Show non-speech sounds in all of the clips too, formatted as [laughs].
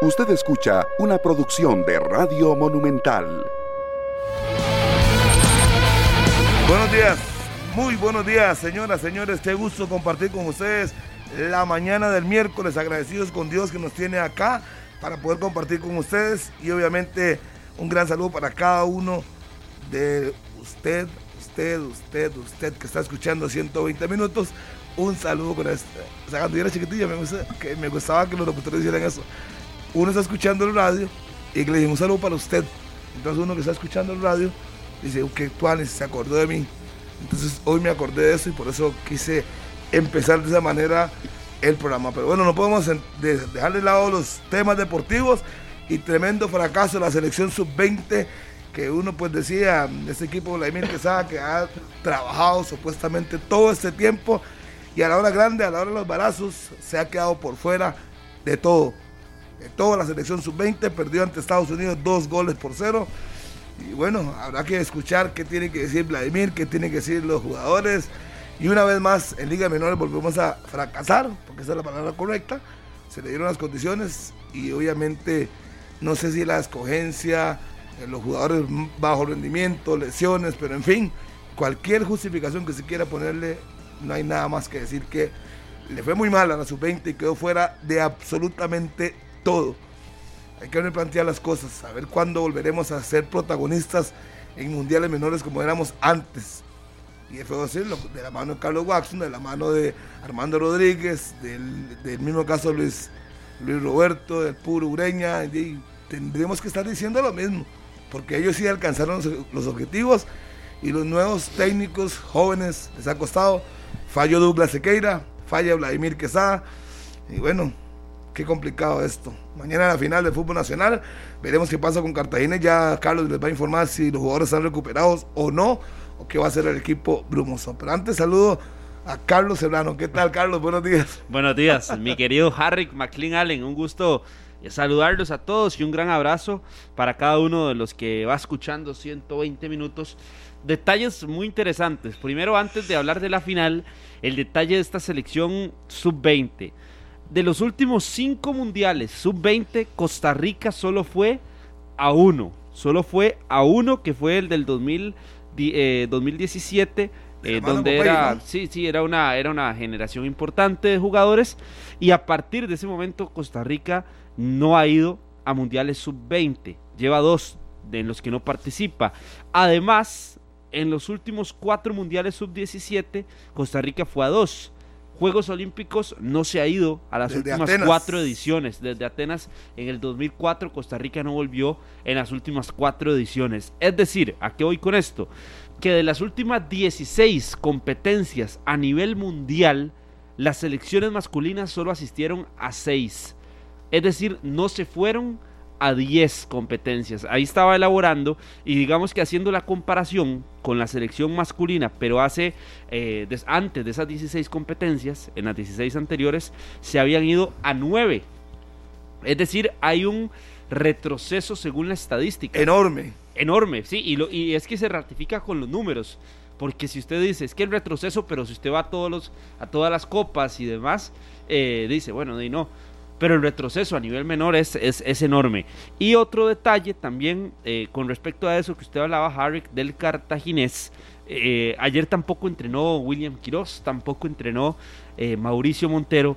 Usted escucha una producción de Radio Monumental. Buenos días, muy buenos días, señoras, señores. Qué gusto compartir con ustedes la mañana del miércoles. Agradecidos con Dios que nos tiene acá para poder compartir con ustedes. Y obviamente un gran saludo para cada uno de usted, usted, usted, usted que está escuchando 120 minutos. Un saludo con esto. O sea, cuando yo era chiquitilla me, que me gustaba que los locutores hicieran eso uno está escuchando el radio y le dice un saludo para usted. Entonces uno que está escuchando el radio dice, qué tuanes, se acordó de mí. Entonces hoy me acordé de eso y por eso quise empezar de esa manera el programa. Pero bueno, no podemos dejar de lado los temas deportivos y tremendo fracaso de la selección sub-20 que uno pues decía, este equipo Vladimir Quesada que ha trabajado supuestamente todo este tiempo y a la hora grande, a la hora de los barazos, se ha quedado por fuera de todo toda la selección sub-20 perdió ante Estados Unidos dos goles por cero. Y bueno, habrá que escuchar qué tiene que decir Vladimir, qué tienen que decir los jugadores. Y una vez más, en Liga Menores volvemos a fracasar, porque esa es la palabra correcta. Se le dieron las condiciones y obviamente no sé si la escogencia, eh, los jugadores bajo rendimiento, lesiones, pero en fin, cualquier justificación que se quiera ponerle, no hay nada más que decir que le fue muy mal a la sub-20 y quedó fuera de absolutamente todo. Hay que replantear las cosas, a ver cuándo volveremos a ser protagonistas en mundiales menores como éramos antes. Y fue decirlo, de la mano de Carlos Watson, de la mano de Armando Rodríguez, del, mismo caso Luis, Luis Roberto, del puro Ureña, y tendríamos que estar diciendo lo mismo, porque ellos sí alcanzaron los, objetivos y los nuevos técnicos jóvenes les ha costado. Fallo Douglas Sequeira, falla Vladimir Quesada, y bueno, qué complicado esto. Mañana la final del fútbol nacional, veremos qué pasa con Cartagena. Ya Carlos les va a informar si los jugadores están recuperados o no, o qué va a hacer el equipo brumoso. Pero antes saludo a Carlos Serrano. ¿Qué tal, Carlos? Buenos días. Buenos días, [laughs] mi querido Harry McLean Allen. Un gusto saludarlos a todos y un gran abrazo para cada uno de los que va escuchando 120 minutos. Detalles muy interesantes. Primero, antes de hablar de la final, el detalle de esta selección sub-20 de los últimos cinco mundiales sub-20, Costa Rica solo fue a uno. Solo fue a uno, que fue el del 2000, 2017. Eh, donde era, sí, sí, era una, era una generación importante de jugadores y a partir de ese momento Costa Rica no ha ido a mundiales sub-20, lleva dos de los que no participa. Además, en los últimos cuatro mundiales sub-17, Costa Rica fue a dos. Juegos Olímpicos no se ha ido a las últimas cuatro ediciones. Desde Atenas en el 2004 Costa Rica no volvió en las últimas cuatro ediciones. Es decir, ¿a qué voy con esto? Que de las últimas 16 competencias a nivel mundial, las selecciones masculinas solo asistieron a 6. Es decir, no se fueron a 10 competencias. Ahí estaba elaborando y digamos que haciendo la comparación con la selección masculina, pero hace eh, antes de esas 16 competencias, en las 16 anteriores, se habían ido a 9. Es decir, hay un retroceso según la estadística. Enorme. Enorme, sí, y, lo, y es que se ratifica con los números. Porque si usted dice, es que el retroceso, pero si usted va a, todos los, a todas las copas y demás, eh, dice, bueno, de no pero el retroceso a nivel menor es, es, enorme. Y otro detalle también eh, con respecto a eso que usted hablaba, Harry, del cartaginés. Eh, ayer tampoco entrenó William Quiroz, tampoco entrenó eh, Mauricio Montero.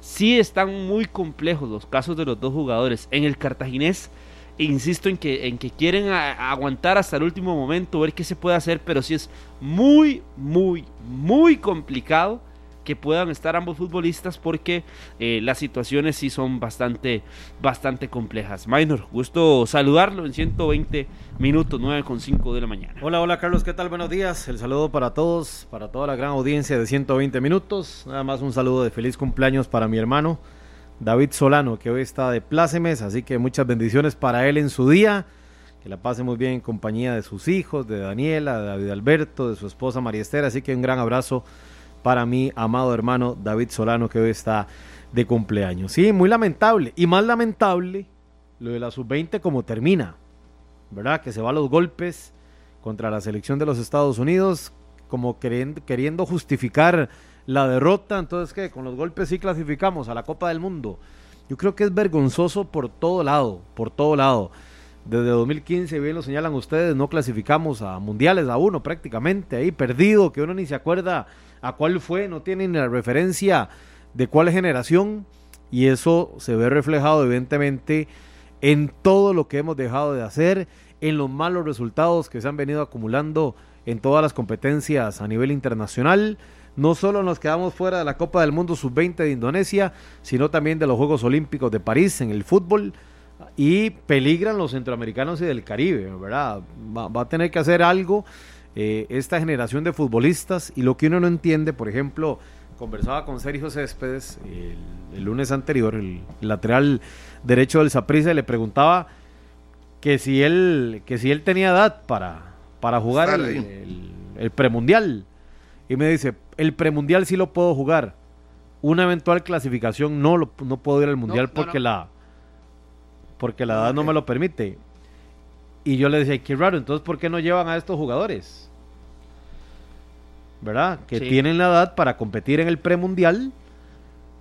Sí están muy complejos los casos de los dos jugadores. En el cartaginés, insisto en que, en que quieren aguantar hasta el último momento, ver qué se puede hacer, pero sí es muy, muy, muy complicado que puedan estar ambos futbolistas porque eh, las situaciones sí son bastante, bastante complejas. Minor, gusto saludarlo en 120 minutos, 9 con 5 de la mañana. Hola, hola Carlos, ¿qué tal? Buenos días. El saludo para todos, para toda la gran audiencia de 120 minutos. Nada más un saludo de feliz cumpleaños para mi hermano David Solano, que hoy está de plácemes, así que muchas bendiciones para él en su día. Que la pase muy bien en compañía de sus hijos, de Daniela, de David Alberto, de su esposa María Esther. Así que un gran abrazo para mi amado hermano David Solano que hoy está de cumpleaños. Sí, muy lamentable. Y más lamentable lo de la sub-20 como termina, ¿verdad? Que se va a los golpes contra la selección de los Estados Unidos, como queriendo, justificar la derrota. Entonces, ¿qué? Con los golpes sí clasificamos a la Copa del Mundo. Yo creo que es vergonzoso por todo lado, por todo lado. Desde 2015, bien lo señalan ustedes, no clasificamos a mundiales a uno prácticamente, ahí perdido, que uno ni se acuerda a cuál fue, no tiene ni la referencia de cuál generación, y eso se ve reflejado evidentemente en todo lo que hemos dejado de hacer, en los malos resultados que se han venido acumulando en todas las competencias a nivel internacional. No solo nos quedamos fuera de la Copa del Mundo Sub-20 de Indonesia, sino también de los Juegos Olímpicos de París en el fútbol y peligran los centroamericanos y del Caribe, ¿verdad? Va, a tener que hacer algo eh, esta generación de futbolistas y lo que uno no entiende, por ejemplo, conversaba con Sergio Céspedes el, lunes anterior, el, lateral derecho del Saprissa, y le preguntaba que si él, que si él tenía edad para, para jugar el, premundial. Y me dice, el premundial sí lo puedo jugar. Una eventual clasificación no, lo, no puedo ir al mundial porque la porque la edad no me lo permite. Y yo le decía, qué raro, entonces ¿por qué no llevan a estos jugadores? ¿Verdad? Que tienen la edad para competir en el premundial.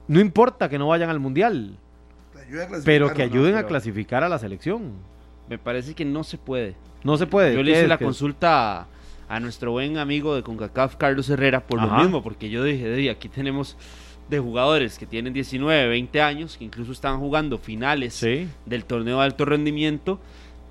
No importa que no vayan al mundial, pero que ayuden a clasificar a la selección. Me parece que no se puede. No se puede. Yo le hice la consulta a, nuestro buen amigo de CONCACAF, Carlos Herrera, por lo mismo, porque yo dije, de, aquí tenemos de jugadores que tienen 19, 20 años, que incluso estaban jugando finales del torneo de alto rendimiento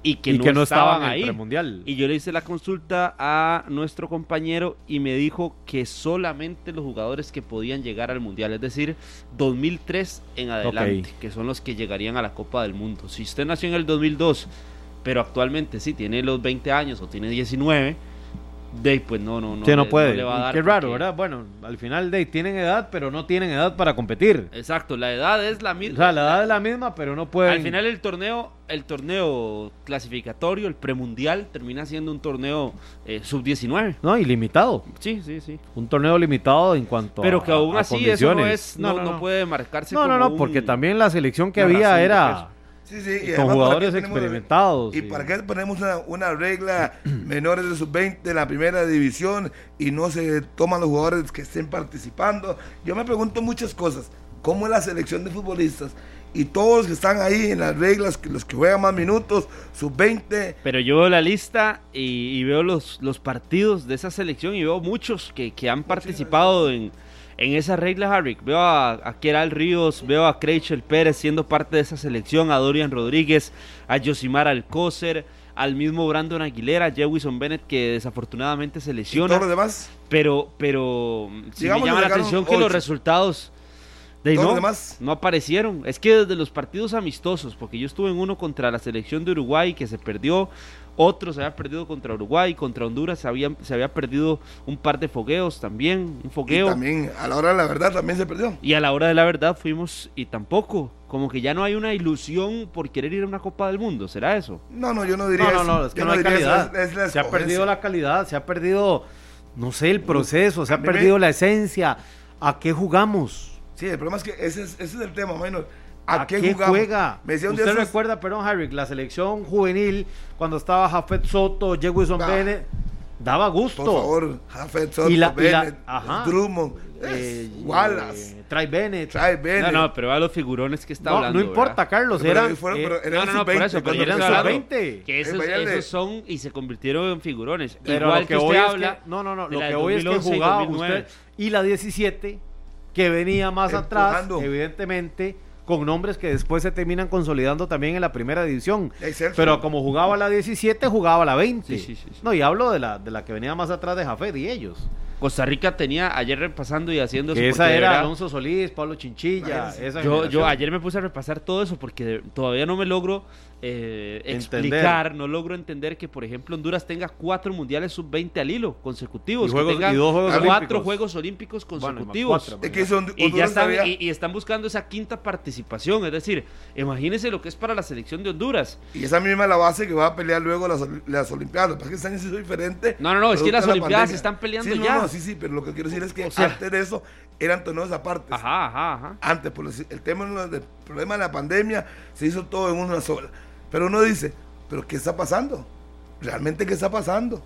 y que, no, estaban, ahí. Mundial. Y yo le hice la consulta a nuestro compañero y me dijo que solamente los jugadores que podían llegar al Mundial, es decir, 2003 en adelante, que son los que llegarían a la Copa del Mundo. Si usted nació en el 2002, pero actualmente sí tiene los 20 años o tiene 19, Day, pues no, no, no. Sí, no puede. Qué raro, ¿verdad? Bueno, al final Day tienen edad, pero no tienen edad para competir. Exacto, la edad es la misma. O sea, la edad es la misma, pero no pueden. Al final el torneo, el torneo clasificatorio, el premundial, termina siendo un torneo eh, sub-19. No, ilimitado. Sí, sí, sí. Un torneo limitado en cuanto Pero que aún así eso no es, no, no, puede marcarse No, no, no, porque también la selección que había era Sí, sí, con jugadores experimentados. ¿Y para qué ponemos una, regla menores de sub-20 en la primera división y no se toman los jugadores que estén participando? Yo me pregunto muchas cosas. ¿Cómo es la selección de futbolistas? Y todos los que están ahí en las reglas, los que juegan más minutos, sub-20. Pero yo veo la lista y, veo los, los partidos de esa selección y veo muchos que, que han participado en en esa regla, Harry. Veo a, a Keral Ríos, veo a Creichel Pérez siendo parte de esa selección, a Dorian Rodríguez, a Josimar Alcócer, al mismo Brandon Aguilera, a Jewison Bennett, que desafortunadamente se lesiona. ¿Y todo lo demás? Pero, pero sí me llama la atención que los resultados de no, demás? no aparecieron. Es que desde los partidos amistosos, porque yo estuve en uno contra la selección de Uruguay que se perdió, otro se había perdido contra Uruguay, contra Honduras se había, se había perdido un par de fogueos también, un fogueo. Y también a la hora de la verdad también se perdió. Y a la hora de la verdad fuimos y tampoco, como que ya no hay una ilusión por querer ir a una Copa del Mundo, ¿será eso? No, no, yo no diría no, No, no, es que no, hay calidad. se ha perdido la calidad, se ha perdido, no sé, el proceso, se ha perdido la esencia. ¿A qué jugamos? Sí, el problema es que ese es, ese es el tema, menos ¿A, qué, juega? ¿Usted recuerda, perdón, Harry, la selección juvenil cuando estaba Jafet Soto, Jewison Bennett? Daba gusto. Por favor, Jafet Soto, y la, Bennett, Drummond, eh, Wallace. Try Bennett. Try Bennett. No, no, pero a los figurones que está no, hablando. No importa, Carlos, eran, fueron, pero eran no, no, no, por eso, pero eran sub-20. Que esos, esos, son y se convirtieron en figurones. Pero Igual lo que, que usted habla. Que, no, no, no, lo que hoy es que jugaba usted. Y la 17, que venía más atrás, evidentemente con nombres que después se terminan consolidando también en la primera división. Pero como jugaba la 17, jugaba la 20. no, y hablo de la, de la que venía más atrás de Jafet y ellos. Costa Rica tenía ayer repasando y haciendo que esa era Alonso Solís, Pablo Chinchilla. yo, yo ayer me puse a repasar todo eso porque todavía no me logro eh, explicar, no logro entender que, por ejemplo, Honduras tenga cuatro mundiales sub-20 al hilo consecutivos, y, que dos juegos cuatro Juegos Olímpicos consecutivos. y, ya están, y, están buscando esa quinta participación, es decir, imagínense lo que es para la selección de Honduras. Y esa misma es la base que va a pelear luego las, las Olimpiadas. Porque este año sí diferente. No, no, no, es que las Olimpiadas se están peleando ya. Sí, sí, pero lo que quiero decir es que antes de eso eran torneos aparte. Ajá, ajá, ajá. Antes, por el tema del problema de la pandemia, se hizo todo en una sola. Pero uno dice, ¿pero qué está pasando? ¿Realmente qué está pasando?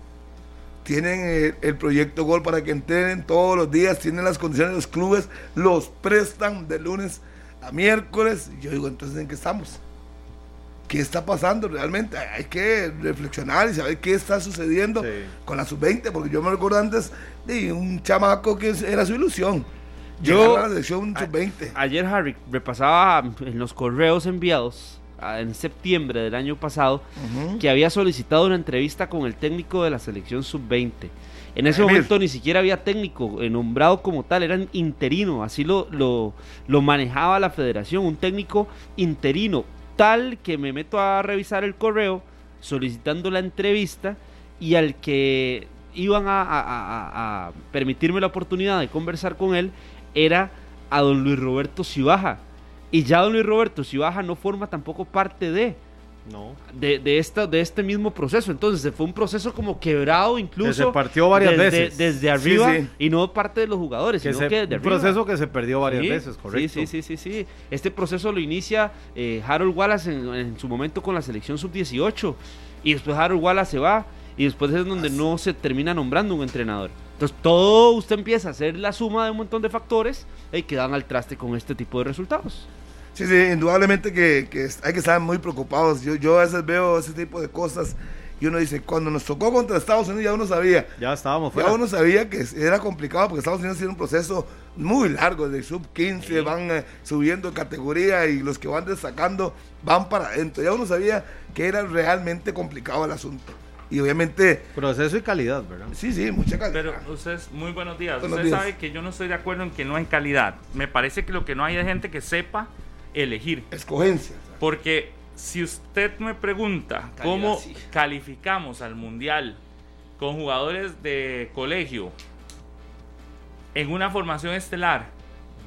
Tienen el, proyecto Gol para que entrenen todos los días, tienen las condiciones de los clubes, los prestan de lunes a miércoles. Yo digo, entonces, ¿en qué estamos? ¿Qué está pasando realmente? Hay que reflexionar y saber qué está sucediendo Sí. con la sub-20, porque yo me recuerdo antes de un chamaco que era su ilusión. Yo- a la selección sub-20. Ayer, Harry, repasaba en los correos enviados en septiembre del año pasado que había solicitado una entrevista con el técnico de la selección sub-20. En ese Emil. momento ni siquiera había técnico eh, nombrado como tal, era interino, así lo, lo, lo manejaba la federación, un técnico interino, tal que me meto a revisar el correo solicitando la entrevista y al que iban a, a- permitirme la oportunidad de conversar con él era a don Luis Roberto Cibaja. Y ya don Luis Roberto Cibaja no forma tampoco parte de No. de, de, esta, de este mismo proceso. Entonces fue un proceso como quebrado incluso. Que se partió varias desde, veces. Desde arriba sí. y no parte de los jugadores, Que sino se- que de un arriba. proceso que se perdió varias Sí, veces, correcto. Sí, sí, sí, sí, sí. Este proceso lo inicia eh, Harold Wallace en, en su momento con la selección sub-18 y después Harold Wallace se va y después es donde no se termina nombrando un entrenador. Entonces todo usted empieza a hacer la suma de un montón de factores y que dan al traste con este tipo de resultados. Sí, sí, indudablemente que, hay que estar muy preocupados. Yo, yo a veces veo ese tipo de cosas y uno dice, cuando nos tocó contra Estados Unidos ya uno sabía. Ya estábamos fuera. Ya uno sabía que era complicado porque Estados Unidos tiene un proceso muy largo, de sub 15 van eh, subiendo de categoría y los que van destacando van para adentro. Ya uno sabía que era realmente complicado el asunto. Y obviamente, Proceso y calidad, ¿verdad? sí, sí, mucha calidad. Pero ustedes, muy buenos días. Buenos Usted días. sabe que yo no estoy de acuerdo en que no hay calidad. Me parece que lo que no hay es gente que sepa elegir. Escogencia. Porque si usted me pregunta Calidad, cómo sí. calificamos al mundial con jugadores de colegio en una formación estelar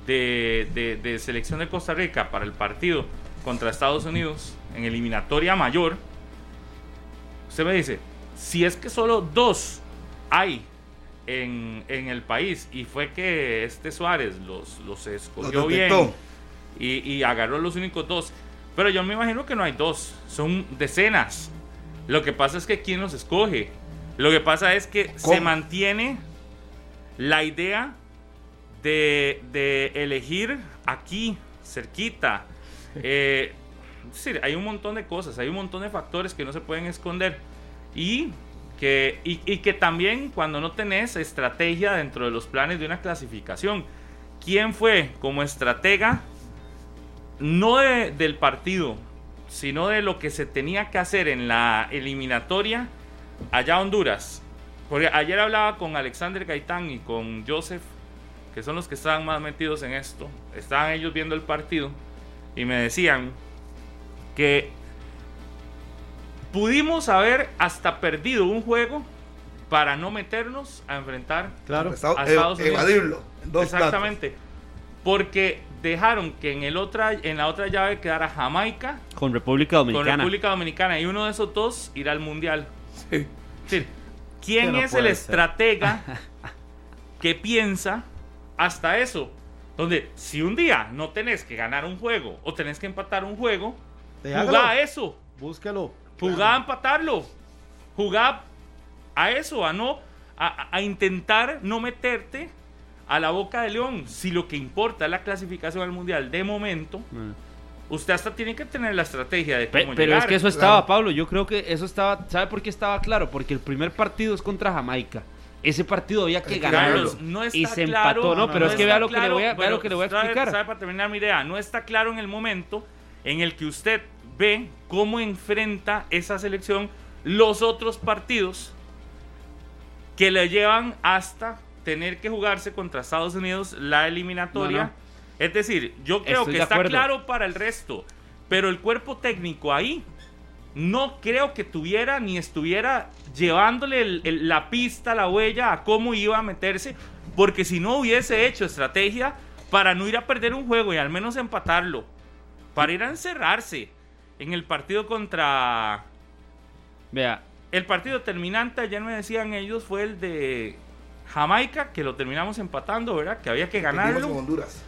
de, de- de selección de Costa Rica para el partido contra Estados Unidos en eliminatoria mayor, usted me dice, si es que solo dos hay en, en el país y fue que este Suárez los, los escogió Los bien. Y, y agarró los únicos dos. Pero yo me imagino que no hay dos, son decenas. Lo que pasa es que quién los escoge. Lo que pasa es que se mantiene la idea de, de elegir aquí, cerquita. [laughs] Eh, es decir, hay un montón de cosas, hay un montón de factores que no se pueden esconder. Y que, y, y que también cuando no tenés estrategia dentro de los planes de una clasificación, ¿quién fue como estratega? No de- del partido, sino de lo que se tenía que hacer en la eliminatoria allá a Honduras. Porque ayer hablaba con Alexander Gaitán y con Joseph, que son los que estaban más metidos en esto. Estaban ellos viendo el partido y me decían que pudimos haber hasta perdido un juego para no meternos a enfrentar Claro. A Estados ev- Unidos. evadirlo. dos Exactamente. Porque dejaron que en, el otra, en la otra llave quedara Jamaica Con República con Dominicana. República Dominicana y uno de esos dos irá al Mundial. Sí. Es decir, ¿quién no es el ser. estratega [laughs] que piensa hasta eso? Donde si un día no tenés que ganar un juego o tenés que empatar un juego, Sí, jugá a eso. Búsquelo. Jugá a empatarlo. Jugá a eso, a no a- a intentar no meterte a la boca de león. Si lo que importa es la clasificación al mundial de momento, Ah. usted hasta tiene que tener la estrategia de Pe- cómo pero llegar. es que eso estaba, claro. Pablo. Yo creo que eso estaba. ¿Sabe por qué estaba claro? Porque el primer partido es contra Jamaica. Ese partido había que que ganarlo. Carlos, no está y se claro, empató, no, pero es que vea lo que le voy a, vea pero lo que le voy a sabe- explicar. sabe, para terminar mi idea, no está claro en el momento en el que usted ve cómo enfrenta esa selección los otros partidos que le llevan hasta tener que jugarse contra Estados Unidos la eliminatoria. No, no. Es decir, yo creo Estoy que está acuerdo. claro para el resto, pero el cuerpo técnico ahí no creo que tuviera ni estuviera llevándole el- el- la pista, la huella a cómo iba a meterse, porque si no hubiese hecho estrategia para no ir a perder un juego y al menos empatarlo, para ir a encerrarse en el partido contra... Vea, El partido terminante, ayer me decían ellos, fue el de Jamaica, que lo terminamos empatando, ¿verdad? Que había que Perdimos con ganarlo. Honduras.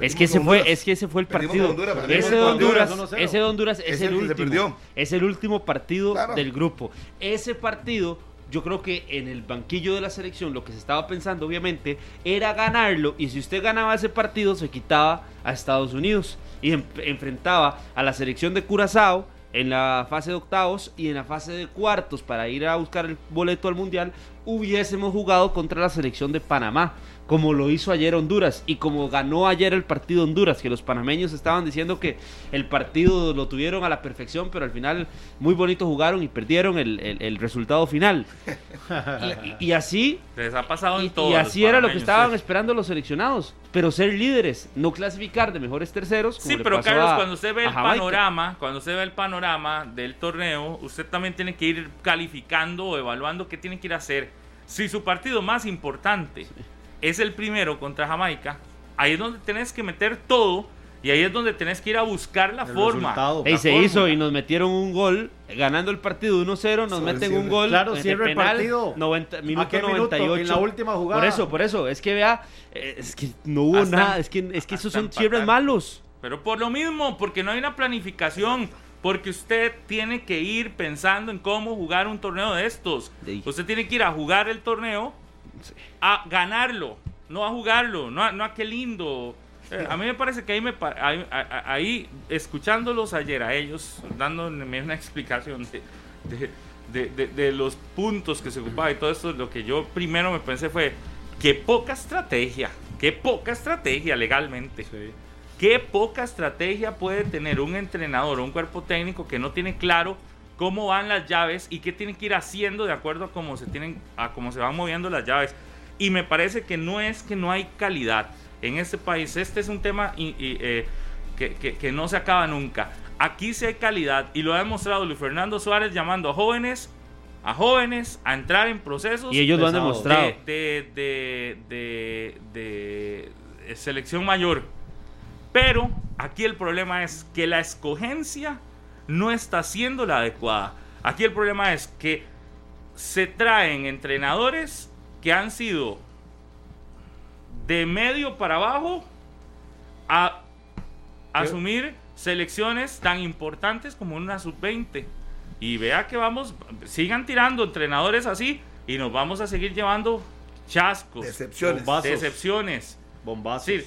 es que ese con fue, Honduras. es que ese fue el Perdimos partido. Honduras, ese de Honduras, Honduras 1-0. ese de Honduras es, Es el, último. perdió. Es el último partido Claro. del grupo. Ese partido yo creo que en el banquillo de la selección lo que se estaba pensando obviamente era ganarlo y si usted ganaba ese partido se quitaba a Estados Unidos y em- enfrentaba a la selección de Curazao en la fase de octavos y en la fase de cuartos para ir a buscar el boleto al mundial hubiésemos jugado contra la selección de Panamá como lo hizo ayer Honduras y como ganó ayer el partido Honduras, que los panameños estaban diciendo que el partido lo tuvieron a la perfección, pero al final muy bonito jugaron y perdieron el, el- el resultado final. [laughs] Y, y así, Les ha pasado en todo. y así era lo que estaban esperando los seleccionados, pero ser líderes, no clasificar de mejores terceros. como Sí, le pero pasó Carlos, a- cuando usted ve el panorama, cuando usted ve el panorama del torneo, usted también tiene que ir calificando o evaluando qué tiene que ir a hacer. Si su partido más importante es el primero contra Jamaica, ahí es donde tenés que meter todo y ahí es donde tenés que ir a buscar la El forma. la se fórmula. hizo y nos metieron un gol, ganando el partido 1-0, nos Sobre meten cierre. un gol. Claro, de cierre el partido. 90, minuto ¿A qué minuto? 98. En la última jugada. Por eso, por eso, es que vea, eh, es que no hubo Hasta- nada, es que, es que esos son cierres malos. Pero por lo mismo, porque no hay una planificación. Porque usted tiene que ir pensando en cómo jugar un torneo de estos. Sí. Usted tiene que ir a jugar el torneo, a ganarlo, no a jugarlo, no a, no a qué lindo. Eh, a mí me parece que ahí, me, ahí, escuchándolos ayer a ellos, dándome una explicación de, de, de- de- de los puntos que se ocupaba y todo esto, lo que yo primero me pensé fue, qué poca estrategia, qué poca estrategia legalmente. Qué poca estrategia puede tener un entrenador o un cuerpo técnico que no tiene claro cómo van las llaves y qué tiene que ir haciendo de acuerdo a cómo se tienen a cómo se van moviendo las llaves. Y me parece que no es que no hay calidad en este país. Este es un tema y- y, eh, que, que- que no se acaba nunca. Aquí sí hay calidad y lo ha demostrado Luis Fernando Suárez llamando a jóvenes, a jóvenes a entrar en procesos Y ellos lo han demostrado. de, de, de, de- de selección mayor. Pero aquí el problema es que la escogencia no está siendo la adecuada. Aquí el problema es que se traen entrenadores que han sido de medio para abajo a asumir selecciones tan importantes como una sub-20. Y vea que vamos, sigan tirando entrenadores así y nos vamos a seguir llevando chascos, Decepciones. Bombazos. decepciones. Bombazos. Sí,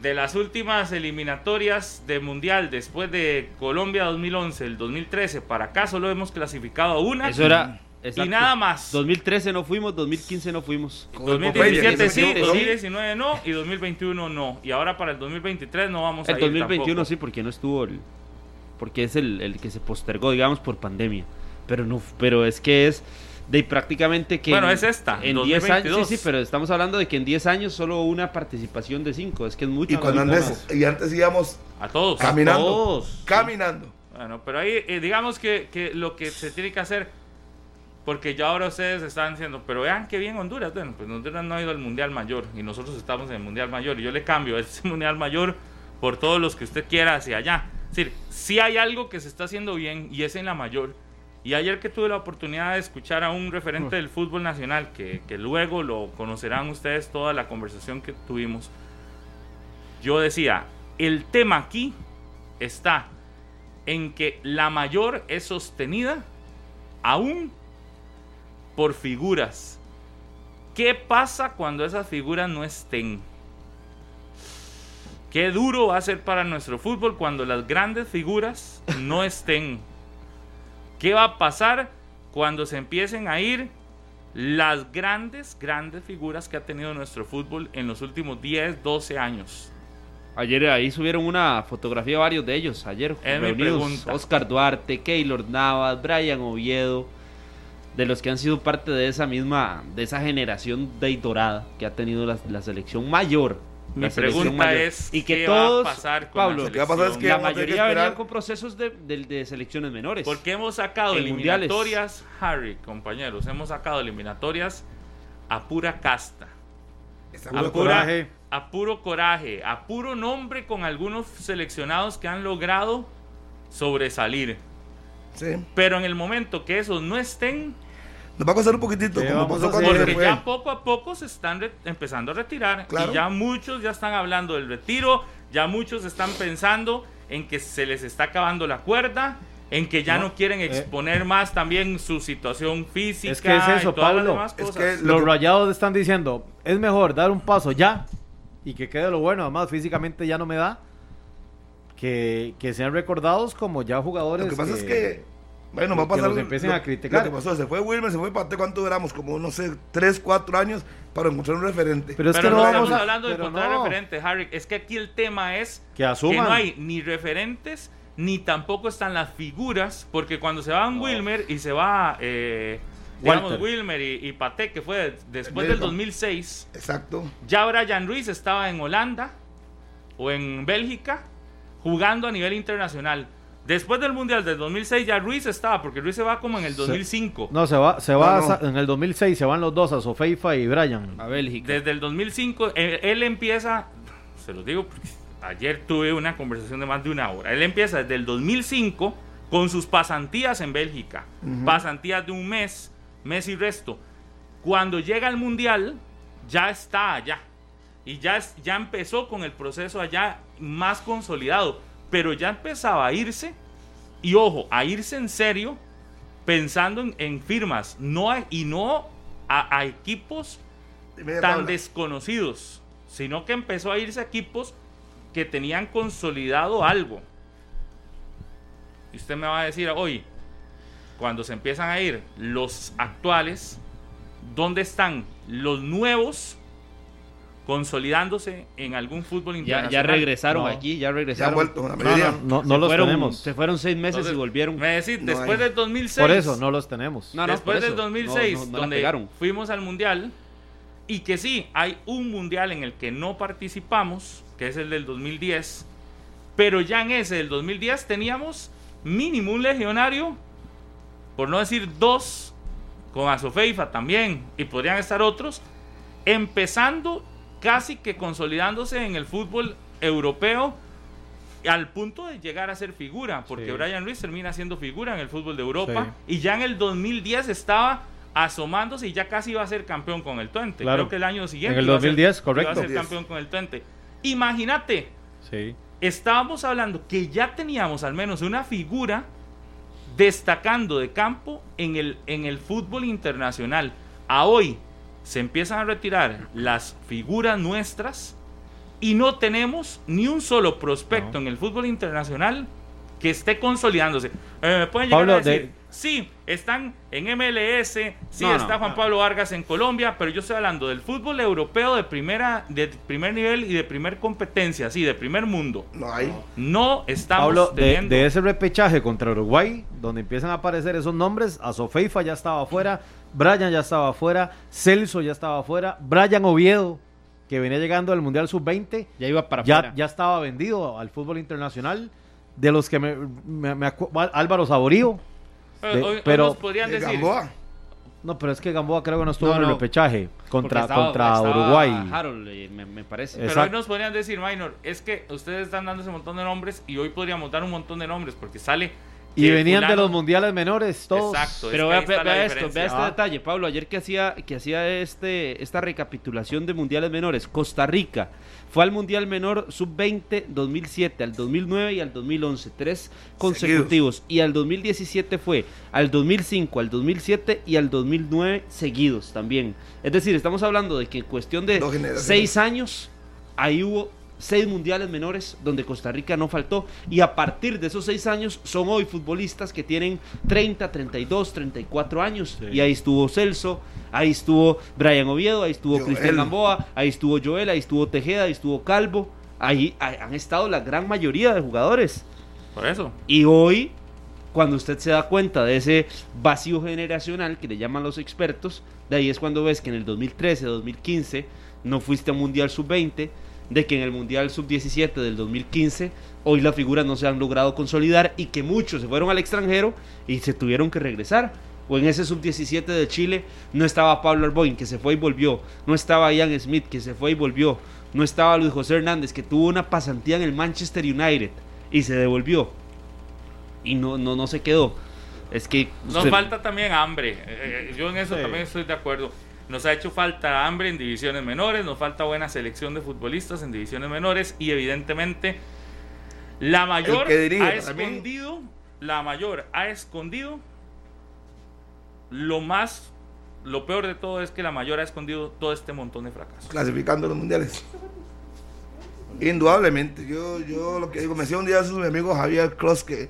de las últimas eliminatorias de Mundial después de Colombia 2011, el 2013, para acá solo hemos clasificado a una. Eso era. Y nada más. 2013 no fuimos, 2015 no fuimos. Con el 2017 Popeye, sí, ¿no? 2019 no y 2021 no. Y ahora para el 2023 no vamos a El ir 2021 tampoco. sí, porque no estuvo el. Porque es el, el que se postergó, digamos, por pandemia. Pero no, pero es que es de prácticamente que. Bueno, en- es esta, En 10 años. 2022. Sí, sí, pero estamos hablando de que en 10 años solo una participación de 5. Es que es mucho. Y cuando antes, y antes íbamos A todos. caminando. todos. Caminando. Bueno, pero ahí eh, digamos que, que lo que se tiene que hacer, porque ya ahora ustedes están diciendo, pero vean qué bien Honduras, bueno, pues Honduras no ha ido al Mundial Mayor y nosotros estamos en el Mundial Mayor y yo le cambio [laughs] ese Mundial Mayor por todos los que usted quiera hacia allá. Es decir, sí hay algo que se está haciendo bien y es en la mayor. Y ayer que tuve la oportunidad de escuchar a un referente del fútbol nacional, que, que luego lo conocerán ustedes toda la conversación que tuvimos, yo decía, el tema aquí está en que la mayor es sostenida aún por figuras. ¿Qué pasa cuando esas figuras no estén? Qué duro va a ser para nuestro fútbol cuando las grandes figuras no estén. ¿Qué va a pasar cuando se empiecen a ir las grandes, grandes figuras que ha tenido nuestro fútbol en los últimos 10, 12 años? Ayer ahí subieron una fotografía varios de ellos. Ayer reunidos. Oscar Duarte, Keylor Navas, Brian Oviedo. De los que han sido parte de esa misma, de esa generación de dorada que ha tenido la, la selección mayor. Mi pregunta mayor. es, y que ¿qué va a pasar con Pablo, la Lo que va a pasar es que la que mayoría venían esperar. con procesos de, de- de selecciones menores. Porque hemos sacado En mundiales. eliminatorias, Harry, compañeros, hemos sacado eliminatorias a pura casta, a puro pura- coraje. a puro coraje, a puro nombre con algunos seleccionados que han logrado sobresalir. Sí. Pero en el momento que esos no estén, Nos va a costar un poquitito, ¿Qué como pasó cuando porque ya poco a poco se están empezando a retirar Claro. y ya muchos ya están hablando del retiro, ya muchos están pensando en que se les está acabando la cuerda en que ya no, No, quieren eh. exponer más también su situación física Es que es eso, y todas las Pablo. Es que- Lo Los que- rayados están diciendo, es mejor dar un paso ya y que quede lo bueno, además físicamente ya no me da, que, que sean recordados como ya jugadores Lo que pasa es que, bueno, va a que pasar. los empiecen lo- a criticar. Lo que pasó, se fue Wilmer, se fue Pate, ¿cuánto duramos? Como, no sé, 3, 4 años para encontrar un referente. Pero es Pero que no, no estamos vamos a... hablando de encontrar no, referentes, Harry. Es que aquí el tema es Que que no hay ni referentes ni tampoco están las figuras, porque cuando se van Wilmer y se va, eh, digamos. Wilmer y, y Paté, que fue después El del Belga. 2006, Exacto. ya Brian Ruiz estaba en Holanda o en Bélgica jugando a nivel internacional. Después del Mundial del 2006 ya Ruiz estaba, porque Ruiz se va como en el Se- 2005. No, se va, se va No, no. a sa- en el 2006, se van los dos, a Sofeifa y Brian. A Bélgica. Desde el 2005, él, él empieza, se los digo porque ayer tuve una conversación de más de una hora. Él empieza desde el 2005 con sus pasantías en Bélgica. Pasantías de un mes, mes y resto. Cuando llega al Mundial, ya está allá. Y ya, es- ya empezó con el proceso allá más consolidado. Pero ya empezaba a irse. Y ojo, a irse en serio pensando en, en firmas. No a- y no a- a equipos media tan tabla. desconocidos, sino que empezó a irse a equipos que tenían consolidado algo. Y usted me va a decir hoy, cuando se empiezan a ir los actuales, ¿dónde están los nuevos consolidándose en algún fútbol Ya, internacional? ya regresaron No. aquí, ya Ya han regresaron. vuelto, la No, mayoría. no, no, los fueron- tenemos. Se fueron seis meses Entonces, y volvieron. Me decís, No después hay. del 2006. Por eso no los tenemos. No, no, después del eso. 2006, No, no, no la donde pegaron. fuimos al mundial, y que sí, hay un mundial en el que no participamos, que es el del 2010, pero ya en ese del 2010 teníamos mínimo un legionario, por no decir dos, con Asofeifa también, y podrían estar otros, empezando casi que consolidándose en el fútbol europeo al punto de llegar a ser figura, porque Sí. Brian Ruiz termina siendo figura en el fútbol de Europa y ya en el 2010 estaba asomándose y ya casi iba a ser campeón con el Twente. Claro. Creo que el año siguiente. En el iba a ser- 2010, Iba correcto. a ser 10. campeón con el Twente. Imagínate, Sí. estábamos hablando que ya teníamos al menos una figura destacando de campo en el, en el fútbol internacional. A hoy se empiezan a retirar las figuras nuestras y no tenemos ni un solo prospecto No. en el fútbol internacional que esté consolidándose. Eh, me pueden llegar Pablo, a decir, de- sí, están en MLS, sí No, no, está Juan no. Pablo Vargas en Colombia, pero yo estoy hablando del fútbol europeo de primera, de primer nivel y de primer competencia, sí, de primer mundo. No hay. No estamos Pablo, de, teniendo. de ese repechaje contra Uruguay, donde empiezan a aparecer esos nombres, a Sofeifa ya estaba afuera, Brian ya estaba afuera, Celso ya estaba afuera, Brian Oviedo, que venía llegando al Mundial Sub-20, Ya iba para ya, afuera. ya estaba vendido al fútbol internacional. De los que me, me, me Álvaro Saborío. Eh, de- hoy- hoy pero- nos podrían De decir. Gamboa. No, pero es que Gamboa creo que no estuvo No, en el no. repechaje contra, estaba- contra estaba Uruguay. Harold, eh, me, me parece. Pero Exacto. hoy nos podrían decir, Minor, es que ustedes están dando ese montón de nombres y hoy podríamos dar un montón de nombres porque sale. Y venían de fulano- los mundiales menores, todos. Exacto. Pero es que vea, vea- esto, vea este Ah. detalle, Pablo. Ayer que hacía, que hacía este, esta recapitulación de mundiales menores, Costa Rica fue al mundial menor sub-20 2007, al 2009 y al 2011, tres consecutivos. Y al 2017 fue al 2005, al 2007 y al 2009 seguidos también. Es decir, estamos hablando de que en cuestión de seis años, ahí hubo seis mundiales menores donde Costa Rica no faltó y a partir de esos seis años son hoy futbolistas que tienen 30, 32, 34 años Sí. y ahí estuvo Celso, ahí estuvo Brian Oviedo, ahí estuvo. Cristian Gamboa, ahí estuvo Joel, ahí estuvo Tejeda, ahí estuvo Calvo, ahí han estado la gran mayoría de jugadores Por eso. y hoy cuando usted se da cuenta de ese vacío generacional que le llaman los expertos, de ahí es cuando ves que en el 2013, 2015 no fuiste a Mundial Sub-20, de que en el Mundial Sub-17 del 2015 hoy las figuras no se han logrado consolidar y que muchos se fueron al extranjero y se tuvieron que regresar. O en ese Sub-17 de Chile no estaba Pablo Arboin, que se fue y volvió. No estaba Ian Smith, que se fue y volvió. No estaba Luis José Hernández, que tuvo una pasantía en el Manchester United y se devolvió y no, no, no se quedó. Es que Nos falta también hambre. Eh, eh, yo en eso Sí. también estoy de acuerdo. Nos ha hecho falta hambre en divisiones menores, nos falta buena selección de futbolistas en divisiones menores y evidentemente la mayor que dirige, ha escondido la mayor ha escondido lo más, lo peor de todo es que la mayor ha escondido todo este montón de fracasos. clasificando los mundiales. Indudablemente, yo, yo lo que digo, me decía un día eso mi amigo Javier Cross que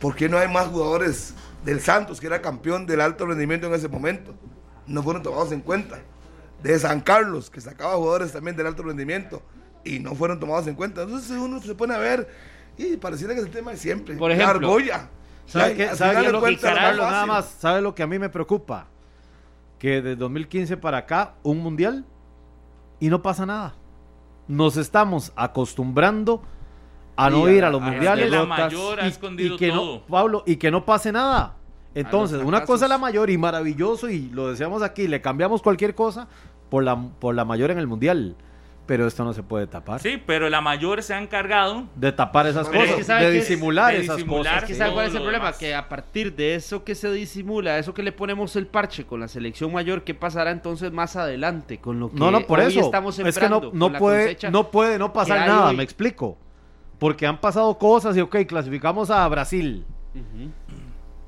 ¿por qué no hay más jugadores del Santos, que era campeón del alto rendimiento en ese momento? No fueron tomados en cuenta. De San Carlos, que sacaba jugadores también del alto rendimiento y no fueron tomados en cuenta. Entonces uno se pone a ver y pareciera que es el tema de siempre. Por ejemplo, la argolla. ¿Sabe de lo que cuentas, lo más Carlos, nada fácil. más? ¿Sabe lo que a mí me preocupa? Que desde 2015 para acá, un mundial y no pasa nada. Nos estamos acostumbrando a no Sí, ir a los a- mundiales. La mayor ha y- escondido y que todo. no, Pablo, y que no pase nada. Entonces, una cosa es la mayor y maravilloso y lo deseamos aquí, le cambiamos cualquier cosa por la, por la mayor en el mundial. Pero esto no se puede tapar. Sí, pero la mayor se ha encargado De tapar esas Pero es cosas, que ¿sabe de es? disimular De esas disimular, cosas. Es que Sí. ¿sabe cuál es el problema? demás. Que a partir de eso que se disimula, eso que le ponemos el parche con la selección mayor, ¿qué pasará entonces más adelante con lo que No, no, por hoy eso. estamos es que no, sembrando, no puede, cosecha? no puede no pasar nada, hoy? me explico. Porque han pasado cosas y, ok, clasificamos a Brasil.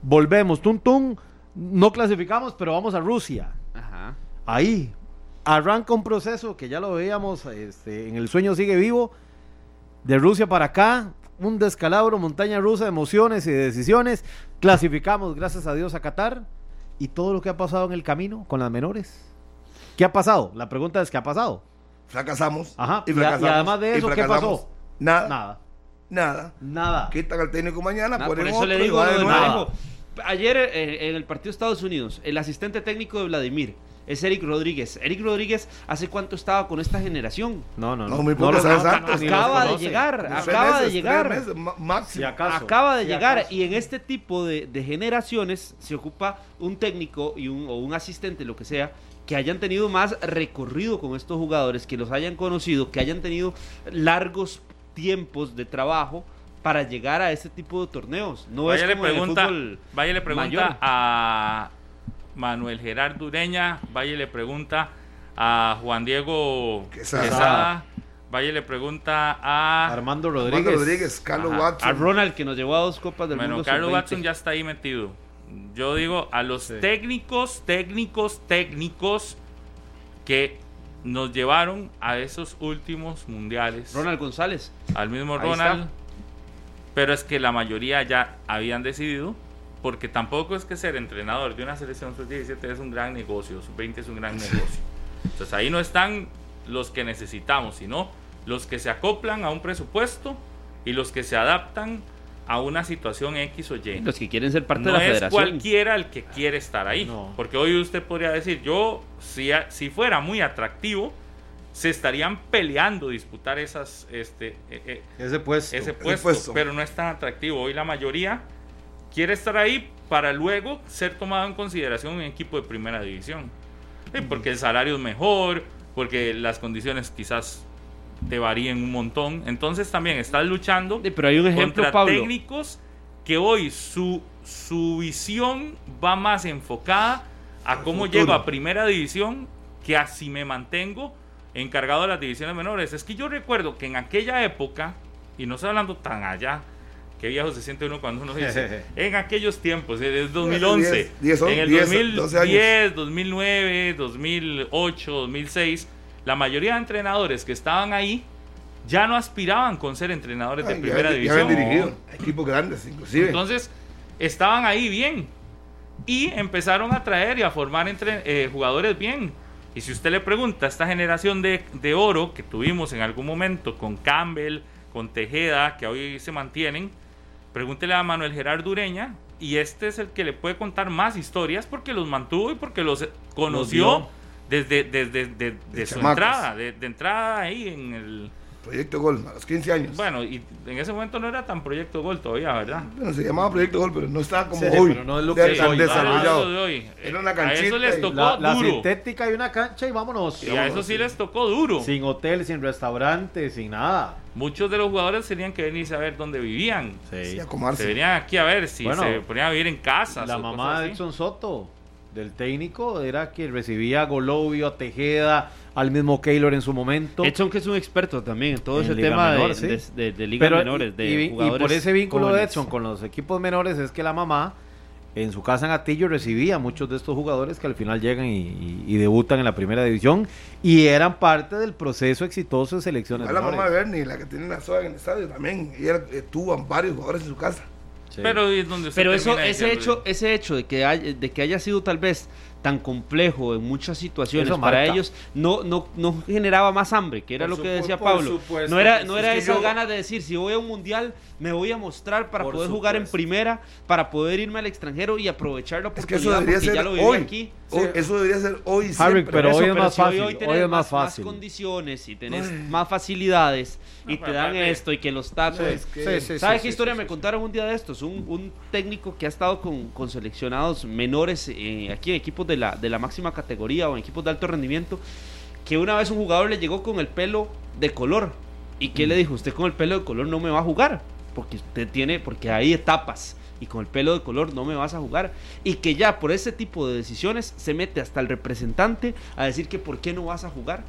Volvemos, tum, tum. No clasificamos, pero vamos a Rusia. Ajá. Ahí arranca un proceso que ya lo veíamos este, en el sueño sigue vivo. De Rusia para acá, un descalabro, montaña rusa de emociones y de decisiones. Clasificamos, gracias a Dios, a Qatar. Y todo lo que ha pasado en el camino con las menores. ¿Qué ha pasado? La pregunta es: ¿qué ha pasado? Fracasamos. Ajá, Y y a- y fracasamos. además de eso, ¿qué fracasamos. pasó? Nada. Nada. Nada. Nada. Quitan al técnico mañana, Nada, por eso le otro digo de nuevo. Ayer eh, en el partido de Estados Unidos, el asistente técnico de Vladimir es Eric Rodríguez. Eric Rodríguez, ¿hace cuánto estaba con esta generación? No, no, no. Muy poco Acaba de llegar, acaba de llegar. meses, máximo. Si acaso. Acaba de Si llegar acaso. y en este tipo de, de generaciones se ocupa un técnico y un, o un asistente, lo que sea, que hayan tenido más recorrido con estos jugadores, que los hayan conocido, que hayan tenido largos tiempos de trabajo para llegar a este tipo de torneos. No vaya es le como en el pregunta, fútbol vaya le pregunta mayor. a Manuel Gerardo Ureña, vaya le pregunta a Juan Diego Quesada. Quesada, vaya le pregunta a Armando Armando Rodríguez. Rodríguez, Carlos Ajá. Watson. a Ronald que nos llevó a dos copas del bueno, mundo. Carlos sub-20. Watson ya está ahí metido. Yo digo a los Sí. técnicos, técnicos, técnicos que nos llevaron a esos últimos mundiales. Ronald González. al mismo Ahí Ronald. Pero es que la mayoría ya habían decidido, porque tampoco es que ser entrenador de una selección sub-17 es un gran negocio, sub-20 es un gran [laughs] negocio. Entonces ahí no están los que necesitamos, sino los que se acoplan a un presupuesto y los que se adaptan a una situación X o Y. Los que quieren ser parte no de la es federación. cualquiera el que quiere estar ahí. No. Porque hoy usted podría decir, yo, si, si fuera muy atractivo, se estarían peleando disputar esas, este, eh, eh, Ese puesto. ese puesto, puesto. pero no es tan atractivo. Hoy la mayoría quiere estar ahí para luego ser tomado en consideración en un equipo de primera división. Sí, porque el salario es mejor, porque las condiciones quizás te varíen un montón. Entonces también estás luchando Sí, pero hay un ejemplo, contra Pablo. técnicos que hoy su, su visión va más enfocada a cómo llego a primera división que a si me mantengo encargado de las divisiones menores. Es que yo recuerdo que en aquella época, y no estoy hablando tan allá, que viejo se siente uno cuando uno dice, [laughs] en aquellos tiempos, es 2011, Diez, diez, en el 10, 2010, 12 años. 2009, 2008, 2006, la mayoría de entrenadores que estaban ahí ya no aspiraban con ser entrenadores de Ay, ya, primera ya división. habían dirigido equipos grandes, inclusive. Entonces, estaban ahí bien. Y empezaron a traer y a formar entre, eh, jugadores bien. Y si usted le pregunta esta generación de, de oro que tuvimos en algún momento con Campbell, con Tejeda, que hoy se mantienen, pregúntele a Manuel Gerardo Ureña. Y este es el que le puede contar más historias porque los mantuvo y porque los conoció vio. desde, desde, de- de su chamacos. entrada, de, de entrada ahí en el... Proyecto Gol, a los 15 años. Bueno, y en ese momento no era tan proyecto gol todavía, ¿verdad? Bueno, se llamaba Proyecto Gol, pero no estaba como Sí, hoy. pero no es lo que es tan hoy. desarrollado. Eso de hoy. Era una a eso canchita les y- tocó La, la duro. sintética y una cancha y vámonos. Y a eso sí les tocó duro. Sin hotel, sin restaurante, sin nada. Muchos de los jugadores tenían que venirse a ver dónde vivían. Sí, a Se venían aquí a ver si Bueno, se ponían a vivir en casas. La mamá de. Edson Soto, del técnico, era que recibía a Golovio, a Tejeda, al mismo Keylor en su momento. Edson que es un experto también en todo En ese Liga tema de- sí. de, de- de ligas Pero, menores, de y, y jugadores por ese vínculo de. Edson con los equipos menores es que la mamá en su casa en Atillo recibía a muchos de estos jugadores que al final llegan y, y- y debutan en la primera división y eran parte del proceso exitoso de selecciones A la mamá de. Bernie, la que tiene la soga en el estadio también. Ella eh, tuvo a varios jugadores en su casa. Sí. Pero es donde Pero eso, ese hecho, ese hecho de que, hay- de que haya sido tal vez tan complejo en muchas situaciones Eso para marca. ellos, no, no, no generaba más hambre, que era Por lo que decía Pablo. supuesto No era, no era esas yo- ganas de decir, si voy a un mundial, me voy a mostrar para Por poder jugar en primera, para poder irme al extranjero y aprovechar la Es que oportunidad eso debería porque ya ser lo viví hoy. aquí. Hoy- Eso debería ser hoy Harry, siempre. pero Eso, hoy es más si hoy- fácil, hoy es más fácil. condiciones y tenés más facilidades y No, te dan esto y que los tacos. Es que- Sí, sí, ¿Sabe sí, qué sí, historia sí, me sí. contaron un día de estos? Un, un técnico que ha estado con, con seleccionados menores eh, aquí en equipos de la, de la máxima categoría o en equipos de alto rendimiento, que una vez un jugador le llegó con el pelo de color. ¿Y qué le dijo? Usted con el pelo de color no me va a jugar, porque usted tiene, porque hay etapas. Y con el pelo de color no me vas a jugar. Y que ya por ese tipo de decisiones se mete hasta el representante a decir que por qué no vas a jugar.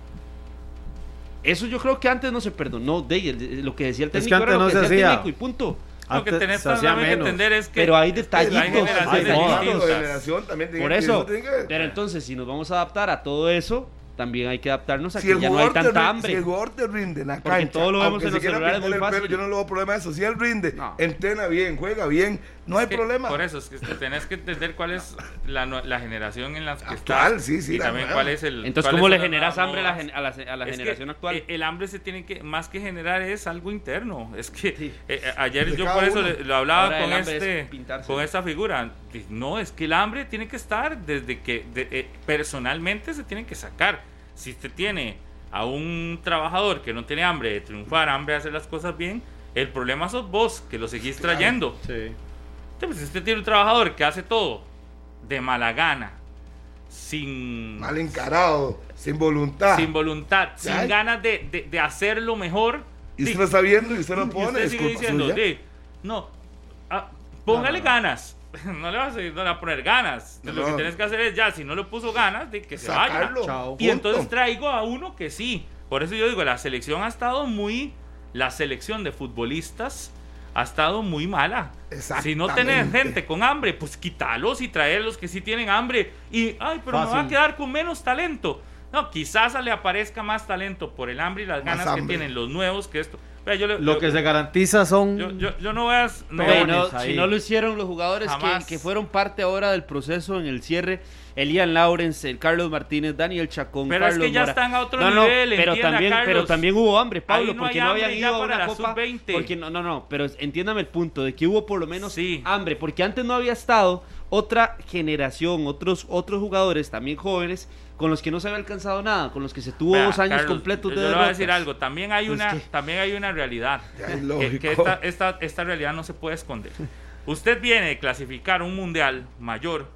Eso yo creo que antes no se perdonó de el- lo que decía el Es que técnico era lo no que se decía el hacía. técnico y punto. Lo que tenés que entender es que Pero hay Es que detallitos. hay generaciones generación también tiene Por que- eso. tiene que- Pero entonces, si nos vamos a adaptar a todo eso, también hay que adaptarnos a si que ya no hay tanta rinde- hambre. Si el jugador te rinde en la Porque cancha, todo lo vemos en los celulares muy pelo, fácil. yo no le veo problema a eso. Si él rinde, No. entrena bien, juega bien, no hay que- problema. Por eso, es que tenés que entender cuál es la, generación en la que Actual, estás. sí, sí, Y la también nueva. cuál es el. Entonces, ¿cómo le generas hambre a la, a la, a la generación actual? eh, El hambre se tiene que, más que generar, es algo interno. Es que Sí. eh, eh, ayer De yo por eso lo hablaba Ahora con es este con esta figura. No, es que el hambre tiene que estar desde que de- eh, personalmente se tiene que sacar. Si usted tiene a un trabajador que no tiene hambre de triunfar, hambre de hacer las cosas bien, el problema sos vos que lo seguís Claro. trayendo. Sí. Entonces, si usted tiene un trabajador que hace todo de mala gana, sin, Mal encarado, sin voluntad. sin voluntad, sin ganas de, de, de hacerlo mejor, y usted lo está viendo y usted lo y pone. usted es sigue diciendo, no, ah, póngale No, no, no. ganas. [laughs] No le vas a, no le va a poner ganas. No, Lo que tienes que hacer es ya, si no le puso ganas, de que se vaya. Sacarlo. Chao. Y entonces traigo a uno que sí. Por eso yo digo, la selección ha estado muy. La selección de futbolistas ha estado muy mala. Si no tenés gente con hambre, pues quítalos y traerlos que sí tienen hambre. Y, ay, pero me va a Fácil. quedar con menos talento. No, quizás le aparezca más talento por el hambre y las Más ganas que tienen los nuevos que esto. Vea, yo le- Lo yo- que se garantiza son yo, yo- yo no voy a. no peones no, si no lo hicieron los jugadores que, que fueron parte ahora del proceso en el cierre, Elian Lawrence, el Carlos Martínez, Daniel Chacón, Pero es que ya Mora. están a otro No, no, nivel, pero también, Carlos. pero también hubo hambre, Pablo, no porque no habían ido a una la copa. sub-20. Porque no, no, no, pero entiéndame el punto de que hubo por lo menos Sí. hambre, porque antes no había estado otra generación, otros otros jugadores también jóvenes con los que no se había alcanzado nada, con los que se tuvo Vea, dos años Carlos, completos de yo le voy a decir algo. También hay una, que- también hay una realidad. Ya es que, esta, esta, esta realidad no se puede esconder. Usted viene de clasificar un mundial mayor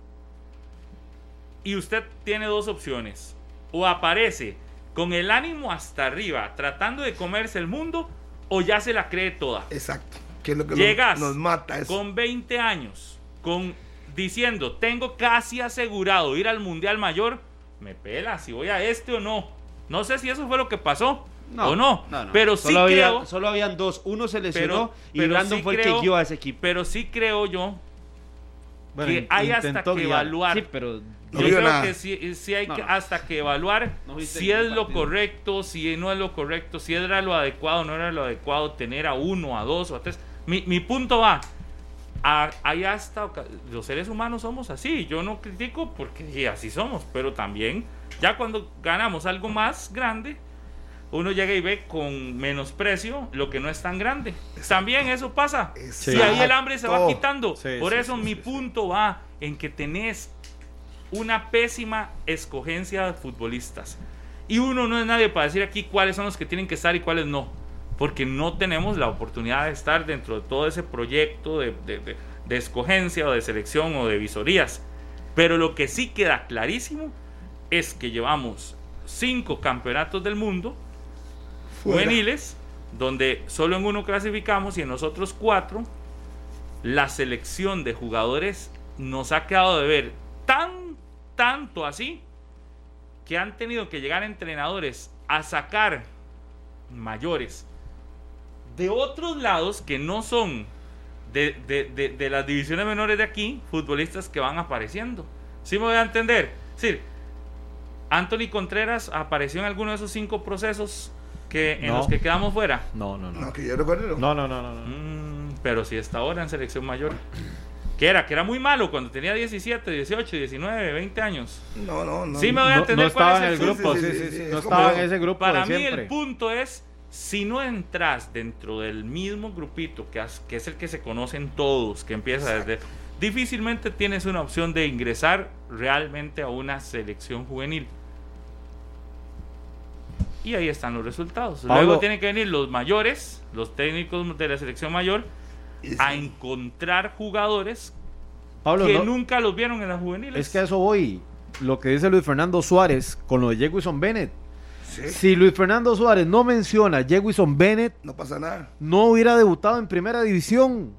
y usted tiene dos opciones. O aparece con el ánimo hasta arriba tratando de comerse el mundo o ya se la cree toda. Exacto. Que es lo que nos- Llegas nos, mata eso. con 20 años, con diciendo, tengo casi asegurado ir al Mundial Mayor, me pela si voy a este o no. No sé si eso fue lo que pasó o no, pero sí solo, había- creo, solo habían dos, uno se lesionó pero, y pero Brandon sí fue el creo- que guió a ese equipo. Pero sí creo yo Bueno, que hay hasta que guiar. evaluar. Sí, pero No Yo creo nada. que sí, sí hay No, que no. hasta que evaluar No si es lo correcto, si no es lo correcto, si era lo adecuado, no era lo adecuado tener a uno, a dos o a tres. Mi, mi punto va, a- hay hasta los seres humanos somos así. Yo no critico porque sí, así somos, pero también ya cuando ganamos algo más grande, uno llega y ve con menosprecio lo que no es tan grande. También eso pasa. Y ahí el hambre se va quitando. Sí, Por eso sí, mi punto va en que tenés una pésima escogencia de futbolistas. Y uno no es nadie para decir aquí cuáles son los que tienen que estar y cuáles no. Porque no tenemos la oportunidad de estar dentro de todo ese proyecto de, de- de- de escogencia o de selección o de visorías. Pero lo que sí queda clarísimo es que llevamos cinco campeonatos del mundo Fuera. juveniles, donde solo en uno clasificamos y en los otros cuatro, la selección de jugadores nos ha quedado de ver tan, tanto así, que han tenido que llegar entrenadores a sacar mayores de otros lados que no son de, de- de- de las divisiones menores de aquí, futbolistas que van apareciendo. ¿Sí me voy a entender? Es decir, Anthony Contreras apareció en alguno de esos cinco procesos que, en No. los que quedamos fuera. No, no, no. No, que yo recuerdo. No, no, no, no. no. Mm, pero si está ahora en selección mayor. Que era, que era muy malo cuando tenía 17, 18, 19, 20 años. No, no, no. Sí me voy a No, entender no cuál estaba es en el el punto. grupo, Sí, sí, sí, sí, sí, sí. es No estaba en ese grupo Para de mí siempre. el punto es, si no entras dentro del mismo grupito, que, has- que es el que se conocen todos, que empieza desde... Difícilmente tienes una opción de ingresar realmente a una selección juvenil. Y ahí están los resultados. Pablo- Luego tienen que venir los mayores, los técnicos de la selección mayor, a encontrar jugadores Pablo, que no- nunca los vieron en las juveniles. es que a eso voy. Lo que dice Luis Fernando Suárez con lo de Jewison Bennett. Si Luis Fernando Suárez no menciona a Jewison Bennett, no pasa nada. no hubiera debutado en primera división.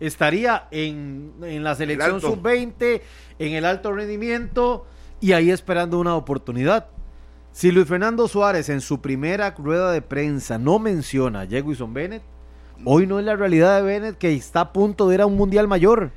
Estaría en, en la selección alto. sub-20, en el alto rendimiento y ahí esperando una oportunidad. Si Luis Fernando Suárez en su primera rueda de prensa no menciona a Jewison Bennett, hoy no es la realidad de Bennett que está a punto de ir a un mundial mayor.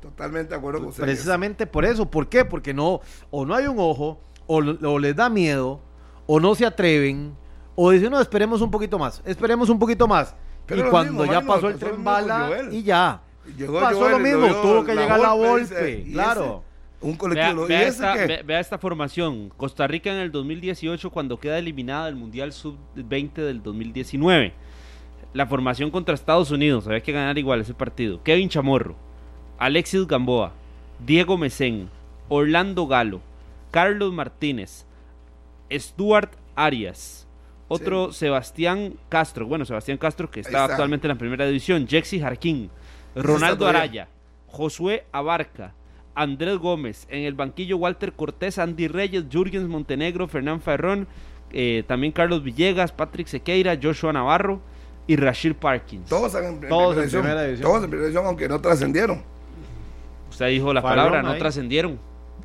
Totalmente de acuerdo con usted. Precisamente por eso. ¿Por qué? Porque no, o no hay un ojo, o, o les da miedo, o no se atreven, o dicen, no, esperemos un poquito más, esperemos un poquito más. Pero y cuando mismo, ya pasó el tren bala y ya. Llegó pasó Joel lo y mismo, vio tuvo que llegar la ¿y claro. ese? Un Vea, colectivo. ¿Y vea ese esta, ve- vea esta formación. Costa Rica en el 2018 cuando queda eliminada del Mundial Sub-20 del 2019. La formación contra Estados Unidos. Había que ganar igual ese partido. Kevin Chamorro, Alexis Gamboa, Diego Mesén, Orlando Galo, Carlos Martínez, Stuart Arias, otro Sebastián Castro, bueno, Sebastián Castro que está, está. actualmente en la primera división, Jexy Jarquín, Ronaldo. Araya, Josué Abarca, Andrés Gómez, en el banquillo Walter Cortés, Andy Reyes, Jürgens Montenegro, Fernán Ferrón, eh, también Carlos Villegas, Patrick Sequeira, Joshua Navarro y Rashid Parkins. Todos en, en Todos en primera división. primera división. Todos en primera división, aunque no trascendieron. Usted dijo la Farrón palabra, no trascendieron.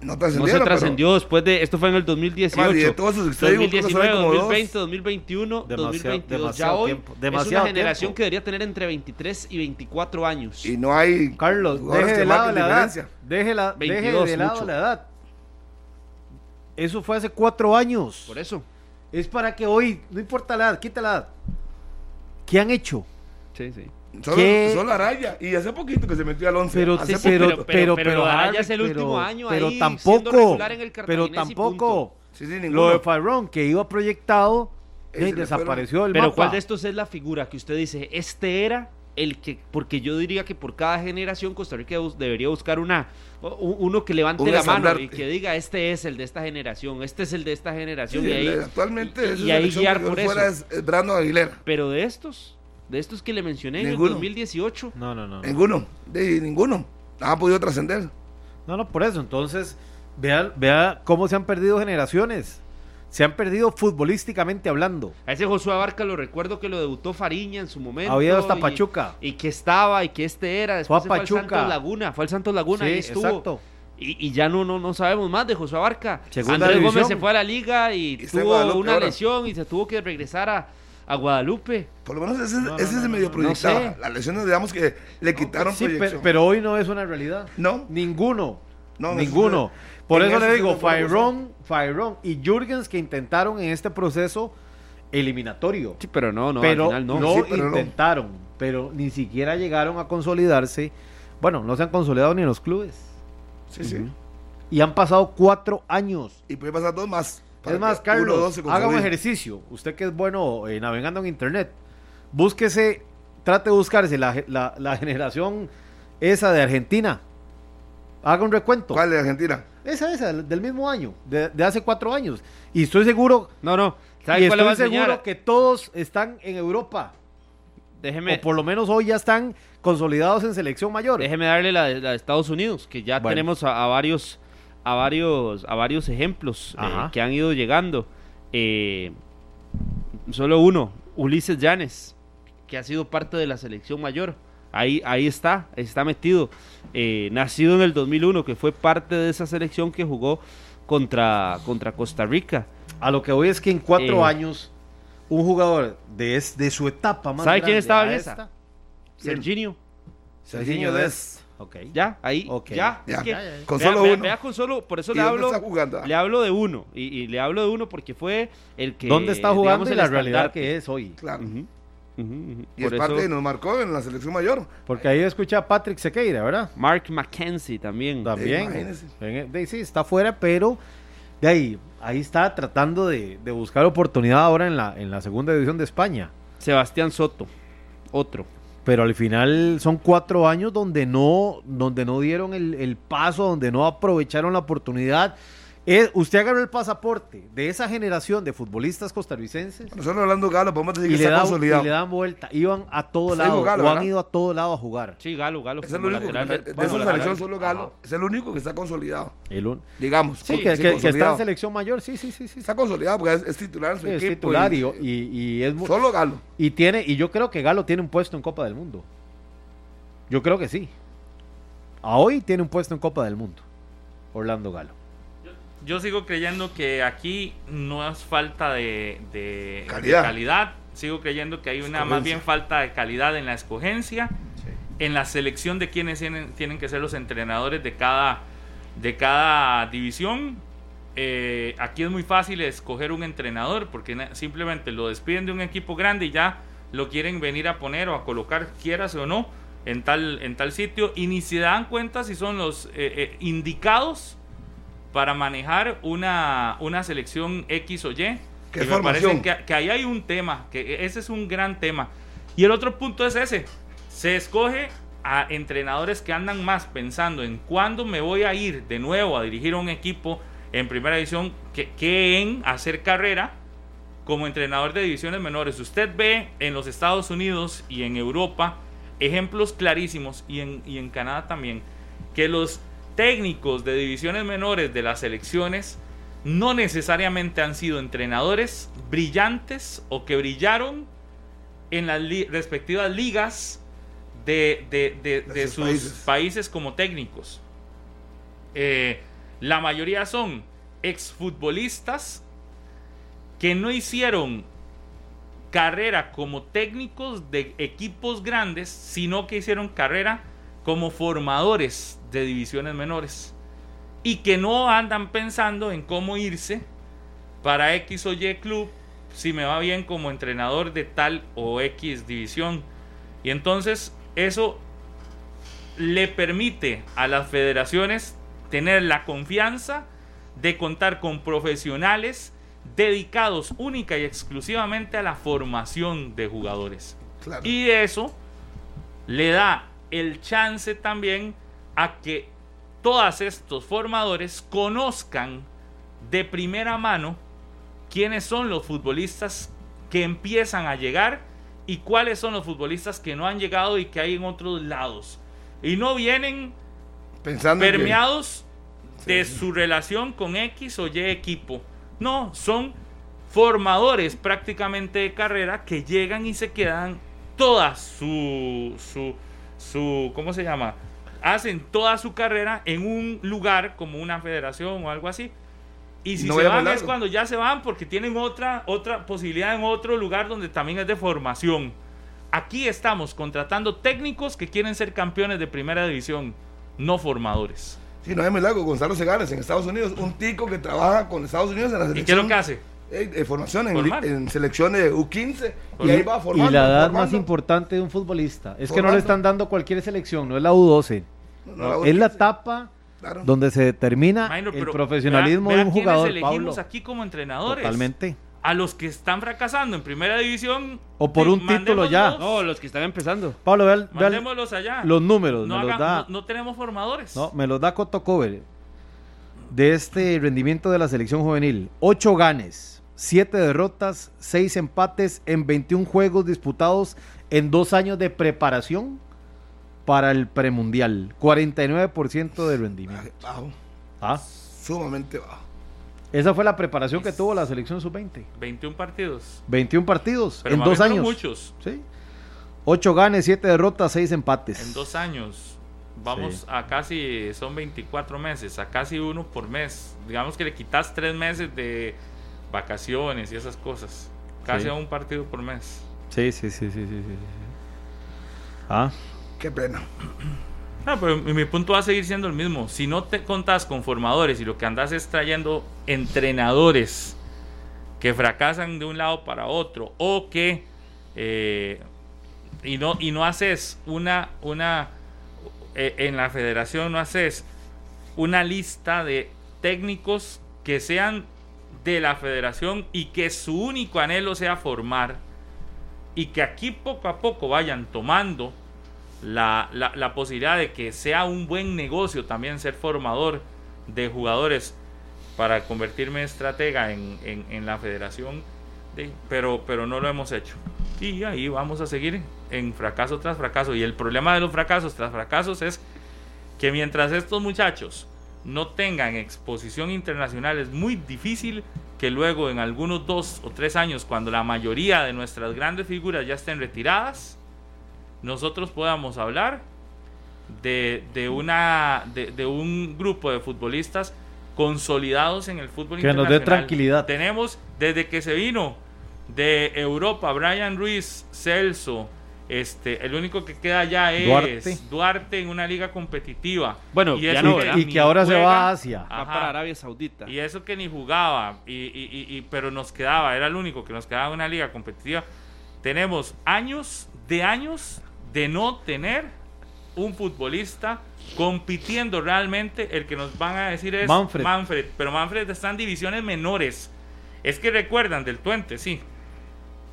No se pero- trascendió después de. Esto fue en el Más, y 2018. de todos esos que usted dijo, creo que 2019, son como dos. 2020, 2021, Demasiado- 2022. Ya demasiado hoy tiempo, es demasiado una generación tiempo. que debería tener entre 23 y 24 años. Y no hay. Carlos, deje de lado la edad. Deje, la, deje 22 de lado mucho. la edad. Eso fue hace cuatro años. Por eso. Es para que hoy, no importa la edad, quita la edad. ¿Qué han hecho? Sí, sí. Solo, ¿Qué? solo Araya. Y hace poquito que se metió al 11. Pero, pero, pero- pero, pero- pero, pero Araya es el pero- último año pero ahí tampoco, regular en el pero y tampoco. poco. Sí, sí, Lo de Farrón, que iba proyectado, eh, le desapareció del Pero mapa. ¿cuál de estos es la figura que usted dice? Este era el que, porque yo diría que por cada generación Costa Rica debería buscar una, uno que levante Un la mano y que diga, este es el de esta generación, este es el de esta Sí, generación. y ahí, actualmente y- y ahí guiar por fuera eso. es, es Brandon Aguilera. Pero de estos, de estos que le mencioné en el 2018, No, no, no. no. Ninguno. De, ninguno. No ha podido trascender. No, no, por eso. Entonces, vea, vea cómo se han perdido generaciones. Se han perdido futbolísticamente hablando. a ese Josué Abarca lo recuerdo que lo debutó Fariña en su momento. Había ido hasta y- Pachuca. Y, que estaba y que este era. Después Fue a se fue al Pachuca. Santos Laguna, fue al Santos Laguna Sí, y estuvo. exacto. Y, y ya no, no, no sabemos más de Josué Abarca. Segunda Andrés división. Gómez se fue a la liga y, Y tuvo una lesión y se tuvo que regresar a, a Guadalupe. Por lo menos ese, No, ese no, es no, medio no, no proyectado. sé. Las lesiones, digamos que le quitaron Sí, proyección. pero, pero hoy no es una realidad. No. Ninguno. No, no, ninguno. Por eso eso le digo, Fairon, Fairon y Jürgens que intentaron en este proceso eliminatorio. Sí, pero no, no, pero al final no. lo Sí, pero no. intentaron, pero ni siquiera llegaron a consolidarse. Bueno, no se han consolidado ni en los clubes. Sí, sí. Y han pasado cuatro años. Y puede pasar dos más. Es más, Carlos, haga un ejercicio. Usted que es bueno eh, navegando en internet, búsquese, trate de buscarse la, la- la generación esa de Argentina. Haga un recuento. ¿Cuál de Argentina? Esa, esa, del mismo año, de, de hace cuatro años. Y estoy seguro, No, no. y ¿Sabe cuál le voy a estoy seguro que todos están en Europa. Déjeme, O por lo menos hoy ya están consolidados en selección mayor. déjeme darle la de, la de Estados Unidos, que ya Bueno. tenemos a, a varios a varios a varios ejemplos eh, que han ido llegando. Eh, solo uno, Ulises Llanes, que ha sido parte de la selección mayor. Ahí, ahí está, está metido. Eh, nacido en el 2001, que fue parte de esa selección que jugó contra, contra Costa Rica. A lo que voy es que en cuatro años, un jugador de, es- de su etapa más ¿Sabe quién grande estaba a en esta- esa? Serginho. Serginho Dest. Ok. Ya, ahí, Ok. ya. Ya. Es que, Ya, ya, ya. Con vea- solo vea- uno. vea con solo, por eso ¿Y le hablo, le hablo de uno. Y, y le hablo de uno porque fue el que. ¿Dónde está jugando digamos, y la realidad que es hoy? Claro. Y Por es parte eso, que nos marcó en la selección mayor. Porque ahí escucha a Patrick Sequeira, ¿verdad? Mark McKenzie también. También. de- sí, está fuera, pero de ahí, ahí está tratando de, de buscar oportunidad ahora en la, en la segunda división de España. Sebastián Soto, otro. Pero al final son cuatro años donde no, donde no dieron el, el paso, donde no aprovecharon la oportunidad. Eh, usted agarró el pasaporte de esa generación de futbolistas costarricenses Nosotros hablando Galo, podemos decir y que le, está dan, consolidado. y le dan vuelta. Iban a todo lado Galo, o han ¿verdad? ido a todo lado a jugar. Sí, Galo, Galo. Es el único, que- lateral de, de- de como esa lateral. selección solo Galo. Es el único que está consolidado. El un- Digamos. Sí, con- que, que- que está en selección mayor, sí, sí, sí, sí. Está consolidado porque es, es titular en su Sí, es titular y, y- y- es Solo Galo. y tiene y yo creo que Galo tiene un puesto en Copa del Mundo. Yo creo que sí. A hoy tiene un puesto en Copa del Mundo. Orlando Galo. Yo sigo creyendo que aquí no es falta de, de- de Calidad. calidad. Sigo creyendo que hay una más bien falta de calidad en la escogencia, en la selección de quienes tienen, tienen que ser los entrenadores de cada, de cada división. Eh, aquí es muy fácil escoger un entrenador porque simplemente lo despiden de un equipo grande y ya lo quieren venir a poner o a colocar, quieras o no, en tal, en tal sitio y ni se dan cuenta si son los eh, eh, indicados para manejar una, una selección X o Y. ¿Qué Y me parece que, que ahí hay un tema, que ese es un gran tema. Y el otro punto es ese. Se escoge a entrenadores que andan más pensando en cuándo me voy a ir de nuevo a dirigir a un equipo en primera división que, que en hacer carrera como entrenador de divisiones menores. Usted ve en los Estados Unidos y en Europa ejemplos clarísimos y en, y en Canadá también que los técnicos de divisiones menores de las selecciones no necesariamente han sido entrenadores brillantes o que brillaron en las li- respectivas ligas de, de- de- sus sus países. países. como técnicos. Eh, la mayoría son exfutbolistas que no hicieron carrera como técnicos de equipos grandes, sino que hicieron carrera como formadores de divisiones menores y que no andan pensando en cómo irse para X o Y club si me va bien como entrenador de tal o X división. Y entonces eso le permite a las federaciones tener la confianza de contar con profesionales dedicados única y exclusivamente a la formación de jugadores. Claro. Y eso le da el chance también a que todos estos formadores conozcan de primera mano quiénes son los futbolistas que empiezan a llegar y cuáles son los futbolistas que no han llegado y que hay en otros lados. Y no vienen Pensando que- permeados de su relación con X o Y equipo. No, son formadores prácticamente de carrera que llegan y se quedan toda su, su, su, ¿cómo se llama? Hacen toda su carrera en un lugar como una federación o algo así. Y si No se van es cuando ya se van porque tienen otra, otra posibilidad en otro lugar donde también es de formación. Aquí estamos contratando técnicos que quieren ser campeones de primera división, no formadores. Sí, no es muy largo. Gonzalo Segares en Estados Unidos, un tico que trabaja con Estados Unidos en la ¿Y selección. qué es lo que hace? Eh, formación en, de U15 y ahí va formando. y la edad formando. más importante de un futbolista es que no le están dando cualquier selección, no es la U12. No, no, es la U15, etapa claro. donde se determina el profesionalismo vea- de un jugador, elegimos Pablo. aquí como entrenadores. Totalmente. A los que están fracasando en primera división. O por un título ya. No, los que están empezando. Pablo, vea, vea Mandémoslos allá. los números, no, me los da. no- no tenemos formadores. No, me los da Coto Cover. De este rendimiento de la selección juvenil. 8 ganes, 7 derrotas, 6 empates en 21 juegos disputados en dos años de preparación para el premundial. 49% de rendimiento. Bajo, Ah, sumamente bajo. esa fue la preparación que tuvo la selección sub-20. 21 partidos. 21 partidos Pero en dos años. muchos. Sí. 8 ganes, 7 derrotas, 6 empates. En dos años. vamos Sí. a casi, son 24 meses, a casi uno por mes. Digamos que le quitas tres meses de vacaciones y esas cosas. Casi Sí. a un partido por mes. Sí, sí, sí, sí, sí, sí. Ah, Qué pena. No, pero mi, punto va a seguir siendo el mismo. Si no te contás con formadores y lo que andas es trayendo entrenadores que fracasan de un lado para otro o que eh, y no y no haces una una eh, en la federación no haces una lista de técnicos que sean de la federación y que su único anhelo sea formar y que aquí poco a poco vayan tomando la, la- posibilidad de que sea un buen negocio también ser formador de jugadores para convertirme en estratega en, en- la federación, de- pero, pero no lo hemos hecho. Y ahí vamos a seguir en fracaso tras fracaso. Y el problema de los fracasos tras fracasos es que mientras estos muchachos no tengan exposición internacional es muy difícil que luego en algunos dos o tres años, cuando la mayoría de nuestras grandes figuras ya estén retiradas, nosotros podamos hablar de, de una, de, de un grupo de futbolistas consolidados en el fútbol Que nos dé internacional. tranquilidad. Tenemos desde que se vino de Europa, Brian Ruiz, Celso, este, el único que queda ya es Duarte. Duarte, en una liga competitiva. Bueno, Y ya no, que y que ahora se va a Asia. Va Ajá. para Arabia Saudita. Y eso que ni jugaba, y, y- y- y- pero nos quedaba, era el único que nos quedaba en una liga competitiva. Tenemos años de años de no tener un futbolista compitiendo realmente. El que nos van a decir es Manfred. pero Manfred está en divisiones menores. Es que recuerdan del Tuente, sí.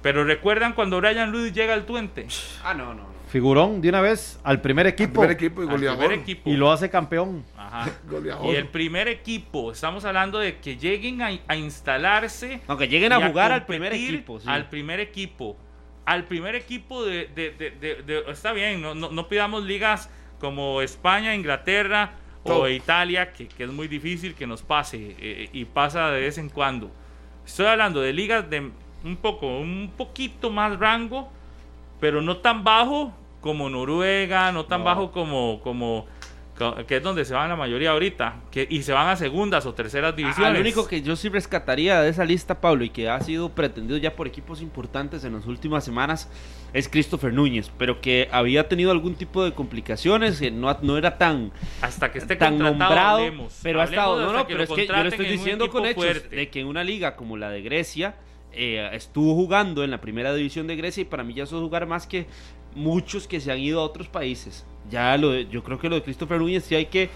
Pero recuerdan cuando Brian Ruiz llega al Tuente. Ah, no, no. no. Figurón de una vez al primer equipo Primer equipo y Al goleador. primer equipo. y lo hace campeón. Ajá. [laughs] Goleador. Y el primer equipo, estamos hablando de que lleguen a, a instalarse Aunque lleguen a jugar al primer equipo. sí. Al primer equipo. Al primer equipo de. de- de- de- de- está bien, no, no, no pidamos ligas como España, Inglaterra o. Italia, que, que es muy difícil que nos pase eh, y pasa de vez en cuando. Estoy hablando de ligas de un poco, un poquito más rango, pero no tan bajo como Noruega, no tan No. bajo como, como co- que es donde se van la mayoría ahorita, que, y se van a segundas o terceras divisiones. Al único que yo sí rescataría de esa lista, Pablo, y que ha sido pretendido ya por equipos importantes en las últimas semanas, es Christopher Núñez, pero que había tenido algún tipo de complicaciones, que no, no era tan, hasta que esté tan contratado, nombrado, hablemos. pero ha Hablemos estado, no, no, pero lo es que yo contraten estoy diciendo con hechos fuerte. de que en una liga como la de Grecia, eh, estuvo jugando en la primera división de Grecia y para mí ya eso es jugar más que muchos que se han ido a otros países. Ya lo de- yo creo que lo de Christopher Núñez sí hay que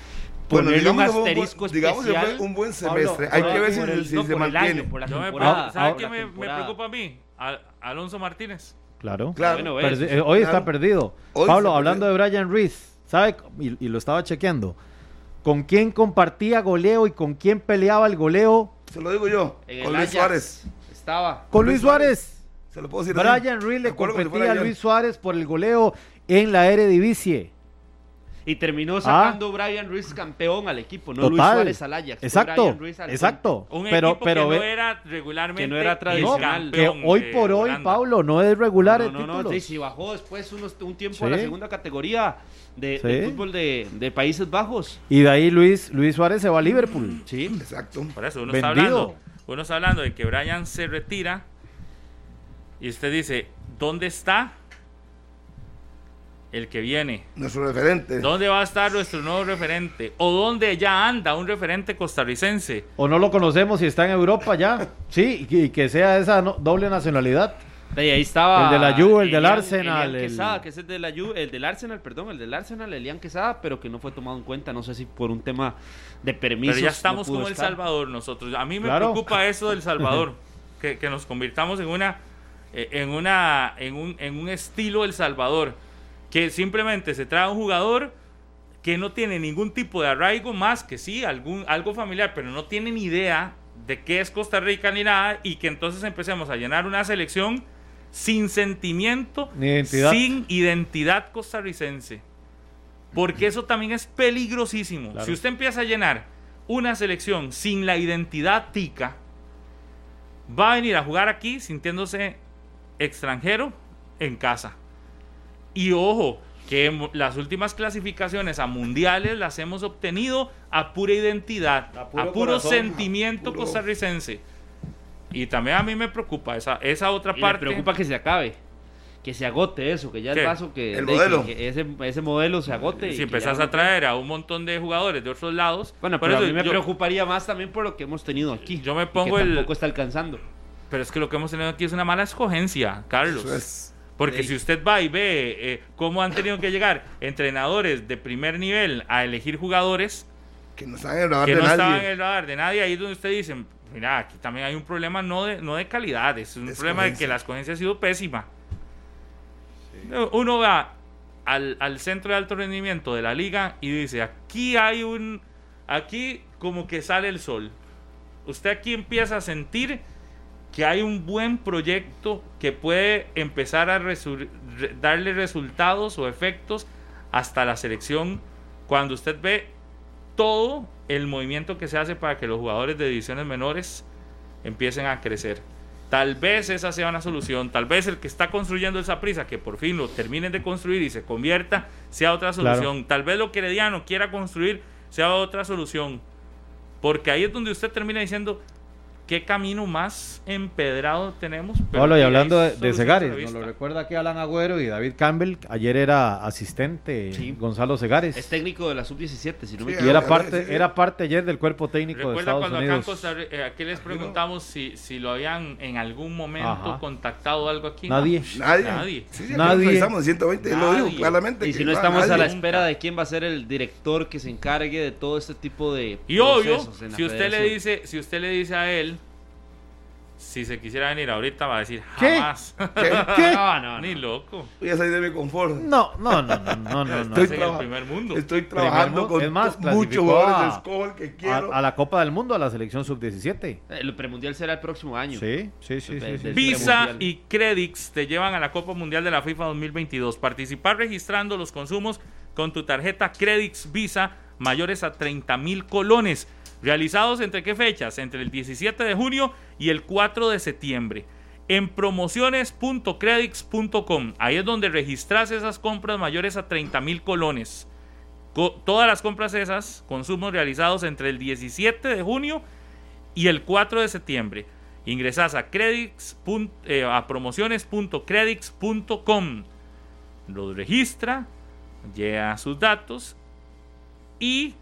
Bueno, ponerle un digamos que fue un buen- asterisco digamos que fue especial. un buen semestre. Hay el- que ver si- el- si no, se mantiene. año, por la Yo me temporada, preocupa- ¿Sabe por qué me, me preocupa a mí? A- Alonso Martínez. Claro. Claro. Bueno, Perdi- eh, hoy está claro. perdido. Hoy Pablo, está hablando de Brian Reese, ¿sabe? Y, y lo estaba chequeando. ¿Con quién compartía goleo y con quién peleaba el goleo? Se lo digo yo. Con Luis Suárez. Estaba. Con Luis Suárez. Se lo puedo decir. Brian Me le si competía a. Luis Suárez por el goleo en la Eredivisie. Y terminó sacando Brian Ruiz campeón al equipo, no Luis. Suárez al Ajax. Exacto, Brian Ruiz al exacto. Un pero equipo pero que no era regularmente que no era tradicional. que hoy por hoy, Holanda. Pablo, no es regular No, el no, no, título. sí, sí, bajó después unos, un tiempo Sí. a la segunda categoría de, Sí. fútbol de, de Países Bajos. Y de ahí Luis, Luis Suárez se va a Liverpool. Sí. Exacto. Por eso uno está, Vendido. hablando, uno está hablando de que Brian se retira y usted dice, ¿dónde está el que viene? Nuestro referente. ¿Dónde va a estar nuestro nuevo referente? ¿O dónde ya anda un referente costarricense? O no lo conocemos si está en Europa ya. Sí, y que, sea esa doble nacionalidad. De ahí estaba El de la Juve, el del Arsenal, Elian el- Quesada, que es el de la Juve, el del Arsenal, perdón, el del Arsenal, Elian Quesada, pero que no fue tomado en cuenta, no sé si por un tema de permisos. Pero ya estamos como El. Salvador nosotros. A mí me Claro. preocupa eso del Salvador, [laughs] que, que nos convirtamos en una eh, en una en un, en un estilo El Salvador, que simplemente se trae un jugador que no tiene ningún tipo de arraigo más que sí, algún algo familiar, pero no tiene ni idea de qué es Costa Rica ni nada y que entonces empecemos a llenar una selección sin sentimiento, identidad. sin identidad costarricense. Porque eso también es peligrosísimo. Claro. Si usted empieza a llenar una selección sin la identidad tica, va a venir a jugar aquí sintiéndose extranjero en casa. Y ojo, que las últimas clasificaciones a mundiales las hemos obtenido a pura identidad, A a, puro corazón, sentimiento puro- costarricense. Y también a mí me preocupa esa, esa otra Y parte. preocupa que se acabe. Que se agote eso, que ya ¿Qué? el vaso que, El de- modelo. que- que ese, ese modelo se agote. y si empezás ya a traer a un montón de jugadores de otros lados. Bueno, pero a mí me yo- preocuparía más también por lo que hemos tenido aquí. Yo me que pongo el- tampoco está alcanzando. Pero es que lo que hemos tenido aquí es una mala escogencia, Carlos. Eso es. Porque Sí. si usted va y ve eh, cómo han tenido que llegar entrenadores de primer nivel a elegir jugadores Que no están en el radar que de no estaban en nadie. el radar de nadie, ahí es donde usted dice, mira, aquí también hay un problema no de, no de calidad, es un problema de que la escogencia ha sido pésima. Uno va al, al centro de alto rendimiento de la liga y dice, aquí hay un, aquí como que sale el sol. Usted aquí empieza a sentir que hay un buen proyecto que puede empezar a darle resultados o efectos hasta la selección cuando usted ve todo el movimiento que se hace para que los jugadores de divisiones menores empiecen a crecer. Tal vez esa sea una solución, tal vez el que está construyendo esa prisa, que por fin lo terminen de construir y se convierta, sea otra Claro. solución. Tal vez lo que Herediano quiera construir sea otra solución. Porque ahí es donde usted termina diciendo qué camino más empedrado tenemos. Pero Pablo, y hablando de, de Segares, nos lo recuerda que Alan Agüero y David Campbell, ayer era asistente Sí. Gonzalo Segares. Es técnico de la sub-17, si no me Sí, y era parte, sí. era parte ayer del cuerpo técnico de Recuerda Estados cuando acá en Unidos. Costa eh, aquí les preguntamos si, si lo habían en algún momento Ajá. contactado algo aquí. Nadie. Nadie. Nadie. Sí, sí, Nadie. aquí Estamos en 120, lo digo claramente. Y si no va estamos a la espera de quién va a ser el director que se encargue de todo este tipo de Y obvio, procesos en la si usted le dice, si usted le dice a él, si se quisiera venir ahorita va a decir ¿Qué? jamás. ¿Qué? [laughs] ¿Qué? No, no, Ni loco. Voy a salir de mi confort. No, no, no, no, no, no. Estoy en el primer mundo. Estoy trabajando mundo. con Es más, muchos jugadores a- de que quiero. a la Copa del Mundo, a la selección sub-17. El premundial será el próximo año. Sí, sí, sí, sí, sí. Del Visa y Credix te llevan a la Copa Mundial de la FIFA 2022. Participar registrando los consumos con tu tarjeta Credix Visa mayores a 30 mil colones. ¿Realizados entre qué fechas? Entre el 17 de junio y el 4 de septiembre. En promociones.credix.com. Ahí es donde registras esas compras mayores a 30 mil colones. Co- todas las compras esas, consumos realizados entre el 17 de junio y el 4 de septiembre. Ingresas a, eh, a promociones.credits.com. Los registra, llega sus datos y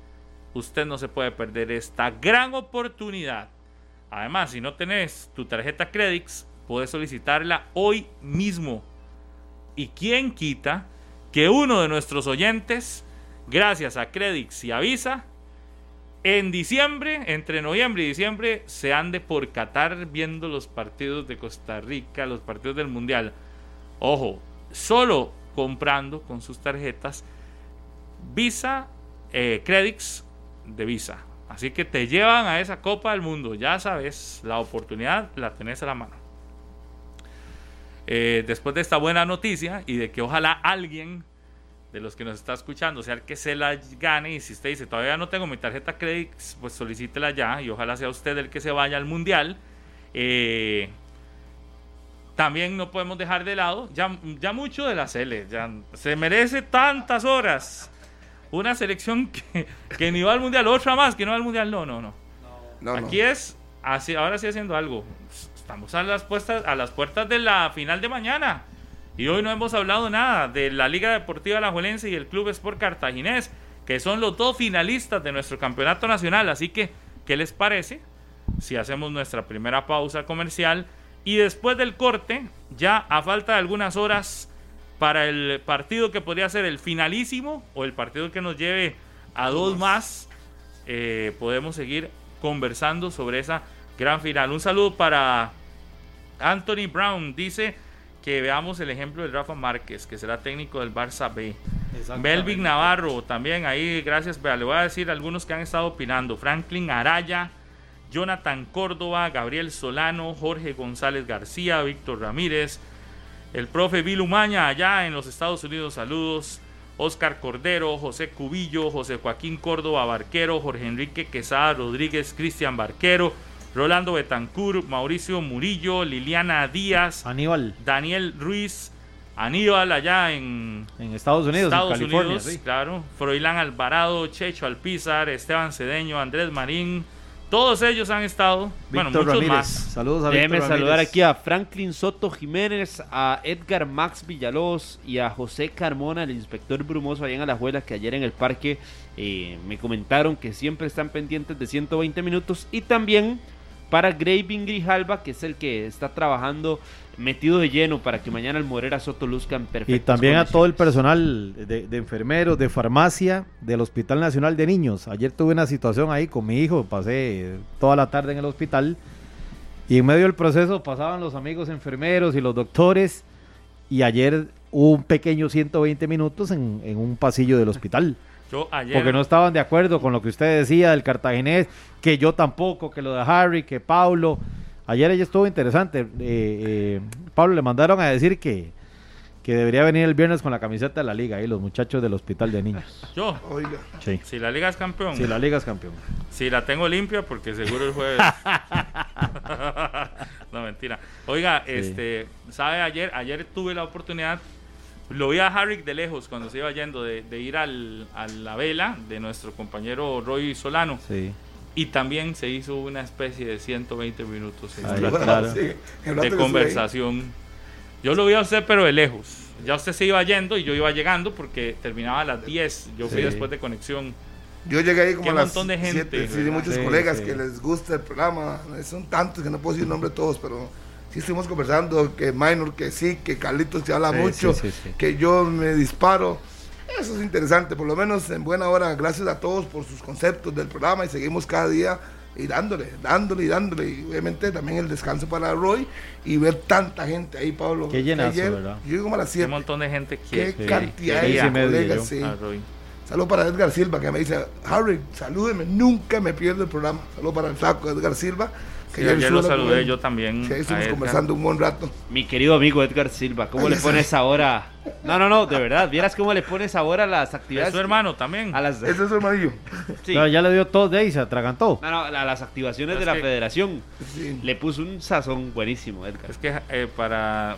usted no se puede perder esta gran oportunidad. Además, si no tenés tu tarjeta Credits, puedes solicitarla hoy mismo. ¿Y quién quita que uno de nuestros oyentes, gracias a Credits y a Visa, en diciembre, entre noviembre y diciembre, se ande por Qatar viendo los partidos de Costa Rica, los partidos del Mundial. Ojo, solo comprando con sus tarjetas Visa, eh, de Visa. Así que te llevan a esa Copa del Mundo. Ya sabes, la oportunidad la tenés a la mano. Eh, después de esta buena noticia y de que ojalá alguien de los que nos está escuchando sea el que se la gane y si usted dice todavía no tengo mi tarjeta Credits, pues solicítela ya y ojalá sea usted el que se vaya al Mundial. Eh, también no podemos dejar de lado ya, ya mucho de la Cele, se merece tantas horas. Una selección [laughs] que, que ni va al Mundial, otra más que no va al Mundial, no, no, no. No, no. Aquí es, así, ahora sí haciendo algo. Estamos a las, puestas, a las puertas de la final de mañana. Y hoy no hemos hablado nada de la Liga Deportiva Alajuelense y el Club Sport Cartaginés, que son los dos finalistas de nuestro campeonato nacional. Así que, ¿qué les parece si hacemos nuestra primera pausa comercial? Y después del corte, ya a falta de algunas horas para el partido que podría ser el finalísimo o el partido que nos lleve a dos más, eh, podemos seguir conversando sobre esa gran final. Un saludo para Anthony Brown. Dice que veamos el ejemplo de Rafa Márquez, que será técnico del Barça B. Melvin Navarro, también ahí, gracias. vea, Le voy a decir algunos que han estado opinando. Franklin Araya, Jonathan Córdoba, Gabriel Solano, Jorge González García, Víctor Ramírez, el profe Bill Umaña allá en los Estados Unidos, saludos. Oscar Cordero, José Cubillo, José Joaquín Córdoba Barquero, Jorge Enrique Quesada Rodríguez, Cristian Barquero, Rolando Betancur, Mauricio Murillo, Liliana Díaz, Aníbal. Daniel Ruiz, Aníbal allá en En Estados Unidos, Estados en California. Unidos, sí. claro. Froilán Alvarado, Checho Alpizar, Esteban Cedeño, Andrés Marín. Todos ellos han estado. bueno, Víctor muchos Ramírez. más. Saludos a Déjeme Víctor saludar Ramírez. aquí a Franklin Soto Jiménez, a Edgar Max Villalobos y a José Carmona, el inspector brumoso allá en Alajuela, que ayer en el parque eh, me comentaron que siempre están pendientes de 120 minutos. Y también para Graving Grijalva, que es el que está trabajando metido de lleno para que mañana el Morera Soto luzca en perfecto. Y también a todo el personal de, de enfermeros, de farmacia, del Hospital Nacional de Niños. Ayer tuve una situación ahí con mi hijo, pasé toda la tarde en el hospital y en medio del proceso pasaban los amigos enfermeros y los doctores y ayer hubo un pequeño 120 minutos en, en un pasillo del hospital. [laughs] Yo ayer. Porque no estaban de acuerdo con lo que usted decía del cartaginés, que yo tampoco, que lo de Harry, que Pablo. Ayer ella estuvo interesante. Eh, eh, Pablo le mandaron a decir que, que debería venir el viernes con la camiseta de la liga, ahí los muchachos del hospital de niños. Yo, Oiga. Sí. si la liga es campeón. Si la liga es campeón. Si la tengo limpia, porque seguro el jueves. [laughs] no, mentira. Oiga, este, ¿sabe? Ayer, ayer tuve la oportunidad. Lo vi a Harry de lejos cuando se iba yendo de, de ir al, a la vela de nuestro compañero Roy Solano. Sí. Y también se hizo una especie de 120 minutos claro. Sí, de conversación. Yo lo vi a usted, pero de lejos. Ya usted se iba yendo y yo iba llegando porque terminaba a las 10. Yo fui Sí. después de conexión. Yo llegué ahí como a las montón de gente, siete, sí, ¿verdad? muchos Sí, colegas sí. que les gusta el programa. Son tantos que no puedo decir el nombre de todos, pero sí estuvimos conversando. Que Minor, que sí, que Carlitos te habla Sí, mucho, sí, sí, sí. que yo me disparo. Eso es interesante, por lo menos en buena hora. Gracias a todos por sus conceptos del programa y seguimos cada día y dándole, dándole y dándole. Y obviamente también el descanso para Roy y ver tanta gente ahí, Pablo. Qué llenazo, Ayer, ¿verdad? Yo llego como a las Un 7. montón de gente Qué que, cantidad que de colegas, sí. Saludos para Edgar Silva que me dice, Harry, salúdeme, nunca me pierdo el programa. Saludos para el saco Edgar Silva. Sí, ayer lo saludé él. yo también. Sí, a estuvimos conversando un buen rato. Mi querido amigo Edgar Silva, ¿cómo le pones ahora? No, no, no, de verdad, vieras cómo le pones ahora las Es actividades. su hermano también. A las, Ese es su hermanillo. sí. Pero ya le dio todo de ahí, se atragantó. No, no, a las activaciones Es de la que- federación. Sí. Le puso un sazón buenísimo, Edgar. Es que eh, para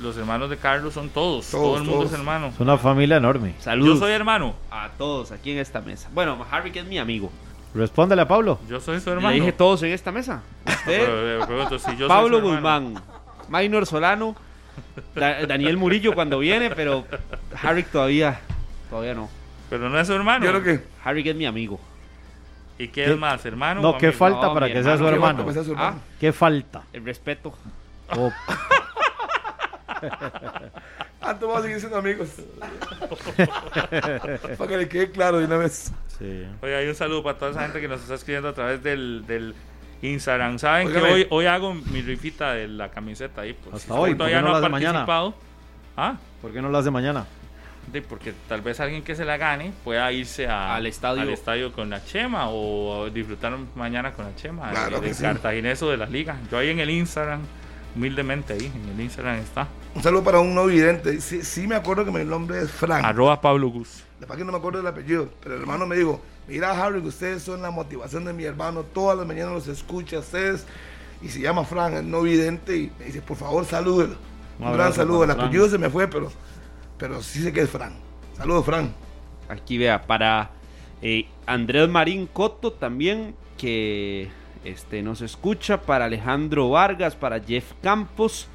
los hermanos de Carlos son todos. Todos, todo el mundo todos. es hermano. Es una familia enorme. Saludos Yo soy hermano. a todos aquí en esta mesa. Bueno, Harry que es mi amigo. Respóndele a Pablo. Yo soy su Le hermano. dije todos en esta mesa. Usted, Pero, pregunto, si yo soy Pablo su. Guzmán, Maynor Solano, Da- Daniel Murillo cuando viene, pero Harry todavía, todavía no. Pero no es su hermano. Yo creo que. Harry es mi amigo. ¿Y qué, ¿Qué- es más, hermano? No, o ¿qué amigo? falta No, para que sea su hermano. hermano? que sea su hermano. ¿Qué falta? El respeto. Oh, Ah, tú vas a seguir siendo amigos. para que le quede claro de una vez. sí. Oye, hay un saludo para toda esa gente que nos está escribiendo a través del, del Instagram. Saben Óigame. que hoy, hoy hago mi rifita de la camiseta ahí. Pues, Hasta si hoy, usted ¿por qué todavía no no ha hace mañana? participado. Ah, ¿Por qué no lo hace mañana? de- porque tal vez alguien que se la gane pueda irse a- Al estadio. al estadio con la Chema o disfrutar mañana con la Chema Claro de, que sí. Cartagineso de la liga. Yo ahí en el Instagram, humildemente ahí, en el Instagram está. Un saludo para un no vidente. Sí, sí me acuerdo que mi nombre es Frank. Arroba Pablo Gus. Después que no me acuerdo del apellido, pero el hermano me dijo, mira Harry, que ustedes son la motivación de mi hermano, todas las mañanas los escucha a ustedes, y se llama Frank, el no vidente, y me dice, por favor, salúdelo. Un gran saludo, el apellido se me fue, pero, pero sí sé que es Frank. Saludos, Frank. Aquí vea, para eh, Andrés Marín Coto también, que este, nos escucha, para Alejandro Vargas, para Jeff Campos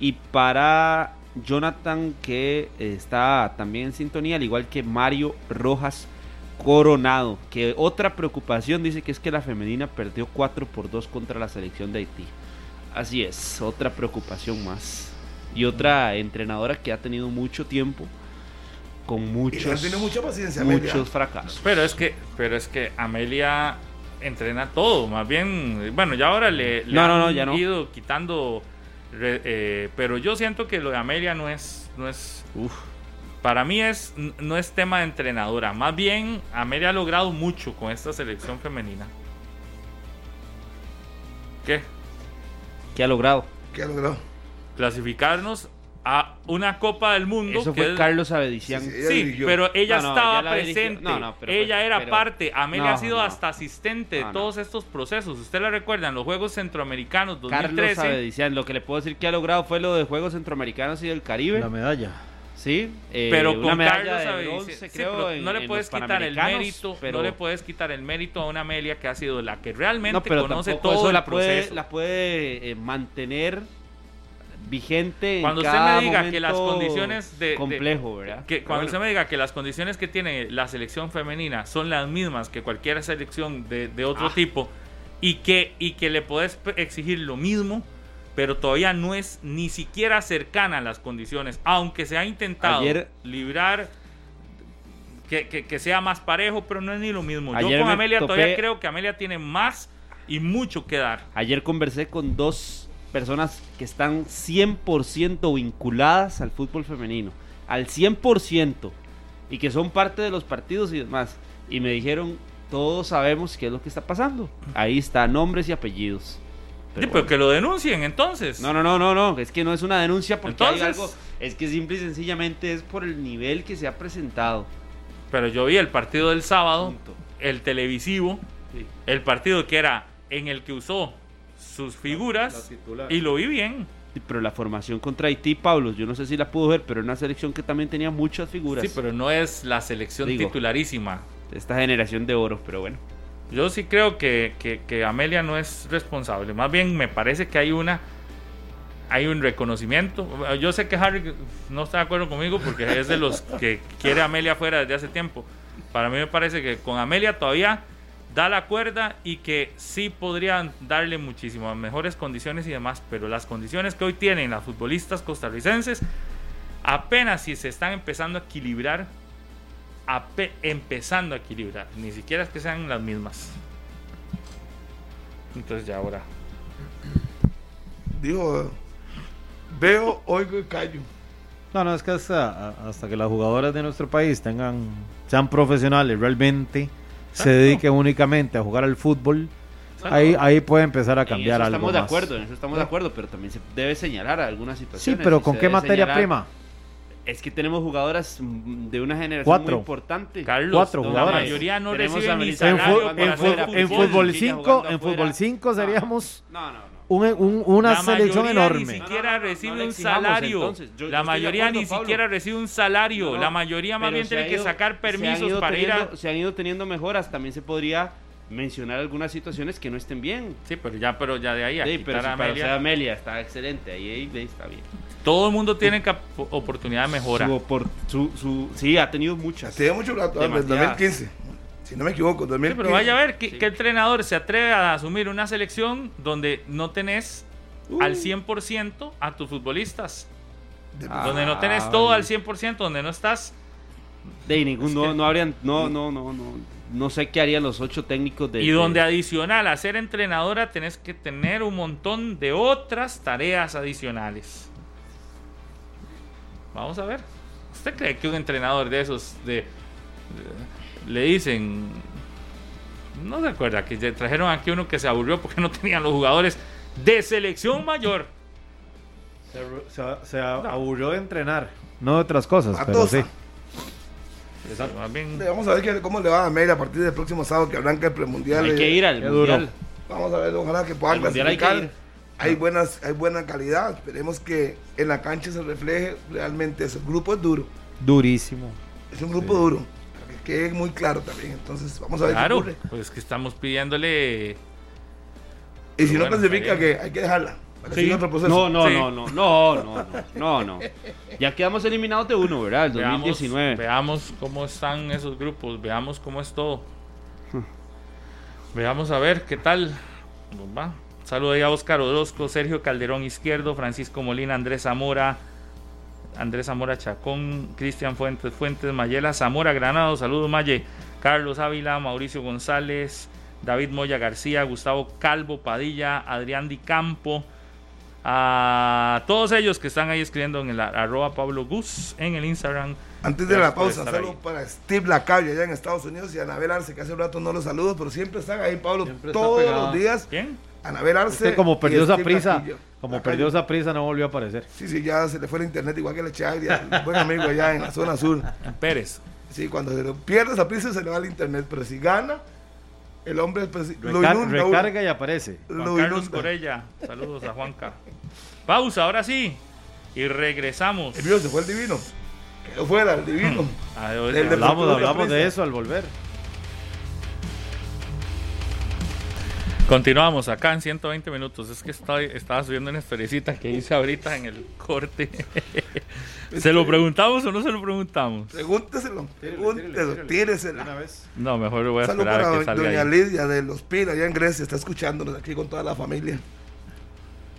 y para Jonathan, que está también en sintonía, al igual que Mario Rojas Coronado. Que otra preocupación dice que es que la femenina perdió 4 por 2 contra la selección de Haití. Así es, otra preocupación más. Y otra entrenadora que ha tenido mucho tiempo con muchos, mucha paciencia, muchos fracasos. Pero es que, pero es que Amelia entrena todo, más bien, bueno, ya ahora le, le No, han no, ya no. ido quitando, eh, pero yo siento que lo de Amelia no es, no es, Uf, para mí es, no es tema de entrenadora, más bien Amelia ha logrado mucho con esta selección femenina. ¿Qué? ¿qué ha logrado? ¿Qué ha logrado? Clasificarnos a una Copa del Mundo. Eso fue Carlos Abedician. Sí, pero ella No, no, estaba ella presente. No, no, pero ella fue- era pero- parte. Amelia No, ha sido no. hasta asistente de todos estos procesos. Usted la recuerda en los Juegos Centroamericanos Carlos 2013. Abedician. Lo que le puedo decir que ha logrado fue lo de Juegos Centroamericanos y del Caribe. La medalla. Sí, eh, pero una con medalla Carlos bronce, sí, pero no le en puedes quitar el mérito, pero- no le puedes quitar el mérito a una Amelia que ha sido la que realmente No, pero conoce todo eso el la puede, proceso. la puede eh, mantener vigente en Cuando usted cada me diga que las condiciones de- de- complejo, ¿verdad? Que cuando bueno, usted me diga que las condiciones que tiene la selección femenina son las mismas que cualquier selección de, de otro Ah. tipo y que, y que le podés exigir lo mismo, pero todavía no es ni siquiera cercana a las condiciones, aunque se ha intentado Ayer- librar que, que- que sea más parejo, pero no es ni lo mismo. Yo Ayer con me Amelia topé- todavía creo que Amelia tiene más y mucho que dar. Ayer conversé con dos personas que están 100% vinculadas al fútbol femenino, al 100%, y que son parte de los partidos y demás. Y me dijeron, todos sabemos qué es lo que está pasando. Ahí está, nombres y apellidos. Pero, Pero bueno. que lo denuncien entonces. No, no, no, no, no, es que no es una denuncia porque hay Entonces- algo, es que simple y sencillamente es por el nivel que se ha presentado. Pero yo vi el partido del sábado, Punto. el televisivo, Sí. el partido que era en el que usó sus figuras y lo vi bien. Pero la formación contra Haití, Pablo, yo no sé si la pudo ver, pero era una selección que también tenía muchas figuras. Sí, pero no es la selección Digo. titularísima. Esta generación de oro, pero bueno. Yo sí creo que, que- que Amelia no es responsable. Más bien me parece que hay una hay un reconocimiento. Yo sé que Harry no está de acuerdo conmigo porque es de los que quiere a Amelia fuera desde hace tiempo. Para mí me parece que con Amelia todavía da la cuerda y que sí podrían darle muchísimas mejores condiciones y demás, pero las condiciones que hoy tienen las futbolistas costarricenses apenas si se están empezando a equilibrar, ape- empezando a equilibrar, ni siquiera es que sean las mismas. Entonces ya ahora. Dijo, veo, oigo y callo. No, no, es que hasta, hasta que las jugadoras de nuestro país tengan, sean profesionales realmente, se dediquen únicamente a jugar al fútbol, ahí, ahí puede empezar a En cambiar eso algo estamos de acuerdo, en eso estamos de acuerdo, pero también se debe señalar algunas Sí, situaciones. pero y ¿con qué materia señalar- prima? Es que tenemos jugadoras de una generación Cuatro. muy importante. Carlos, Cuatro la jugadoras. mayoría no reciben ni En, salario en, en fútbol. fútbol Chiquilla 5, jugando en fútbol 5 seríamos No, no, no. Un- un- una La selección mayoría enorme. Ni siquiera No, no, no, no recibe un salario. la mayoría acuerdo, ni Pablo. siquiera recibe un salario. La mayoría más bien tiene ha que sacar permisos para ir a. teniendo- Se han ido teniendo mejoras. También se podría mencionar algunas situaciones que no estén bien. Sí, pero ya, pero ya de ahí a Sí, quitar pero si a para Amelia. usted Amelia está excelente. Ahí, ahí, ahí está bien. Todo el mundo tiene oportunidad de mejora. Su, opor- su, su- sí, ha tenido muchas. Tiene mucho rato, desde Demasiadas. 2015. Si no me equivoco, Sí, 2015. pero vaya a ver qué, Sí. qué entrenador se atreve a asumir una selección donde no tenés Uh. al 100% a tus futbolistas. Ah, donde no tenés todo al 100%, donde no estás. De ningún, no, no habrían, no, no, no, no, no sé qué harían los ocho técnicos de. Y de- donde adicional a ser entrenadora tenés que tener un montón de otras tareas adicionales. Vamos a ver. ¿Usted cree que un entrenador de esos de, de- le dicen no se acuerda que trajeron aquí uno que se aburrió porque no tenían los jugadores de selección mayor? Se, se- se aburrió de entrenar, no de otras cosas, pero Atosa. sí. Más bien- Vamos a ver cómo le va a Amelia a partir del próximo sábado que arranca el premundial. hay que ir al mundial. Vamos a ver, ojalá que puedan hay que clasificar. Hay, buenas, hay buena calidad. Esperemos que en la cancha se refleje realmente eso. El grupo es duro. Durísimo. Es un grupo duro. Quede muy claro también. Entonces, vamos a ver qué Claro, ocurre. pues que estamos pidiéndole Y si no Bueno, clasifica, que hay que dejarla. Sí. No, no, Sí. no, no, no, no, no, no, no. Ya quedamos eliminados de uno, ¿verdad? El Veamos, 2019. veamos cómo están esos grupos, veamos cómo es todo. Veamos a ver qué tal. nos va. Saludo ahí a Oscar Orozco, Sergio Calderón Izquierdo, Francisco Molina, Andrés Zamora, Andrés Zamora Chacón, Cristian Fuentes, Fuentes Mayela, Zamora Granado, saludos Maye, Carlos Ávila, Mauricio González, David Moya García, Gustavo Calvo Padilla, Adrián Di Campo, a todos ellos que están ahí escribiendo en el arroba Pablo Gus en el Instagram. Antes de la pausa, estar saludo ahí. para Steve Lacalle allá en Estados Unidos y Anabel Arce, que hace un rato no los saludo, pero siempre están ahí, Pablo, Siempre todos los días. ¿Quién? Anabel Arce. Usted como perdió esa prisa. Como La perdió calle. esa prisa, no volvió a aparecer. Sí, sí, ya se le fue el internet igual que la Chagria, el buen amigo allá en la zona sur. Pérez. Sí, cuando se le pierde esa prisa se le va el internet, pero si gana, el hombre pues, lo inunda. recarga y aparece. Juan Lo Carlos. Corella. Saludos a Juanca. Pausa, ahora sí. Y regresamos. El mío se fue el divino. Quedó fuera el divino. Adiós, El de- adiós. Hablamos, Deportivo hablamos de eso al volver. Continuamos acá en 120 minutos. Es que estoy, estaba subiendo una historiecita que hice ahorita en el corte. [laughs] ¿Se lo preguntamos o no se lo preguntamos? Pregúnteselo, pregúnteselo, tíresela. No, mejor lo voy a Saludos esperar a para que salga doña ahí. Lidia de Los Pinos, allá en Grecia, está escuchándonos aquí con toda la familia.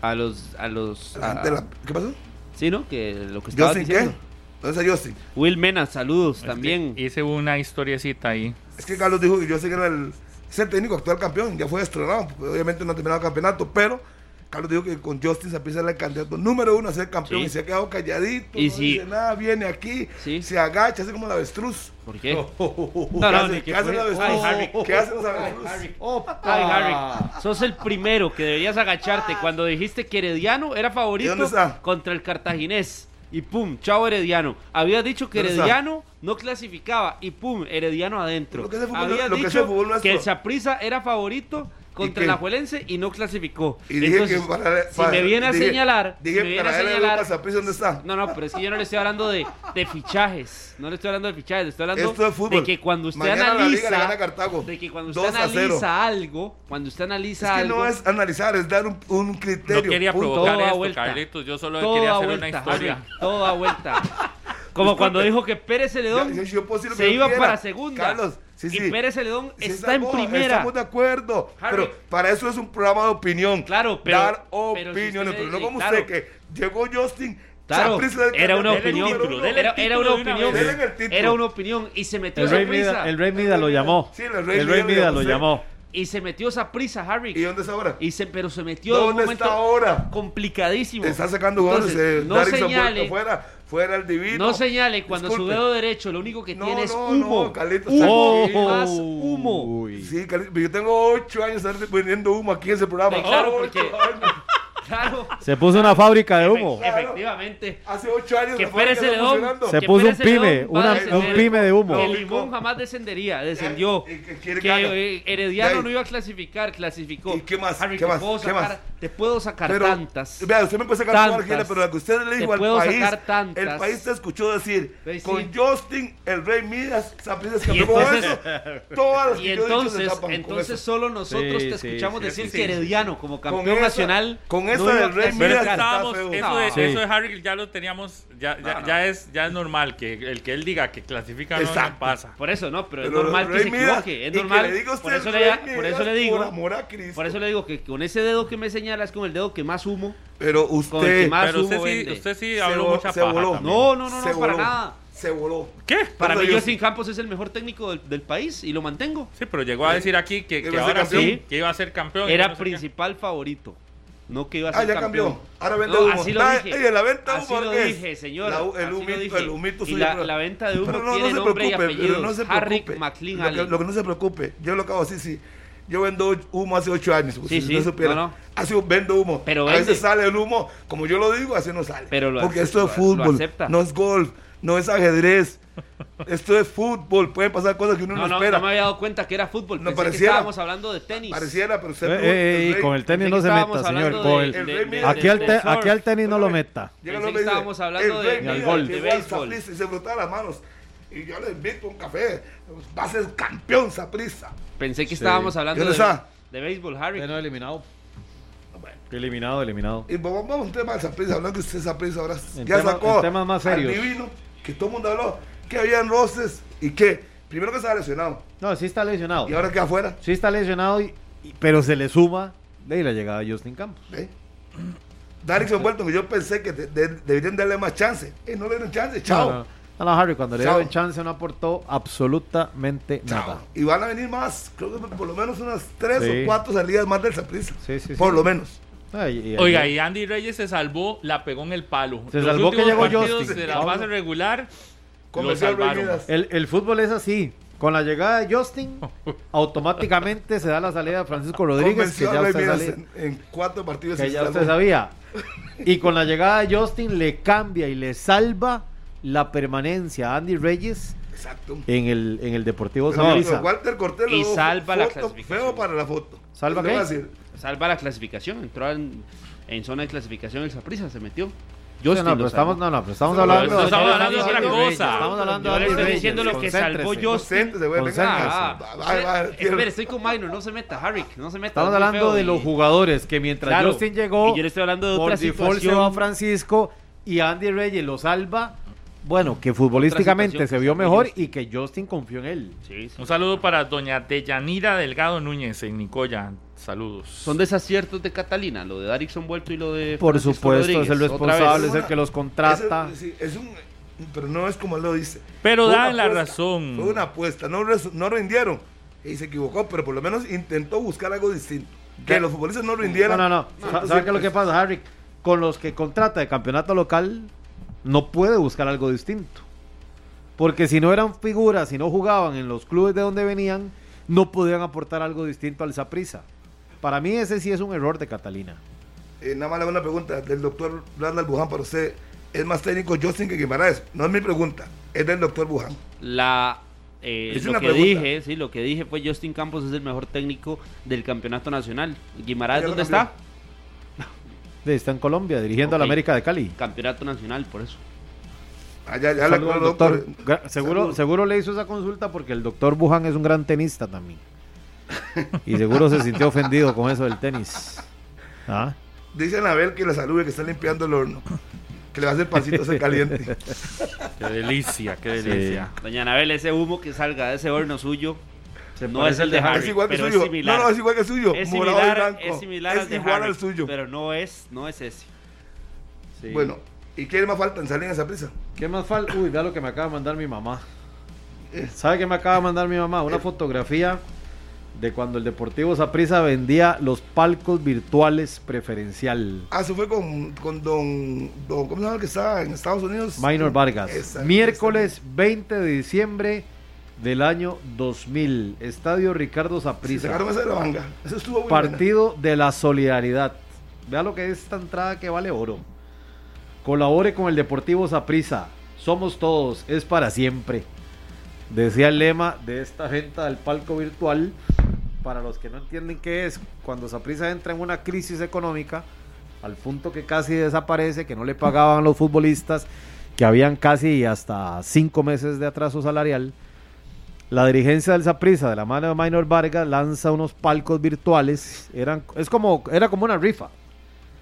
A los. A los a- la- ¿Qué pasó? Sí, ¿no? Que lo que estaba ¿Justin qué? diciendo. ¿Dónde está Justin? Will Mena, saludos Es que también. Hice una historiecita ahí. Es que Carlos dijo que Justin era el, es el técnico actual campeón, ya fue destronado, obviamente no ha terminado el campeonato, pero Carlos dijo que con Justin Zapisa era el candidato número uno a ser campeón Sí. y se ha quedado calladito, Y no si- dice nada, viene aquí, Sí. se agacha, hace como el avestruz. ¿Por qué? [laughs] ¿Qué no, hace, ni que ¿qué hace fue- avestruz? Ay, Harry. ¿Qué hace los avestruz? Ay, Harry, sos el primero que deberías agacharte cuando dijiste que Herediano era ¿Y favorito contra el Cartaginés. Y pum, chao Herediano. Habías dicho que. Herediano no clasificaba y pum, Herediano adentro. Lo que es el fútbol- Habías lo que es dicho el fútbol que el Saprissa era favorito contra el Ajuelense y no clasificó. Y dije Entonces, que para, si para- me viene a dije- señalar, dije si me viene a para él, señalar, Lucas ¿dónde está? no, no, pero es que yo no le estoy hablando de, de fichajes. No le estoy hablando de fichajes, le estoy hablando Esto es fútbol. de que cuando usted Mañana la Liga le gana a analiza. Cartago. De que cuando usted 2 a 0. analiza algo, cuando usted analiza Es que algo. no es analizar, es dar un, un criterio. No quería provocar esto, vuelta. Carlitos. Yo solo quería hacer vuelta, una historia. Harry, todo da vuelta. [laughs] Como cuando dijo que Pérez Celedón Ya, yo- yo se iba quiera. para segunda. Carlos, sí, sí. Y Pérez Celedón Sí, está en estamos- primera. Estamos de acuerdo. Harry. Pero para eso es un programa de opinión. Claro, pero- Dar pero si opiniones. Pero no como claro. usted que llegó Justin. Claro, era una opinión. Era, era una opinión. Era una opinión. Y se metió El Rey, Mida, el Rey Mida lo llamó. Sí, el Rey el Rey Mida Mida lo llamó. Y se metió esa prisa, Harry. ¿Y dónde está ahora? Y se, pero se metió en un ¿Dónde momento está ahora? complicadísimo. Está sacando. Entonces, eh, no señale, Puerto fuera. Fuera el divino. no señale cuando su dedo derecho lo único que No, tiene es humo. no, Carlitos, humo, más humo. Uy. Sí, Cali- yo tengo ocho años de estar poniendo humo aquí en ese programa. Claro, porque-. Claro. Se puso una fábrica de humo. Efe- Efectivamente. Hace ocho años Que Pérez. Se que puso un pyme, una- un pyme de humo. Que Limón jamás descendería, descendió. Eh, Herediano no iba a clasificar, clasificó. ¿Y qué más? Harry, ¿Qué más? ¿Qué sacar, más? Te puedo sacar Pero, tantas. Vea, usted me puede sacar toda Tantas. pero la que usted le Te dijo al puedo país, sacar tantas. el país te escuchó decir, sí. con Justin, el Rey Midas, es campeón. Con entonces- eso, todas las Y que yo he dicho se entonces, con entonces eso. solo nosotros Sí, te sí, escuchamos sí, decir sí, que sí. Herediano como campeón esa- nacional. con no esa iba a del Rey está estábamos, feo. eso, No. de, eso Harry ya lo teníamos, ya, ya, No, no. ya es, ya es normal que el que él diga que clasifica no, no Exacto. pasa. Por eso no, pero, es normal que se Midas, equivoque, es normal. por eso le, Rey por eso Midas, le digo, por eso le digo que con ese dedo que me señala es con el dedo que más humo. Pero Con el usted que más Pero usted humo sí, vende. usted sí se habló vo- mucha se paja voló. también. No, no, no, se no, para voló. nada. Se voló. ¿Qué? Para mí Justin Campos es el mejor técnico del, del país y lo mantengo. Sí, pero llegó a decir aquí que, ¿Iba que a ser ahora campeón? sí, que iba a ser campeón. y Era no sé qué. principal favorito. No que iba a Ah, ser ya campeón. cambió. Ahora vende No, humo. Así lo Ah, dije. oye, la venta así humo, lo dije, señor. La- el así lo humito, dije. el humito y suyo, la, pero- la venta de humo Pero no, tiene no se nombre y preocupe, apellidos. pero no se Harry preocupe. McLean lo, que, lo que no se preocupe, yo lo acabo así, sí. Yo vendo humo hace ocho años. Sí, si sí, usted supiera. no, no. Así vendo humo. Pero a veces sale el humo, como yo lo digo, así no sale. Pero lo Porque ace- esto es fútbol, lo acepta. no es golf, no es ajedrez. esto es fútbol. Pueden pasar cosas que uno no, No, no, espera. no me había dado cuenta que era fútbol. No Pensé que pareciera. estábamos hablando de tenis. Pareciera, pero usted. Eh, no- eh, el eh, rey- con el tenis Pensé no que se meta, señor. de- Con el- El de- aquí, al te- aquí al tenis no lo meta. Pensé que estábamos hablando el de- golf. que de béisbol. Se frotaba las manos. Y yo le invito un café. Va a ser campeón Saprissa. Pensé que Sí. estábamos hablando ¿Y de, de béisbol, Harry. Bueno, eliminado. Bueno. Eliminado, eliminado. Y vamos vamos a un tema de Saprissa, hablando que usted Saprissa ahora En ya tema- sacó temas más serios. divino, que todo el mundo habló, que habían roces y que, primero que estaba lesionado, No, sí está lesionado. y ahora que afuera. Sí está lesionado, y- y- pero se le suma de la llegada de Justin Campos. ¿eh? Darixon Welton, que yo pensé que de- de- deberían darle más chance. Eh, no le dieron chance, chao. No, no, no, no, Harry, cuando le dieron chance no aportó absolutamente Chao. nada. Y van a venir más, creo que por lo menos unas tres Sí. o cuatro salidas más del Saprissa. Sí, sí, sí. Por lo menos. Ay, y- Oiga, y- y Andy Reyes se salvó, la pegó en el palo. Se Los salvó que últimos llegó partidos Justin. de la fase regular lo salvaron. El, el fútbol es así. Con la llegada de Justin, [laughs] automáticamente se da la salida de Francisco Rodríguez, que ya usted, en, en cuatro partidos. que ya se usted sabía. [laughs] Y con la llegada de Justin le cambia y le salva la permanencia a Andy Reyes Exacto. en el, en el Deportivo Saprissa. Walter Cortés lo Y salva la clasificación. Feo para la foto. ¿Salva a qué? decir. Salva la clasificación, entró en, en zona de clasificación el Saprissa, se metió. Justin no, lo pero estamos, no, no, pero estamos No, hablando, no, estamos hablando de otra cosa. Estamos hablando Yo de le estoy diciendo lo que salvó. Justin. Espera, estoy con Minor, no se meta, Harrick, no se meta. Estamos hablando de y- los jugadores que mientras Claro, Justin llegó, y yo le estoy hablando de por otra default se situación. va Francisco y Andy Reyes lo salva. Bueno, que futbolísticamente se vio mejor y que Justin confió en él. Sí, sí. Un saludo para doña Deyanira Delgado Núñez en Nicoya. Saludos. Son desaciertos de Catalina, lo de Darickson vuelto y lo de. Por Francisco supuesto, Rodríguez. es el responsable, es el que los contrata. Ese- sí, es un, pero no es como él lo dice. Pero Fue dan la apuesta, razón. Fue una apuesta, no, res- no rindieron. Y se equivocó, pero por lo menos intentó buscar algo distinto. Que los futbolistas no rindieran. No, no, no. son Sa- ¿Sabe siempre- qué es lo que pasa, Harry? Con los que contrata de campeonato local, no puede buscar algo distinto. Porque si no eran figuras, si no jugaban en los clubes de donde venían, no podían aportar algo distinto al Saprissa. Para mí ese sí es un error de Catalina. Eh, nada más le hago una pregunta del doctor Randall Buján para usted. ¿Es más técnico Justin que Guimaraes? No es mi pregunta, es del doctor Buján. La. eh, Es lo una que pregunta. dije, sí, lo que dije fue Justin Campos es el mejor técnico del campeonato nacional. Guimaraes, ¿dónde cambió. está? Está en Colombia, dirigiendo a la. América de Cali. Campeonato nacional, por eso. Ah, ya, ya aclaro, doctor. Gra- Seguro, seguro le hizo esa consulta porque el doctor Buján es un gran tenista también. Y seguro se sintió ofendido con eso del tenis. ¿Ah? Dice Anabel que la salude, que está limpiando el horno. Que le va a hacer pancitos en caliente. [laughs] Qué delicia, qué delicia. Doña Anabel, ese humo que salga de ese horno suyo Se no es el de Harry, es igual que pero suyo. es similar. No, no, es igual que el suyo. Es morado y similar, blanco. es similar Es al de igual Harry, al suyo. pero no es, no es ese. Sí. Bueno, ¿y qué más falta en salir en esa prisa? ¿Qué más falta? Uy, vea lo que me acaba de mandar mi mamá. ¿Sabe qué me acaba de mandar mi mamá? Una fotografía de cuando el Deportivo Saprissa vendía los palcos virtuales preferencial. Ah, eso fue con, con don, don. ¿Cómo se llama el que está en Estados Unidos? Minor Vargas. Esa- Miércoles 20 de diciembre del año 2000. Estadio Ricardo Sí, Saprissa. sacaron esa de la manga. Eso estuvo muy buena. Partido de la solidaridad. Vea lo que es esta entrada que vale oro. Colabore con el Deportivo Saprissa. Somos todos, es para siempre. Decía el lema de esta venta del palco virtual. Para los que no entienden qué es, cuando Saprissa entra en una crisis económica, al punto que casi desaparece, que no le pagaban los futbolistas, que habían casi hasta cinco meses de atraso salarial. La dirigencia del Saprissa, de la mano de Minor Vargas, lanza unos palcos virtuales. Eran, es como, era como una rifa.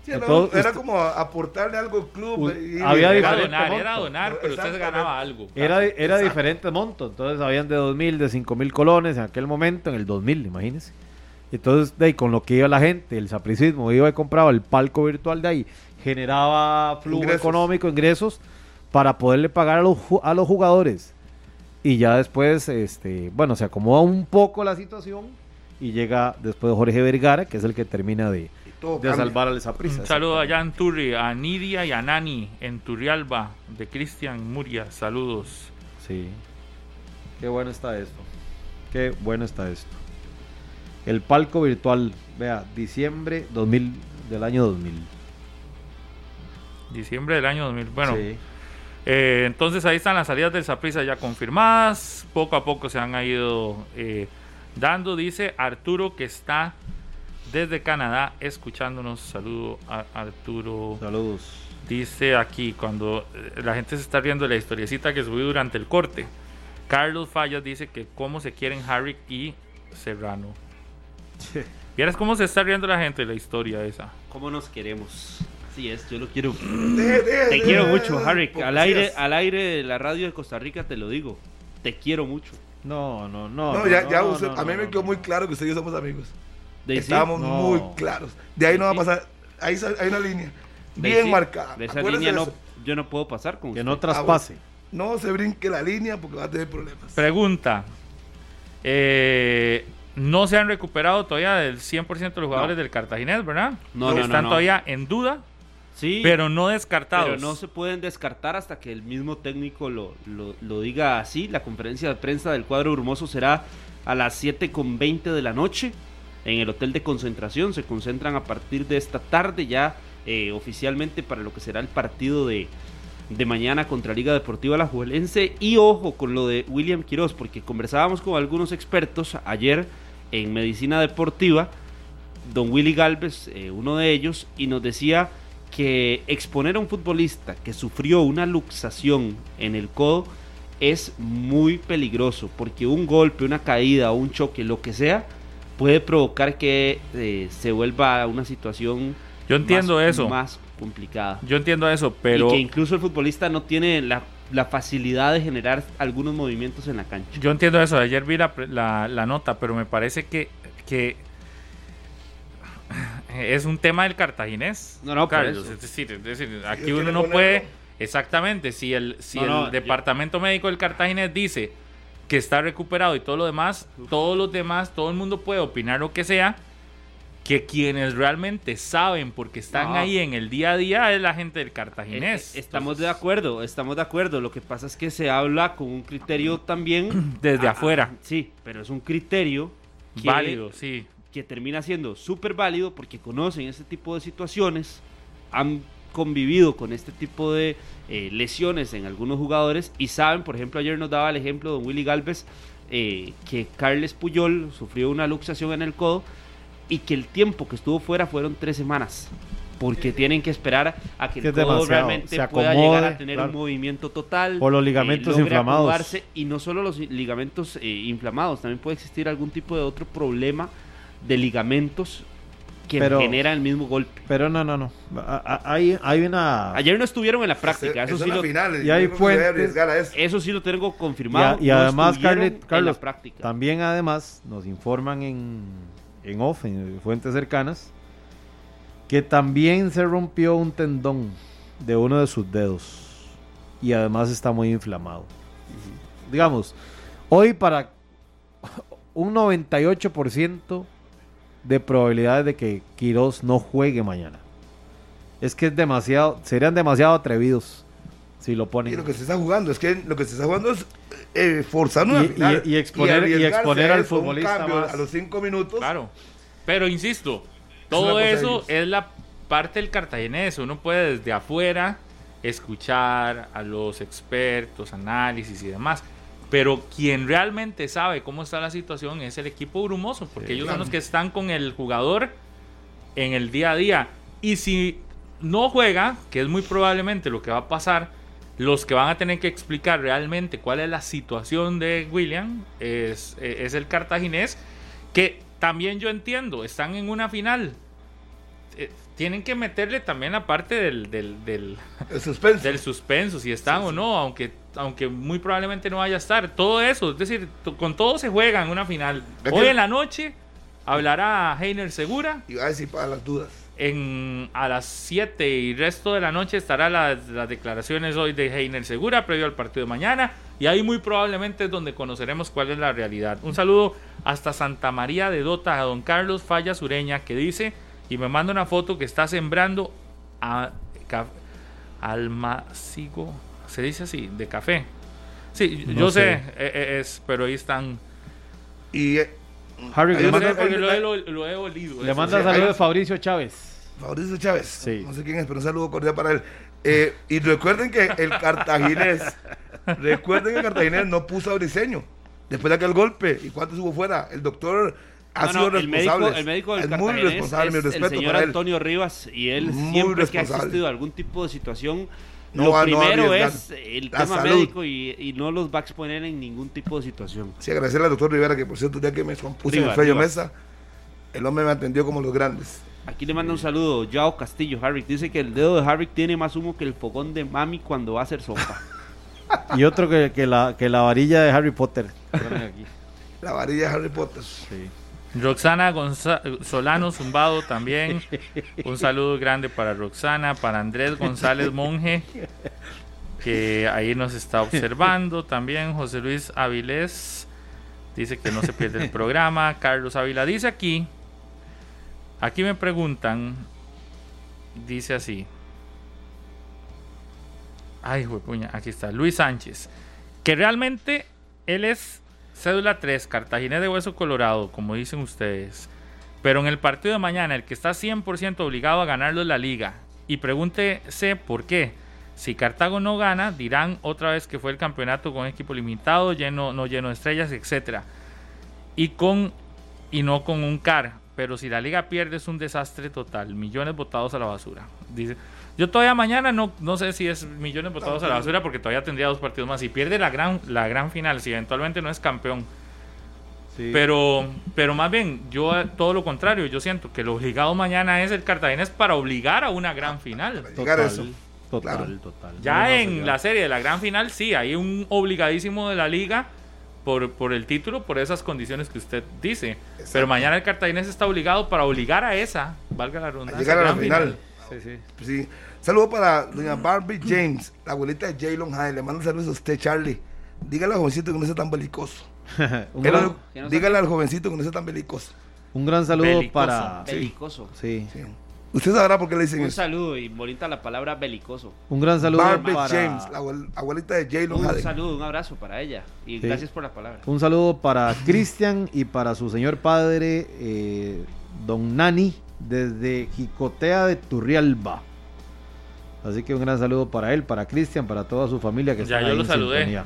Sí, era, Entonces, era usted- como aportarle algo al club. Uy, y- había Era diferente donar, monto. era donar, pero usted ganaba algo. Era, era diferente monto. Entonces habían de 2.000, de 5.000 colones en aquel momento, en el 2000, imagínense. Entonces, de ahí, con lo que iba la gente, el sapricismo, iba y compraba el palco virtual de ahí, generaba flujo Ingresos. económico, ingresos, para poderle pagar a los, a los jugadores. Y ya después, este, bueno, se acomoda un poco la situación y llega después Jorge Vergara, que es el que termina de, de salvar al Saprissa. Un saludo allá en Turri, a Nidia y a Nani en Turrialba, de Cristian Muria. Saludos. Sí. Qué bueno está esto. Qué bueno está esto. El palco virtual, vea, diciembre 2000 del año 2000. Diciembre del año 2000. Bueno, Sí. Eh, entonces ahí están las salidas del Saprissa ya confirmadas. Poco a poco se han ido eh, dando. Dice Arturo que está desde Canadá escuchándonos. Saludo a Arturo. Saludos. Dice aquí, cuando eh, la gente se está riendo de la historiecita que subí durante el corte. Carlos Fallas dice que cómo se quieren Harry y Serrano. [laughs] ¿Vieras cómo se está riendo la gente de la historia esa? ¿Cómo nos queremos? Sí, es, yo lo quiero. [clears throat] Te quiero mucho, Harry. Al aire, al aire de la radio de Costa Rica te lo digo. Te quiero mucho. No, no, no. No, ya, ya no, usted- no, a mí no, me quedó no. muy claro que usted y yo somos amigos. Estábamos No. muy claros. De ahí no va a pasar. Ahí hay una línea bien marcada. De esa Acuérdese línea no, yo no puedo pasar con Que usted. no traspase. No se brinque la línea porque va a tener problemas. Pregunta. Eh, no se han recuperado todavía del 100% de los jugadores del Cartaginés, ¿verdad? No, no, no, Están no. todavía en duda, Sí, pero no descartados. pero no se pueden descartar hasta que el mismo técnico lo, lo, lo diga así. La conferencia de prensa del cuadro Brumoso será a las 7 con 20 de la noche en el hotel de concentración. Se concentran a partir de esta tarde ya eh, oficialmente para lo que será el partido de, de mañana contra Liga Deportiva La Juelense. Y ojo con lo de William Quiroz, porque conversábamos con algunos expertos ayer en medicina deportiva, don Willy Galvez, eh, uno de ellos, y nos decía que exponer a un futbolista que sufrió una luxación en el codo es muy peligroso, porque un golpe, una caída, un choque, lo que sea, puede provocar que eh, se vuelva una situación Yo entiendo más, eso. más complicada. Yo entiendo eso, pero Y que incluso el futbolista no tiene la, la facilidad de generar algunos movimientos en la cancha. yo entiendo eso. Ayer vi la, la- la nota, pero me parece que, que es un tema del cartaginés. No, no, Carlos. Es decir, es decir, aquí uno no puede. Exactamente, si el, si No, el no, yo- departamento médico del cartaginés dice que está recuperado y todo lo demás, todos los demás, todo el mundo puede opinar lo que sea. Que quienes realmente saben porque están No. ahí en el día a día es la gente del Eh, cartaginés. eh, estamos de acuerdo, estamos de acuerdo. Lo que pasa es que se habla con un criterio también [clears throat] Desde Ah, afuera. Sí, pero es un criterio que, Válido, sí. Que termina siendo súper válido porque conocen este tipo de situaciones, han convivido con este tipo de eh, lesiones en algunos jugadores y saben, por ejemplo, ayer nos daba el ejemplo de Willy Galvez eh, que Carles Puyol sufrió una luxación en el codo y que el tiempo que estuvo fuera fueron tres semanas. Porque tienen que esperar a que el codo demasiado, realmente se pueda llegar a tener claro. un movimiento total. Por los eh, ligamentos logre inflamados. y no solo los ligamentos eh, inflamados, también puede existir algún tipo de otro problema de ligamentos que Pero- genera el mismo golpe. Pero no, no, no. Hay, hay una. Ayer no estuvieron en la práctica, eso Esa sí, lo, final, y hay eso. eso sí lo tengo confirmado. Y, a- y no además, Carlet- en Carlos, práctica. también además nos informan en, en off, en fuentes cercanas, que también se rompió un tendón de uno de sus dedos. Y además está muy inflamado. Digamos, hoy para un 98% de probabilidades de que Quiroz no juegue mañana. Es que es demasiado, serían demasiado atrevidos si lo ponen. Y lo que se está jugando, es que lo que se está jugando es eh, forzar una Y- final. y- y exponer- y exponer al futbolista cambio más. A los cinco minutos. Claro. Pero insisto, todo eso es la parte del cartaginés. Uno puede desde afuera escuchar a los expertos, análisis y demás. Pero quien realmente sabe cómo está la situación es el equipo brumoso, porque ellos son los que están con el jugador en el día a día. Y si no juega, que es muy probablemente lo que va a pasar, los que van a tener que explicar realmente cuál es la situación de William es, eh, es el cartaginés, que también yo entiendo, están en una final. Eh, tienen que meterle también la parte del, del, del, El suspenso. del suspenso, si están o no, aunque, aunque muy probablemente no vaya a estar. Todo eso, es decir, con todo se juega en una final. Hoy en la noche hablará Heiner Segura. Y va a decir para las dudas. En, a las 7 y resto de la noche estará las, las declaraciones hoy de Heiner Segura previo al partido de mañana y ahí muy probablemente es donde conoceremos cuál es la realidad. Un saludo hasta Santa María de Dota a don Carlos Falla Sureña que dice y me manda una foto que está sembrando a, almacigo, se dice así, de café. Sí, No yo sé, sé. eh, eh, es, pero ahí están. Y eh, Harry, le sé manda, hay- lo, lo- lo he olido. le manda sí, saludos de Fabricio Chávez. Fabricio Chávez. Sí. No sé quién es, pero un saludo cordial para él. Eh, y recuerden que el cartaginés, [laughs] recuerden que el cartaginés no puso a Briseño después de aquel golpe. ¿Y cuánto estuvo fuera? El doctor ha No, sido no, el médico, responsable. el médico del es muy responsable, mi es respeto el señor para él. Antonio Rivas y él Muy siempre que ha existido algún tipo de situación No lo va- no va a primero es el la tema salud. médico y, y no los va a exponer en ningún tipo de situación. Sí, agradecerle al doctor Rivera que por cierto, ya que me puse en el. Mesa, el hombre me atendió como los grandes. Aquí le manda un saludo Yao Castillo, Harrick. Dice que el dedo de Harrick tiene más humo que el fogón de mami cuando va a hacer sopa. [laughs] Y otro que, que la, que la varilla de Harry Potter. Aquí. [laughs] La varilla de Harry Potter. Sí. Roxana Gonza- Solano Zumbado también. Un saludo grande para Roxana, para Andrés González Monje, que ahí nos está observando. También José Luis Avilés dice que no se pierde el programa. Carlos Ávila dice aquí, aquí me preguntan, dice así. Ay, puña, aquí está. Luis Sánchez. Que realmente él es cédula 3, Cartaginés de Hueso Colorado, como dicen ustedes. Pero en el partido de mañana, el que está 100% obligado a ganarlo es la liga. y pregúntese por qué. Si Cartago no gana, dirán otra vez que fue el campeonato con equipo limitado, lleno, no lleno de estrellas, etcétera. Y con y no con un CAR. Pero si la liga pierde es un desastre total. Millones votados a la basura. Dice. Yo todavía mañana no, no sé si es millones votados a la basura porque todavía tendría dos partidos más. Si pierde la gran, la gran final, si eventualmente no es campeón. Pero, pero más bien, yo todo lo contrario, yo siento que lo obligado mañana es el Cartaginés para obligar a una gran final. Llegar a eso. Total, Claro. total. Ya en la serie de la gran final, sí, hay un obligadísimo de la liga por, por el título, por esas condiciones que usted dice. Pero mañana el Cartaginés está obligado para obligar a esa, valga la ronda. A llegar a la final. Sí, sí. Sí. Saludo para doña Barbie James, la abuelita de Jaylon High. Le mando saludos a usted, Charlie. Dígale al jovencito que no sea tan belicoso. [laughs] no dígale al jovencito que no sea tan belicoso. un gran saludo Belicoso. para. Belicoso. Sí. Sí. Usted sabrá por qué le dicen Un eso. saludo y bonita la palabra belicoso. Un gran saludo Barbie para. James, la abuel- abuelita de Jaylon Un saludo, un abrazo para ella. Y Sí. gracias por la palabra. Un saludo para Cristian y para su señor padre, eh, don Nani, desde Jicotea de Turrialba. Así que un gran saludo para él, para Cristian, para toda su familia que Ya, está yo ahí lo en saludé. sintonía.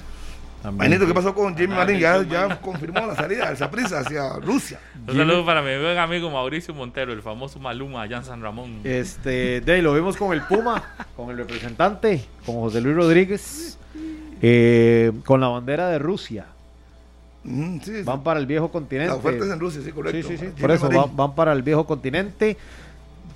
También. Manito, ¿qué pasó con Jimmy Ah, Marín? Ya, ya confirmó la salida de prisa hacia Rusia. Un saludo para mi buen amigo Mauricio Montero, el famoso Maluma allá en San Ramón. Este, de ahí lo vimos con el Puma, con el representante, con José Luis Rodríguez, eh, con la bandera de Rusia. Mm, sí, sí. Van para el viejo continente. La oferta es en Rusia, sí, correcto. sí, sí. Jimmy Por eso van, van para el viejo continente.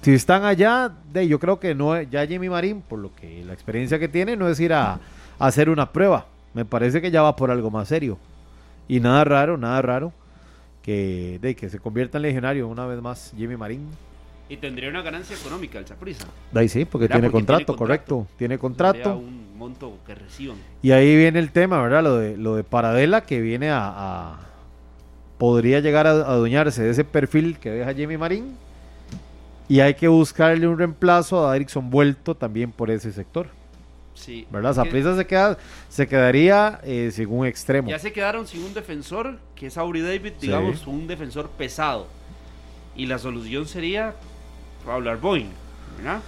Si están allá, de, yo creo que no ya Jimmy Marín, por lo que la experiencia que tiene, no es ir a, a hacer una prueba. Me parece que ya va por algo más serio. Y nada raro, nada raro que, de, que se convierta en legionario una vez más Jimmy Marín. Y tendría una ganancia económica el Saprissa. De ahí sí, porque, tiene, Porque tiene contrato, contrato. correcto. Tiene contrato. un monto que reciban. Y ahí viene el tema, ¿verdad? Lo de, lo de Paradela que viene a, a- podría llegar a adueñarse de ese perfil que deja Jimmy Marín. Y hay que buscarle un reemplazo a Erickson vuelto también por ese sector. Sí. ¿Verdad? Que Saprissa se, queda, se quedaría eh, sin un extremo. Ya se quedaron sin un defensor, que es Aubrey David, Sí. digamos, un defensor pesado. Y la solución sería ¿verdad?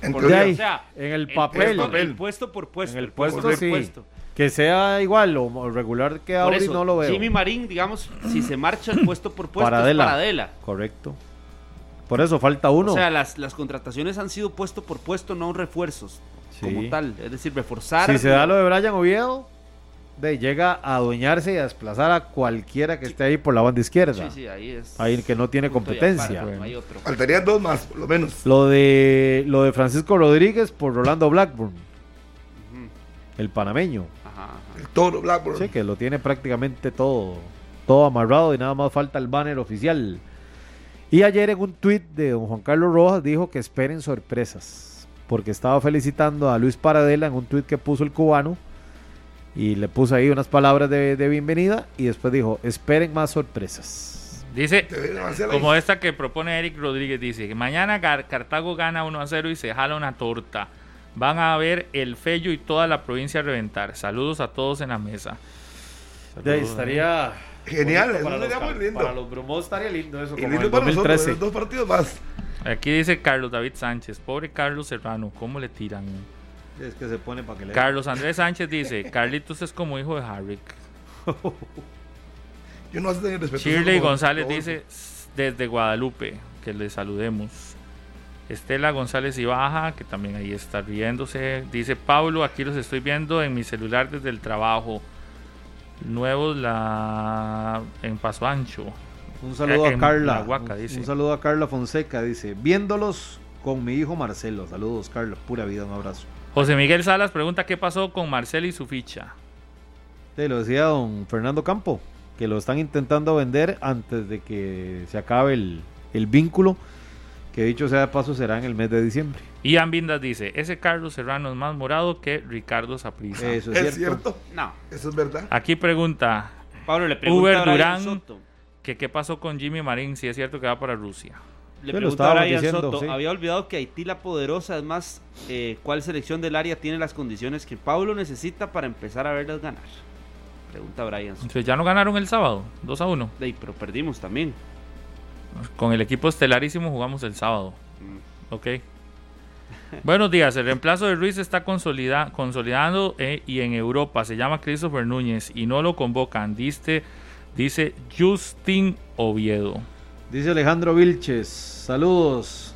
En Por- De teoría. ahí, o sea, en el el papel. puesto- el puesto por puesto. En el puesto, por sí. puesto. Que sea igual o regular que Auri eso, no lo veo. Jimmy Marín, digamos, si se marcha el puesto por puesto, Paradela. es Paradela. Correcto. Por eso falta uno. O sea, las, las contrataciones han sido puesto por puesto, no refuerzos Sí. como tal. Es decir, reforzar. Si se da lo de Brian Oviedo, de, llega a adueñarse y a desplazar a cualquiera que esté ahí por la banda izquierda. Sí, sí, ahí es. Ahí que no tiene competencia. aparte, no hay otro. Faltarían dos más, por lo menos. Lo de lo de Francisco Rodríguez por Rolando Blackburn, el panameño. Ajá, ajá. El toro Blackburn. Sí, que lo tiene prácticamente todo, todo amarrado y nada más falta el banner oficial. Y ayer en un tuit de don Juan Carlos Rojas dijo que esperen sorpresas, porque estaba felicitando a Luis Paradela en un tuit que puso el cubano y le puso ahí unas palabras de, de bienvenida y después dijo, esperen más sorpresas. Dice, como esta que propone Eric Rodríguez, dice que mañana Gar- Cartago gana 1 a 0 y se jala una torta. Van a ver el Fello y toda la provincia a reventar. Saludos a todos en la mesa. De ahí estaría Genial, eso para los, sería muy cal- lindo. para los Brumos estaría lindo eso, Y como lindo el para nosotros, 2013. los dos partidos más. Aquí dice Carlos David Sánchez, pobre Carlos Serrano, ¿cómo le tiran? Es que se pone para que le Carlos Andrés Sánchez dice, [laughs] Carlitos es como hijo de Harrick. [laughs] Yo no tener respeto. Shirley como- González como- dice, desde Guadalupe, que le saludemos. Estela González Ibaja, que también ahí está riéndose. Dice Pablo, aquí los estoy viendo en mi celular desde el trabajo. Nuevos la en Paso Ancho. Un saludo a Carla. Huaca, un, dice. un saludo a Carla Fonseca, dice. Viéndolos con mi hijo Marcelo. Saludos, Carla. Pura vida, un abrazo. José Miguel Salas pregunta qué pasó con Marcel y su ficha. Sí, lo decía don Fernando Campo, que lo están intentando vender antes de que se acabe el, el vínculo, que dicho sea de paso será en el mes de diciembre. Ian Vindas dice, ese Carlos Serrano es más morado que Ricardo Saprissa. Eso es, Es cierto. cierto, No. eso es verdad. Aquí pregunta Pablo le pregunta Uber Durán. Soto. que qué pasó con Jimmy Marín, si es cierto que va para Rusia. Le Sí, pregunta a Brian diciendo, Soto. sí. Había olvidado que Haití la poderosa, es más, eh, ¿cuál selección del área tiene las condiciones que Pablo necesita para empezar a verlas ganar? Pregunta Brian Soto. Entonces ya no ganaron el sábado, 2 a 1. Ey, pero perdimos también. Con el equipo estelarísimo jugamos el sábado. Mm. Ok. Buenos días, el reemplazo de Ruiz está consolida- consolidando eh, y en Europa se llama Christopher Núñez y no lo convocan, dice, dice Justin Oviedo. Dice Alejandro Vilches, saludos.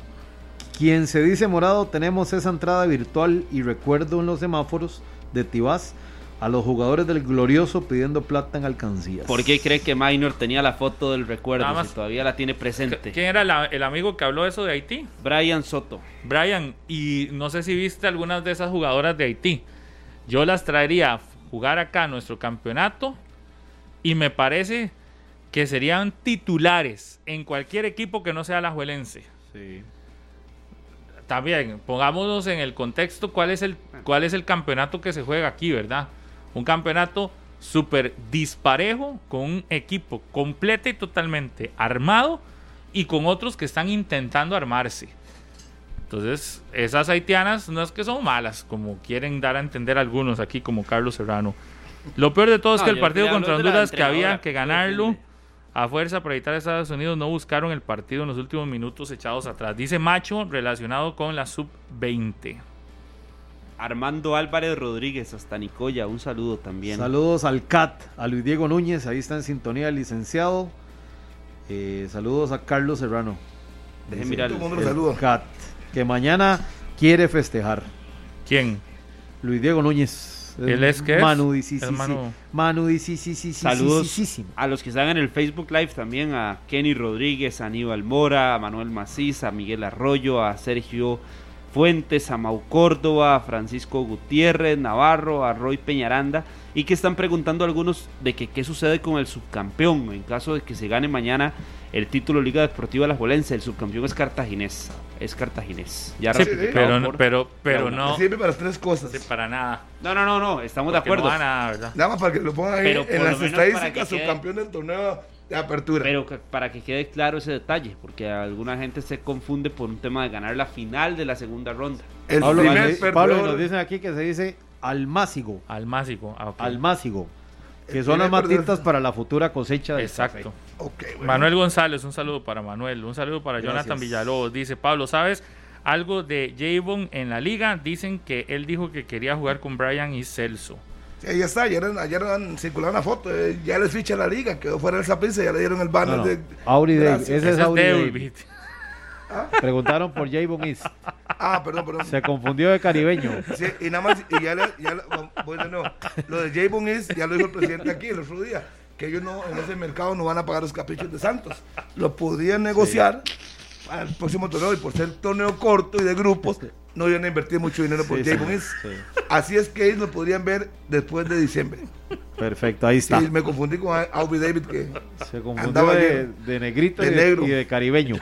Quien se dice morado, tenemos esa entrada virtual y recuerdo en los semáforos de Tibás a los jugadores del glorioso pidiendo plata en alcancías. ¿Por qué cree que Minor tenía la foto del recuerdo Nada más- si todavía la tiene presente? ¿Quién era la- el amigo que habló eso de Haití? Brian Soto. Brian, y no sé si viste algunas de esas jugadoras de Haití. Yo las traería a jugar acá nuestro campeonato y me parece que serían titulares en cualquier equipo que no sea la Juelense. Sí. También, pongámonos en el contexto cuál es el, cuál es el campeonato que se juega aquí, ¿verdad? Un campeonato súper disparejo, con un equipo completo y totalmente armado y con otros que están intentando armarse. Entonces, esas haitianas no es que son malas, como quieren dar a entender algunos aquí, como Carlos Serrano. Lo peor de todo es No, que el partido contra Honduras, que había que ganarlo. A fuerza para evitar a Estados Unidos, no buscaron el partido en los últimos minutos echados atrás. Dice Macho, relacionado con la sub-20. Armando Álvarez Rodríguez, hasta Nicoya, un saludo también. Saludos al CAT, a Luis Diego Núñez, ahí está en sintonía el licenciado. Eh, saludos a Carlos Serrano. Deje Dice mirar el el. CAT, que mañana quiere festejar. ¿Quién? Luis Diego Núñez. ¿Él es qué es? Manu, sí, Es sí, sí. Manu. Sí, sí, sí, sí, Saludos sí, sí, sí, sí. a los que están en el Facebook Live también, a Kenny Rodríguez, a Aníbal Mora, a Manuel Macís, a Miguel Arroyo, a Sergio Fuentes, a Mau Córdoba, Francisco Gutiérrez, Navarro, a Roy Peñaranda, y que están preguntando algunos de que qué sucede con el subcampeón en caso de que se gane mañana el título Liga Deportiva La Juelense. El subcampeón es cartaginés, es cartaginés. Ya Sí, pero, no- por- pero, pero no, Sirve para las tres cosas. sí, para nada. No, no, no, no, estamos de Porque no acuerdo. va nada, ¿verdad? Nada más para que lo pongan ahí Pero en las estadísticas, subcampeón del torneo de apertura. Pero que- para que quede claro ese detalle, porque alguna gente se confunde por un tema de ganar la final de la segunda ronda. el Pablo, primer Pablo, nos dicen aquí que se dice almácigo. Almácigo. ah, ok. Almácigo. Que El son las matitas para la futura cosecha del Exacto. Ok, bueno. Manuel González, un saludo para Manuel, un saludo para Gracias. Jonathan Villalobos. Dice Pablo, ¿sabes algo de Javon en la liga? Dicen que él dijo que quería jugar con Brian y Celso. Sí, ahí está, ayer, ayer han circulado una foto, eh, ya les ficha la liga, quedó fuera del Saprissa, ya le dieron el banner No, no. de... Auri David, ese es Ese es Auri David. David. Preguntaron por Javon East. Ah, perdón, perdón. Se confundió de caribeño. Sí, y nada más, y ya, le, ya le- voy de nuevo. Lo de Javon es, ya lo dijo el presidente aquí el otro día, que ellos no, en ese mercado no van a pagar los caprichos de Santos. Lo podrían negociar para el próximo torneo y por ser torneo corto y de grupos, no iban a invertir mucho dinero por Sí, Javon sí, East. sí. Así es que ellos lo podrían ver después de diciembre. Perfecto, ahí Sí, está. me confundí con Aubrey David, que Se confundió andaba de, de negrito De y, de, negro. y de caribeño.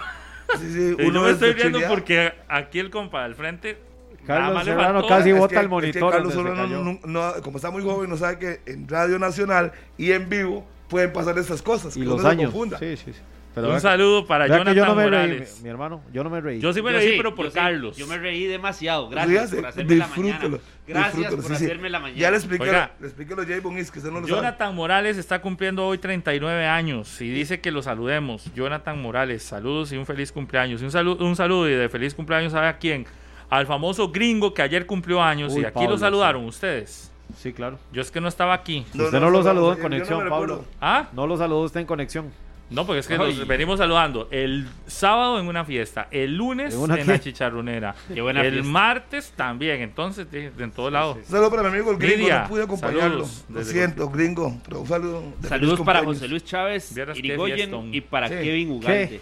sí, sí, Y yo me es estoy viendo porque aquí el compa del frente. Carlos Serrano casi Es bota que- el es que monitor. Carlos no- no- como está muy joven, no sabe que en Radio Nacional y en vivo pueden pasar estas cosas. y que los uno se años. confunda. Sí, sí, sí. Pero Un saludo para Jonathan yo no me reí, Morales. mi, mi hermano. Yo no me reí. Yo sí me Yo reí, sí, pero por yo sí, Carlos. yo me reí demasiado. Gracias Ríase, por hacerme la mañana. disfrútelo, Gracias por sí, sí. hacerme la mañana. Ya le expliqué, Oiga. le expliqué los J. Bonis, que usted no lo sabe. Jonathan Morales está cumpliendo hoy 39 años y dice que lo saludemos. Jonathan Morales, saludos y un feliz cumpleaños. Y un saludo, un saludo y de feliz cumpleaños ¿sabe a quién? Al famoso gringo que ayer cumplió años Uy, y aquí Pablo, lo saludaron ustedes. Sí, claro. Yo es que no estaba aquí. Usted no lo saludó en conexión, Pablo. ¿Ah? No lo saludó usted en conexión. No, porque es que Ay. nos venimos saludando el sábado en una fiesta, el lunes ¿En en, una la chicharronera, [laughs] el fiesta. martes también, entonces de, de en todos lados. Un saludo para mi amigo el gringo, Lidia, no pude acompañarlo. saludos Lo siento, gringo. Pero un saludo. de Saludos para. José Luis Chávez, Irigoyen y para Sí. Kevin Ugalde.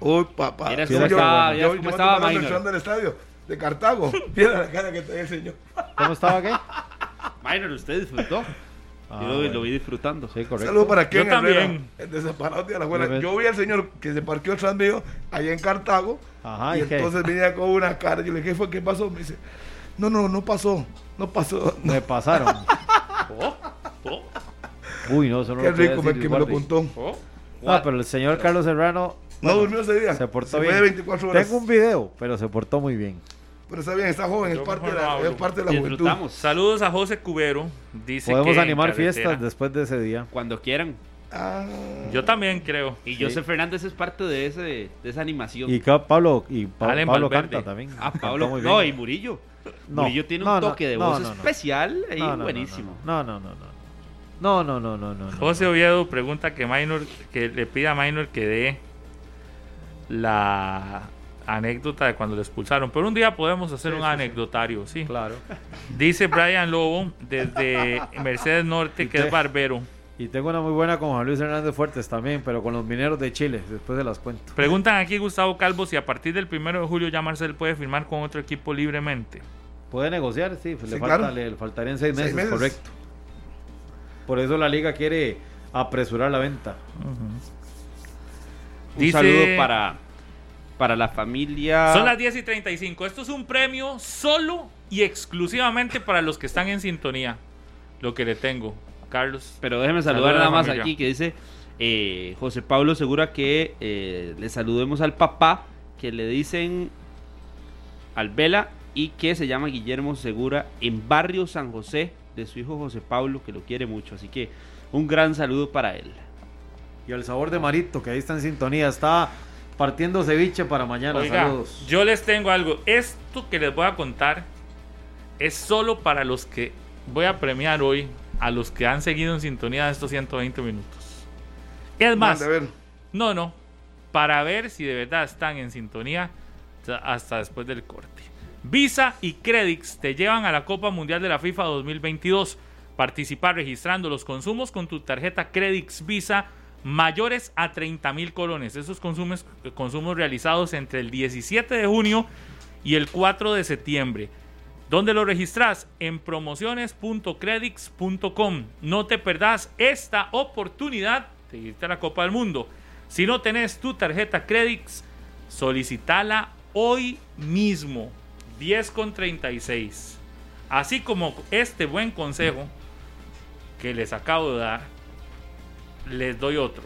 Uy, papá. Vieras Yo- cómo yo- estaba- yo- cómo estaba del estadio de Cartago. [laughs] Mira la cara que trae el señor. ¿Cómo estaba qué? Minor, ¿usted disfrutó? Ah, Yo lo, bueno. lo vi disfrutando. Sí, correcto. Saludos para Ken Yo Herrera, también. el de Separados de la Abuela. Yo vi al señor que se parqueó atrás mío allá en Cartago. Ajá, y entonces venía con una cara. Yo le dije, ¿qué fue? ¿Qué pasó? Me dice, no, no, no pasó. No pasó. No. Me [laughs] pasaron. Oh, oh, Uy, no, eso no Qué lo rico decir, que me lo contó. oh. No, pero el señor Carlos Serrano No durmió ese día. se portó fue bien. de 24 horas. Tengo un video, pero se portó muy bien. Pero está bien, está joven, es parte, de la, es parte de la juventud. Saludos a José Cubero. Dice Podemos que animar fiestas después de ese día. Cuando quieran. Ah, Yo también creo. Y Joseph Fernández es parte de, ese, de esa animación. Y Pablo, y Pa- Allen Pablo Valverde. canta también. ah, Pablo. muy No, y Murillo. No, Murillo tiene no, un no, toque de voz especial no, buenísimo. No, no, no, no. No, no, no, no, no. no. José Oviedo pregunta que Minor, que le pida a Minor que dé la anécdota de cuando le expulsaron. Pero un día podemos hacer un anecdotario, sí. Claro. Dice Brian Lobo desde Mercedes Norte, que te- es barbero. Y tengo una muy buena con Juan Luis Hernández Fuertes también, pero con los mineros de Chile. Después se las cuento. Preguntan aquí Gustavo Calvo si a partir del primero de julio ya Marcel puede firmar con otro equipo libremente. ¿Puede negociar? Sí, pues Sí, le, falta- claro. le faltarían seis Seis meses, correcto. Por eso la liga quiere apresurar la venta. Un Dice- saludo para, para la familia. Son las 10 y 35. Esto es un premio solo y exclusivamente para los que están en sintonía. Lo que le tengo, Carlos. Pero déjeme Saluda saludar nada más familia. aquí que dice eh, José Pablo Segura que eh, le saludemos al papá que le dicen al Vela y que se llama Guillermo Segura en Barrio San José de su hijo José Pablo que lo quiere mucho. Así que un gran saludo para él. Y el sabor de Marito, que ahí está en sintonía, está partiendo ceviche para mañana. Oiga, Saludos. yo les tengo algo. Esto que les voy a contar es solo para los que voy a premiar hoy, a los que han seguido en sintonía de estos 120 minutos. Es más, no, no, para ver si de verdad están en sintonía ta- hasta después del corte. Visa y Credix te llevan a la Copa Mundial de la FIFA 2022. Participar registrando los consumos con tu tarjeta Credix Visa mayores a 30 mil colones. Esos consumos, consumos realizados entre el 17 de junio y el 4 de septiembre. ¿Dónde lo registras? En promociones.credix.com. No te perdás esta oportunidad de irte a la Copa del Mundo. Si no tenés tu tarjeta Credix, solicitala hoy mismo. 10 con 36. Así como este buen consejo que les acabo de dar, les doy otro.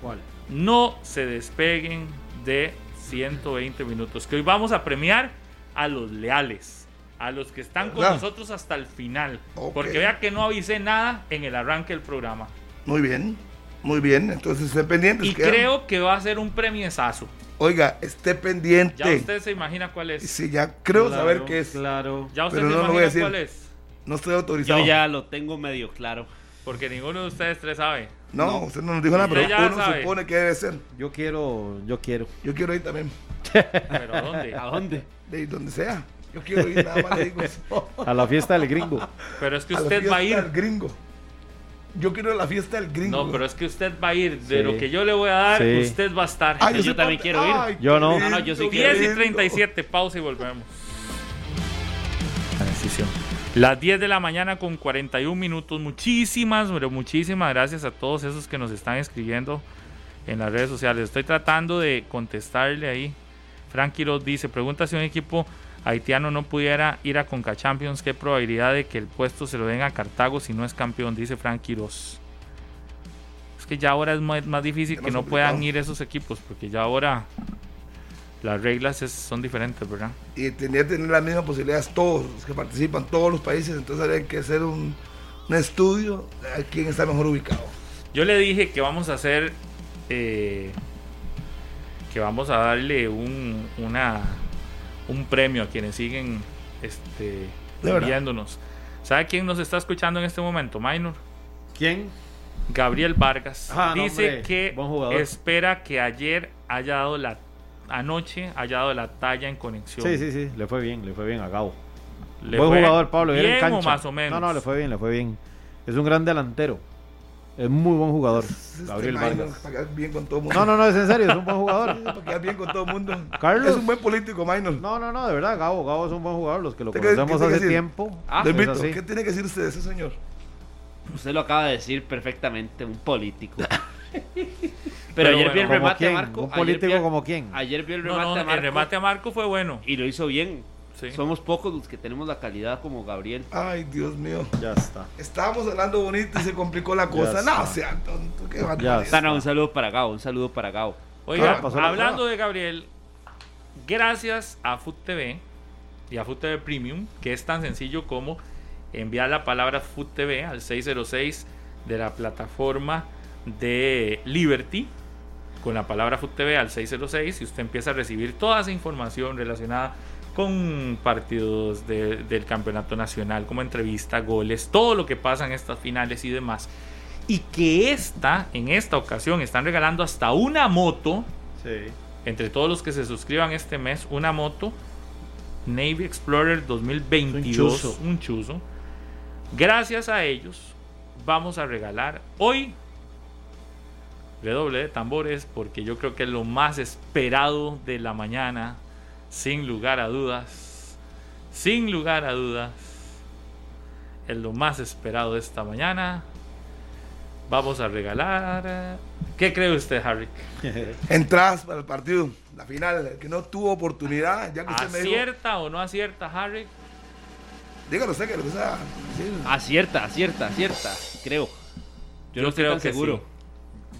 ¿Cuál? No se despeguen de 120 minutos. Que hoy vamos a premiar a los leales. A los que están con ¿Verdad? nosotros hasta el final. Porque vea que no avisé nada en el arranque del programa. Muy bien, muy bien. Entonces esté pendiente. Y creo que va a ser un premiesazo. Oiga, esté pendiente. Ya usted se imagina cuál es. Sí, ya creo Claro, saber qué es. Claro. Ya usted Pero se no lo voy a imagina decir. cuál es. No estoy autorizado. Yo ya lo tengo medio claro. Porque ninguno de ustedes tres sabe. No, usted no nos dijo nada, pero uno sabe. supone que debe ser. Yo quiero, yo quiero. Yo quiero ir también. Pero ¿a dónde? [laughs] ¿A dónde? De donde sea. Yo quiero ir, nada más le digo eso. [laughs] A la fiesta del gringo. Pero es que A la usted va a ir. del gringo. Yo quiero ir a la fiesta del gringo. No, pero es que usted va a ir. De Sí. lo que yo le voy a dar, Sí. usted va a estar. Ay, yo también parte- quiero ir. Ay, Yo no. No, no, yo sí lindo, quiero qué 10 y lindo. 37, pausa y volvemos. Las 10 de la mañana con 41 minutos. Muchísimas, pero muchísimas gracias a todos esos que nos están escribiendo en las redes sociales. Estoy tratando de contestarle ahí. Frank Quiroz dice, pregunta si un equipo haitiano no pudiera ir a Conca Champions, ¿qué probabilidad de que el puesto se lo den a Cartago si no es campeón? Dice Frank Quiroz. Es que ya ahora es más, más difícil que no puedan ir esos equipos, porque ya ahora las reglas es- son diferentes, ¿verdad? Y tenía que tener las mismas posibilidades todos los que participan, todos los países. Entonces habría que hacer un, un estudio de quién está mejor ubicado. Yo le dije que vamos a hacer. eh, que vamos a darle un, una, un premio a quienes siguen este. ¿Sabe quién nos está escuchando en este momento, Minor? ¿Quién? Gabriel Vargas. Ah, Dice que espera que ayer haya dado la. Anoche haya dado la talla en conexión. Sí, sí, sí. Le fue bien, le fue bien a Gabo. Le Buen fue jugador, Pablo. en Bien o cancha. más o menos. No, no, le fue bien, le fue bien. Es un gran delantero. Es muy buen jugador. Gabriel Este Vargas. Para quedar bien con todo el mundo. No, no, no, es en serio, es un buen jugador. [laughs] Para quedar bien con todo el mundo. Carlos. Es un buen político, Minor. No, no, no, de verdad, Gabo, Gabo es un buen jugador. Los que lo ¿Usted qué- qué conocemos hace decir? tiempo. Ah, así. ¿qué tiene que decir usted de ese señor? Usted lo acaba de decir perfectamente, un político. [laughs] Pero, ayer bueno, vi el ¿Como remate quién? a Marco. ¿Un político vi como quién? Ayer vi el No, remate no, a Marco. el remate a Marco fue bueno. Y lo hizo bien. Sí. Somos pocos los que tenemos la calidad como Gabriel. Ay, Dios mío. Ya está. Estábamos hablando bonito y se complicó la cosa. No, sea tonto, qué Ya está. Sana, un saludo para Gabo, un saludo para Gabo. Oiga, Ah, hablando de Gabriel, gracias a Food TV y a Food TV Premium, que es tan sencillo como enviar la palabra Food TV al 606 de la plataforma de Liberty con la palabra FUTV al 606 y usted empieza a recibir toda esa información relacionada con partidos de- del campeonato nacional, como entrevista, goles, todo lo que pasa en estas finales y demás. Y que esta, en esta ocasión, están regalando hasta una moto Sí. entre todos los que se suscriban este mes, una moto Navy Explorer 2022, Un chuzo. un chuzo. Gracias a ellos vamos a regalar hoy redoble de tambores porque yo creo que es lo más esperado de la mañana, sin lugar a dudas, sin lugar a dudas, es lo más esperado de esta mañana. Vamos a regalar. ¿Qué cree usted, Harry? [laughs] Entradas para el partido, la final, el que no tuvo oportunidad, ya que usted me dijo. ¿Acierta o no acierta, Harry? Dígalo usted que lo que sea. sí. Acierta, acierta, acierta, creo. Yo, no estoy creo tan que seguro. sí.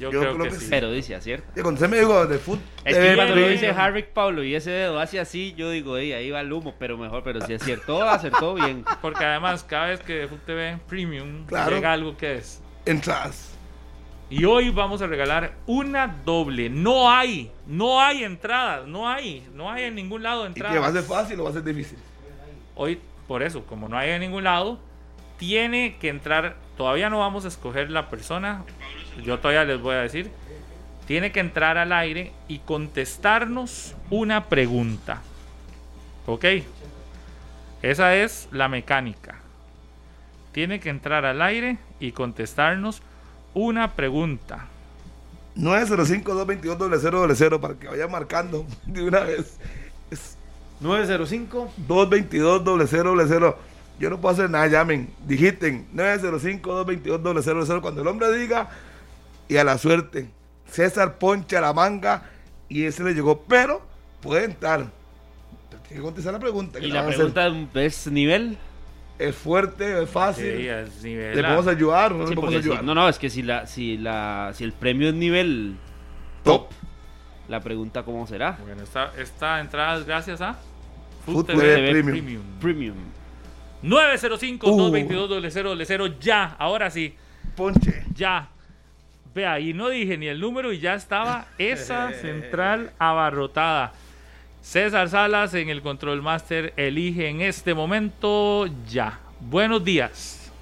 Yo, Yo creo, creo que, que sí. sí. Pero dice acierta. Y cuando usted me dijo de fútbol. Es que cuando lo dice Harry Pablo y ese dedo hace así, yo digo, "Ey, ahí va el humo, pero mejor, pero si acertó, acertó bien. [laughs] Porque además, cada vez que Food TV Premium Claro. llega algo que es. Entradas. Y hoy vamos a regalar una doble. No hay, no hay entradas, no hay, no hay en ningún lado Y que va a ser entradas. fácil o va a ser difícil. Hoy, por eso, como no hay en ningún lado, tiene que entrar. Todavía no vamos a escoger la persona. Yo todavía les voy a decir. Tiene que entrar al aire y contestarnos una pregunta. ¿Ok? Esa es la mecánica. Tiene que entrar al aire y contestarnos una pregunta. 905-222-0000 para que vaya marcando [laughs] de una vez. Es 905. 222-0000. Yo no puedo hacer nada, llamen, digiten 905-222-0000 cuando el hombre diga y a la suerte. César poncha la manga y ese le llegó, pero puede entrar. Tiene que contestar la pregunta. que Y la pregunta es nivel. es fuerte, es fácil. Sí, es nivel ¿Le A. podemos ayudar o no Sí, le podemos si- ayudar? no, no, es que si la, si la, si el premio es nivel Top. la pregunta cómo será. Bueno, esta, esta entrada es gracias a Food TV TV Premium. Premium. Premium. 905-222-0000, ya, ahora sí, Ponche. ya. Vea, y no dije ni el número y ya estaba esa [laughs] central abarrotada. César Salas en el Control Master elige en este momento ya. Buenos días.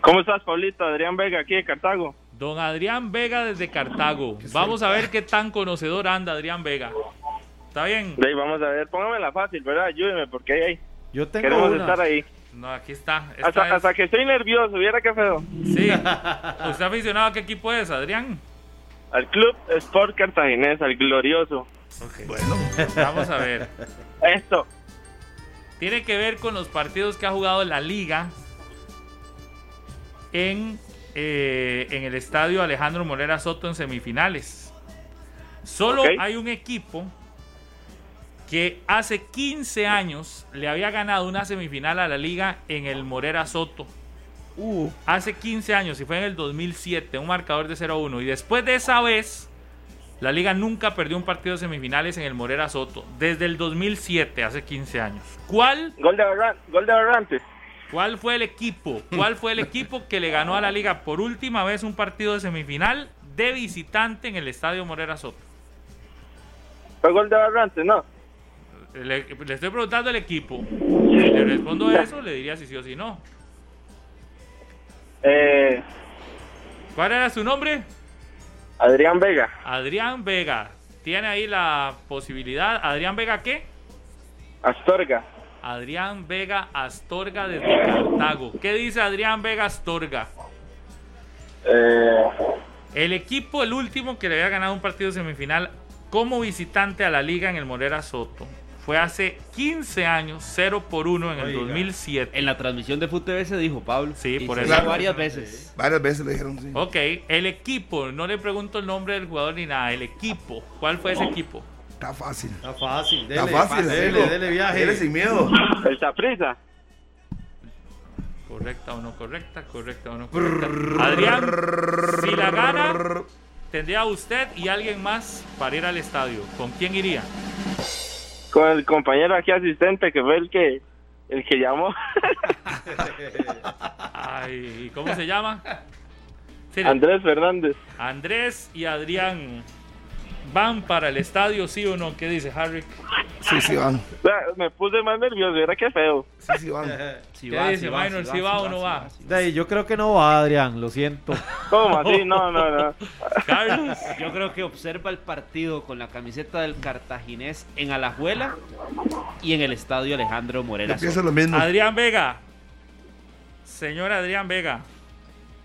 ¿Cómo estás, Pablito? Adrián Vega, aquí de Cartago. Don Adrián Vega desde Cartago. Vamos a ver qué tan conocedor anda Adrián Vega. ¿Está bien? Ahí vamos a ver, póngamela fácil, ¿verdad? Ayúdeme, porque ahí, ahí. Yo tengo queremos una. estar ahí. No, aquí está. Esta Hasta, es- hasta que estoy nervioso, viera qué feo. Sí. [laughs] ¿Usted aficionado a qué equipo es, Adrián? Al Club Sport Cartaginés, al glorioso. Bueno, Vamos a ver. Esto, Tiene que ver con los partidos que ha jugado la liga en, eh, en el estadio Alejandro Morera Soto en semifinales. Solo hay un equipo que hace 15 años le había ganado una semifinal a la liga en el Morera Soto. uh, Hace 15 años y fue en el 2007, un marcador de 0-1. Y después de esa vez, la liga nunca perdió un partido de semifinales en el Morera Soto. Desde el 2007, hace 15 años. ¿Cuál gol de, Barran- gol de Barrantes. ¿Cuál fue el equipo? ¿Cuál fue el equipo que le ganó a la liga por última vez un partido de semifinal de visitante en el Estadio Morera Soto? Fue gol de Barrantes, ¿no? Le, le estoy preguntando el equipo. Si le respondo eso, le diría si sí o si no. Eh, ¿Cuál era su nombre? Adrián Vega. Adrián Vega. Tiene ahí la posibilidad. ¿Adrián Vega qué? Astorga. Adrián Vega Astorga desde Cartago. ¿Qué dice Adrián Vega Astorga? Eh, El equipo, el último que le había ganado un partido semifinal como visitante a la liga en el Morera Soto. Fue hace 15 años, 0 por 1 en el Oiga. 2007. En la transmisión de Foot TV se dijo, Pablo. Sí, Y por se eso. dijo varias veces. varias veces le dijeron sí. Ok, el equipo, no le pregunto el nombre del jugador ni nada, el equipo. ¿Cuál fue ese equipo? Está fácil. Está fácil. Está Dele, fácil. Dele, amigo. dele viaje. Dele sin miedo. el Saprisa. ¿Correcta o no correcta? ¿Correcta o no correcta? Adrián, si la gana, tendría usted y alguien más para ir al estadio. ¿Con quién iría? Con el compañero aquí asistente que fue el que el que llamó. Ay, ¿y ¿cómo se llama? [laughs] Sí, Andrés Fernández. Andrés y Adrián van para el estadio, ¿sí o no? ¿Qué dice Harry? Sí, sí van. Me puse más nervioso, era que feo. Sí, sí van. [laughs] Si ¿Qué dice Minor? ¿Si va o no va? De yo creo que no va, Adrián, lo siento. [laughs] ¿Cómo así? No, no, no. [laughs] Carlos. Yo creo que observa el partido con la camiseta del cartaginés en Alajuela y en el estadio Alejandro Morera. Yo pienso lo mismo. Adrián Vega. Señor Adrián Vega.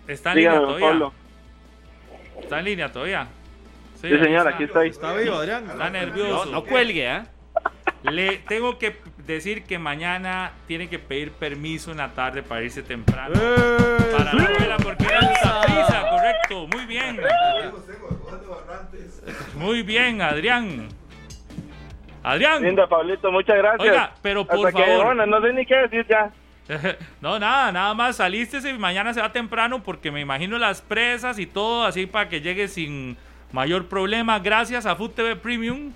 ¿Está en Dígame, línea todavía? Pablo. ¿Está en línea todavía? Sí, señor, está. aquí estoy. ¿Está vivo, Adrián? Está nervioso. no cuelgue, ¿ah? Le tengo que decir que mañana tiene que pedir permiso en la tarde para irse temprano. Para la abuela, porque era esa prisa, correcto. Muy bien. Muy bien, Adrián. Adrián. Linda, Pablito, muchas gracias. Oiga, pero por Hasta que, favor. bueno, no sé ni qué decir ya. [laughs] No, nada, nada más saliste y mañana se va temprano porque me imagino las presas y todo así para que llegue sin mayor problema. Gracias a Food TV Premium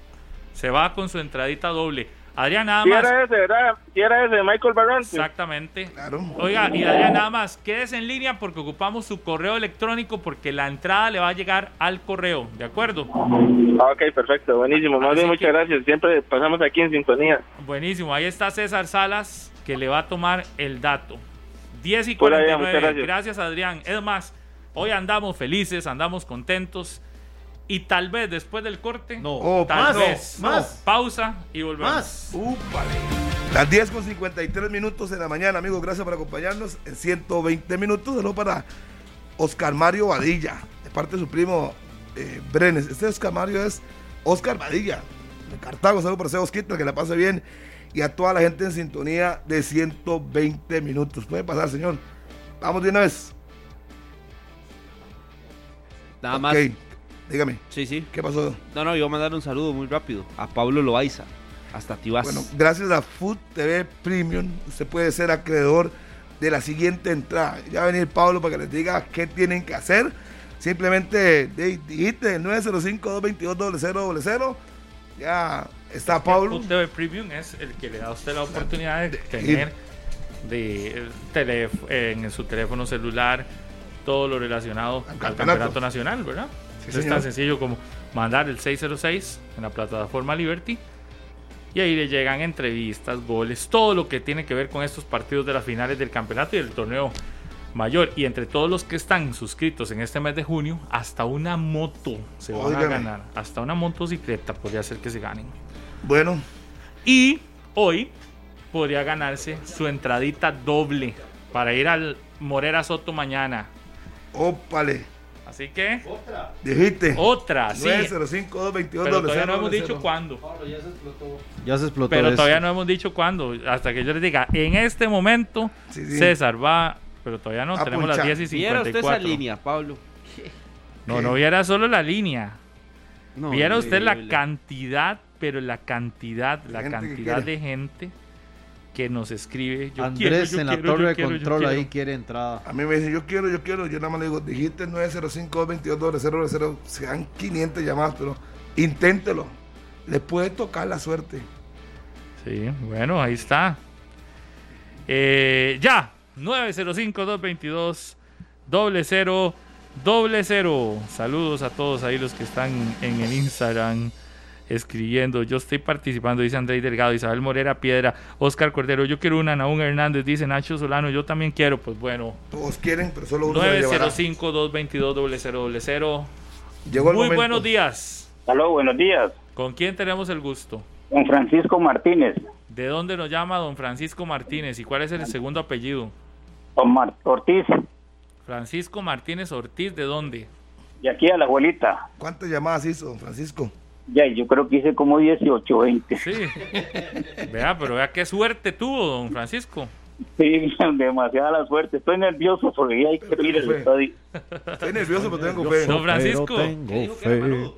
se va con su entradita doble. Adrián, nada más. era ese, ¿verdad? Era ese, Michael Barron. Exactamente. Claro. Oiga, y Adrián, nada más, quédese en línea porque ocupamos su correo electrónico porque la entrada le va a llegar al correo, ¿de acuerdo? Ok, perfecto, buenísimo. Más bien, que- muchas gracias. Siempre pasamos aquí en sintonía. Buenísimo, ahí está César Salas que le va a tomar el dato. 10 y Por allá, 49. muchas gracias. gracias Adrián. Es más, hoy andamos felices, andamos contentos y tal vez después del corte, No. Oh, tal más, vez, más. pausa y volvemos. Más. Úpale. Las 10 con 53 minutos de la mañana, amigos. Gracias por acompañarnos en 120 minutos. Saludos para Oscar Mario Vadilla, de parte de su primo eh, Brenes. Este Oscar Mario es Oscar Vadilla, de Cartago. Saludos para ese Osquita, que la pase bien. Y a toda la gente en sintonía de 120 minutos. Puede pasar, señor. Vamos de una vez. Nada Ok. más. Dígame, Sí, sí. ¿qué pasó? No, no, yo voy a mandar un saludo muy rápido a Pablo Loaiza, hasta Tibás. Bueno, gracias a Food TV Premium, usted puede ser acreedor de la siguiente entrada. Ya va a venir Pablo para que les diga qué tienen que hacer. Simplemente el 905-222-0000. Ya está Pablo. Food TV Premium es el que le da a usted la oportunidad de tener de, tele- en su teléfono celular todo lo relacionado al campeonato. campeonato nacional, ¿verdad? Sí, es tan sencillo como mandar el 606 en la plataforma Liberty y ahí le llegan entrevistas, goles, todo lo que tiene que ver con estos partidos de las finales del campeonato y del torneo mayor. Y entre todos los que están suscritos en este mes de junio, hasta una moto se van a ganar. Hasta una motocicleta podría ser que se ganen. Bueno, Y hoy podría ganarse su entradita doble para ir al Morera Soto mañana. ópale. Así que, Dijiste. otra, sí. 905-222-0000. Pero todavía no hemos dicho cuándo. Ya se explotó. Pero eso. todavía no hemos dicho cuándo. Hasta que yo les diga, en este momento, Sí, sí. César va. Pero todavía no, A tenemos las punchar. 10 y Viera usted esa 54. línea, Pablo. No, no viera solo la línea. No, Viera usted la cantidad, pero la cantidad, la cantidad de gente que nos escribe. Yo Andrés quiero, yo en la quiero, torre de quiero, control ahí quiere entrada. A mí me dicen, yo quiero, yo quiero. Yo nada más le digo, dijiste 905-222-0000. Sean 500 llamadas, pero inténtelo. Le puede tocar la suerte. Sí, bueno, ahí está. Eh, ya, 905-222 doble cero doble cero. Saludos a todos ahí los que están en el Instagram escribiendo. Yo estoy participando, dice Andrés Delgado, Isabel Morera Piedra, Oscar Cordero. Yo quiero una, Naún Hernández, dice Nacho Solano. Yo también quiero, pues bueno. Todos quieren, pero solo uno se la llevará. 905-222 doble cero doble cero. Llegó el Muy momento. buenos días. Aló, buenos días. ¿Con quién tenemos el gusto? Don Francisco Martínez. ¿De dónde nos llama don Francisco Martínez? ¿Y cuál es el segundo apellido? Omar Ortiz. Francisco Martínez Ortiz, ¿de dónde? Y aquí a la abuelita. ¿Cuántas llamadas hizo, don Francisco? Ya, yo creo que hice como 18, 20. Sí. [laughs] vea, pero vea qué suerte tuvo don Francisco. Sí, [laughs] demasiada la suerte. Estoy nervioso porque ya hay que ir al estadio. Estoy nervioso, pero tengo fe. Don Francisco. Tengo fe.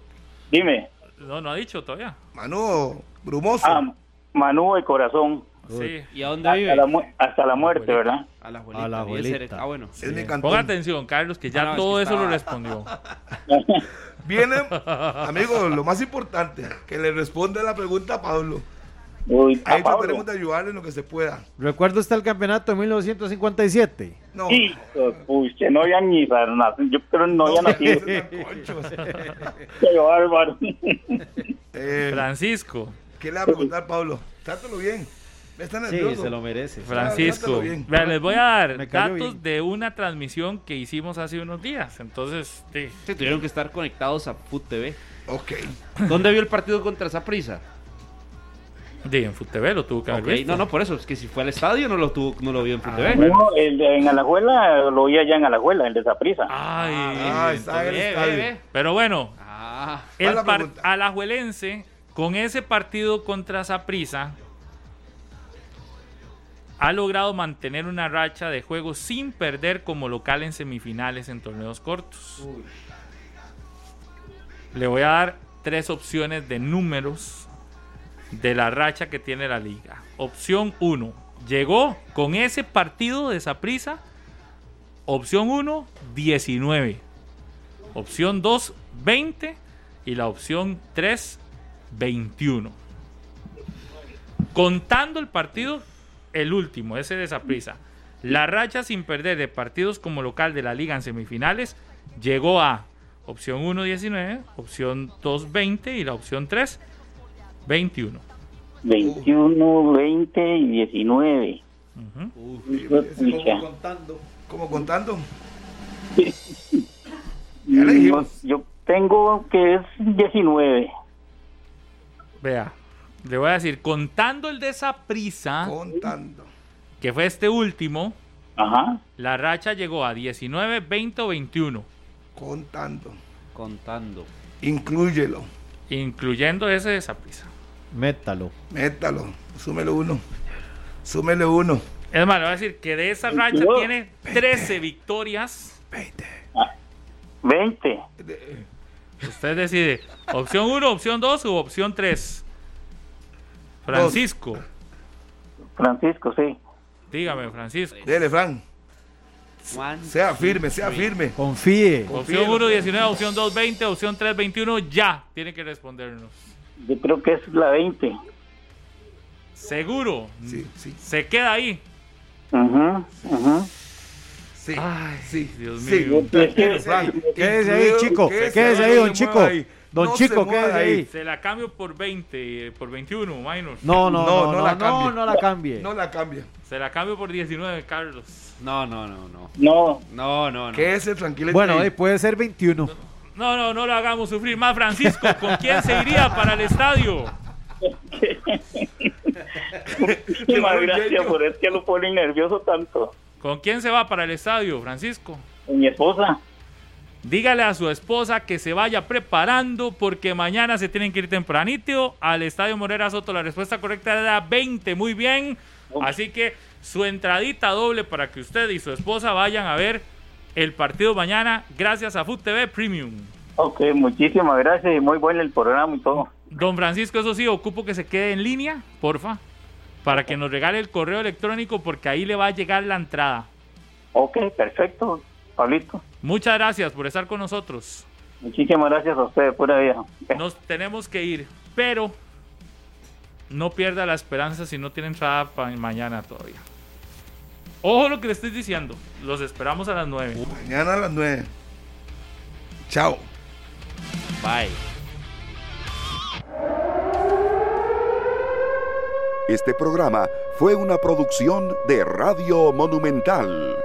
Dime. No, no ha dicho todavía. Manu, brumoso. Ah, Manu de corazón. Sí. ¿Y a dónde Hasta vive? la, hasta la muerte, ¿verdad? A la abuelita. A la abuelita. Ah, bueno. es mi Ponga atención, Carlos, que ya Ah, no, es todo que eso lo estaba- respondió. [laughs] Viene, amigo, lo más importante, que le responda la pregunta a Pablo. Uy, Ahí trataremos de ayudarle en lo que se pueda. ¿Recuerda usted el campeonato de 1957? No. Hijo de pucha, no había ni nacido. Yo creo que no había nacido. [laughs] Qué bárbaro. Eh, Francisco. ¿Qué le va a preguntar, Pablo? Trátalo bien. Está nervioso. Sí, se lo merece. Francisco. Vean, les voy a dar datos bien. de una transmisión que hicimos hace unos días. Entonces, sí. Sí, tuvieron que estar conectados a Foot TV. Ok. ¿Dónde vio el partido contra Saprissa? Sí, en FUTV lo tuvo que haber Ok, visto. No, no, por eso. Es que si fue al estadio no lo, tuvo, no lo vio en Foot Ah, TV. bueno. No, el de, en Alajuela lo vi allá en Alajuela, el de Zaprisa. Ay, Ah, está en el estadio. pero bueno, Ah, ¿Cuál el la par- pregunta? alajuelense con ese partido contra Saprissa ha logrado mantener una racha de juegos sin perder como local en semifinales en torneos cortos. Le voy a dar tres opciones de números de la racha que tiene la liga. Opción 1. Llegó con ese partido de Saprissa. Opción 1, 19. Opción 2, 20. Y la opción 3, 21. Contando el partido, el último, ese de Saprissa. La racha sin perder de partidos como local de la liga en semifinales llegó a opción 1, 19, opción 2, 20 y la opción 3, 21. 21, 20 y 19. Ujú. Hijo de pucha. contando. ¿Cómo contando? [laughs] Yo tengo que es 19. Vea, le voy a decir, contando el de Saprissa, Contando. que fue este último, Ajá. la racha llegó a 19, 20 o 21, Contando. contando. Inclúyelo. incluyendo ese de Saprissa. Métalo. Métalo. Súmele uno. Súmele uno. Es más, le voy a decir que de esa racha 22. tiene 13 victorias. 20. Usted decide, opción 1, opción 2 u opción 3. Francisco, Francisco, sí. dígame, Francisco. Dele, Fran. One, Sea firme, sea firme. Confíe. Opción 1, 19, opción 2, 20, opción 3, 21, ya. Tiene que respondernos. Yo creo que es la 20. Seguro. Sí, sí, Se queda ahí. Ajá, ajá. sí. Ay, sí, Dios sí. mío. Fran. Quédese ahí, chico. quédese ahí, don Chico. ahí. Don No Chico, mueva quédese ahí. Se la cambio por 20, eh, por 21, minor. No, no, No, no, no no, la no, cambie. no la cambie. No la cambia. Se la cambio por 19, Carlos. No, no, no, no. No, No, no, no. Quédese tranquilo. Bueno, ahí. eh, puede ser 21. No, no, no lo hagamos sufrir más, Francisco. ¿Con quién se iría para el estadio? muchísimas gracias por es que lo ponen nervioso tanto. ¿Con quién se va para el estadio, Francisco? Mi esposa. Dígale a su esposa que se vaya preparando porque mañana se tienen que ir tempranito al Estadio Morera Soto. La respuesta correcta era 20, muy bien. Así que su entradita doble para que usted y su esposa vayan a ver el partido mañana gracias a Food TV Premium. Ok, muchísimas gracias y muy bueno el programa y todo. Don Francisco, eso sí, ocupo que se quede en línea, porfa, para que nos regale el correo electrónico porque ahí le va a llegar la entrada. Ok, perfecto, Pablito. Muchas gracias por estar con nosotros. Muchísimas gracias a ustedes, pura vida. Nos tenemos que ir, pero no pierda la esperanza si no tiene entrada para mañana todavía. Ojo lo que le estoy diciendo. Los esperamos a las 9. Mañana a las 9. Chao. Bye. Este programa fue una producción de Radio Monumental.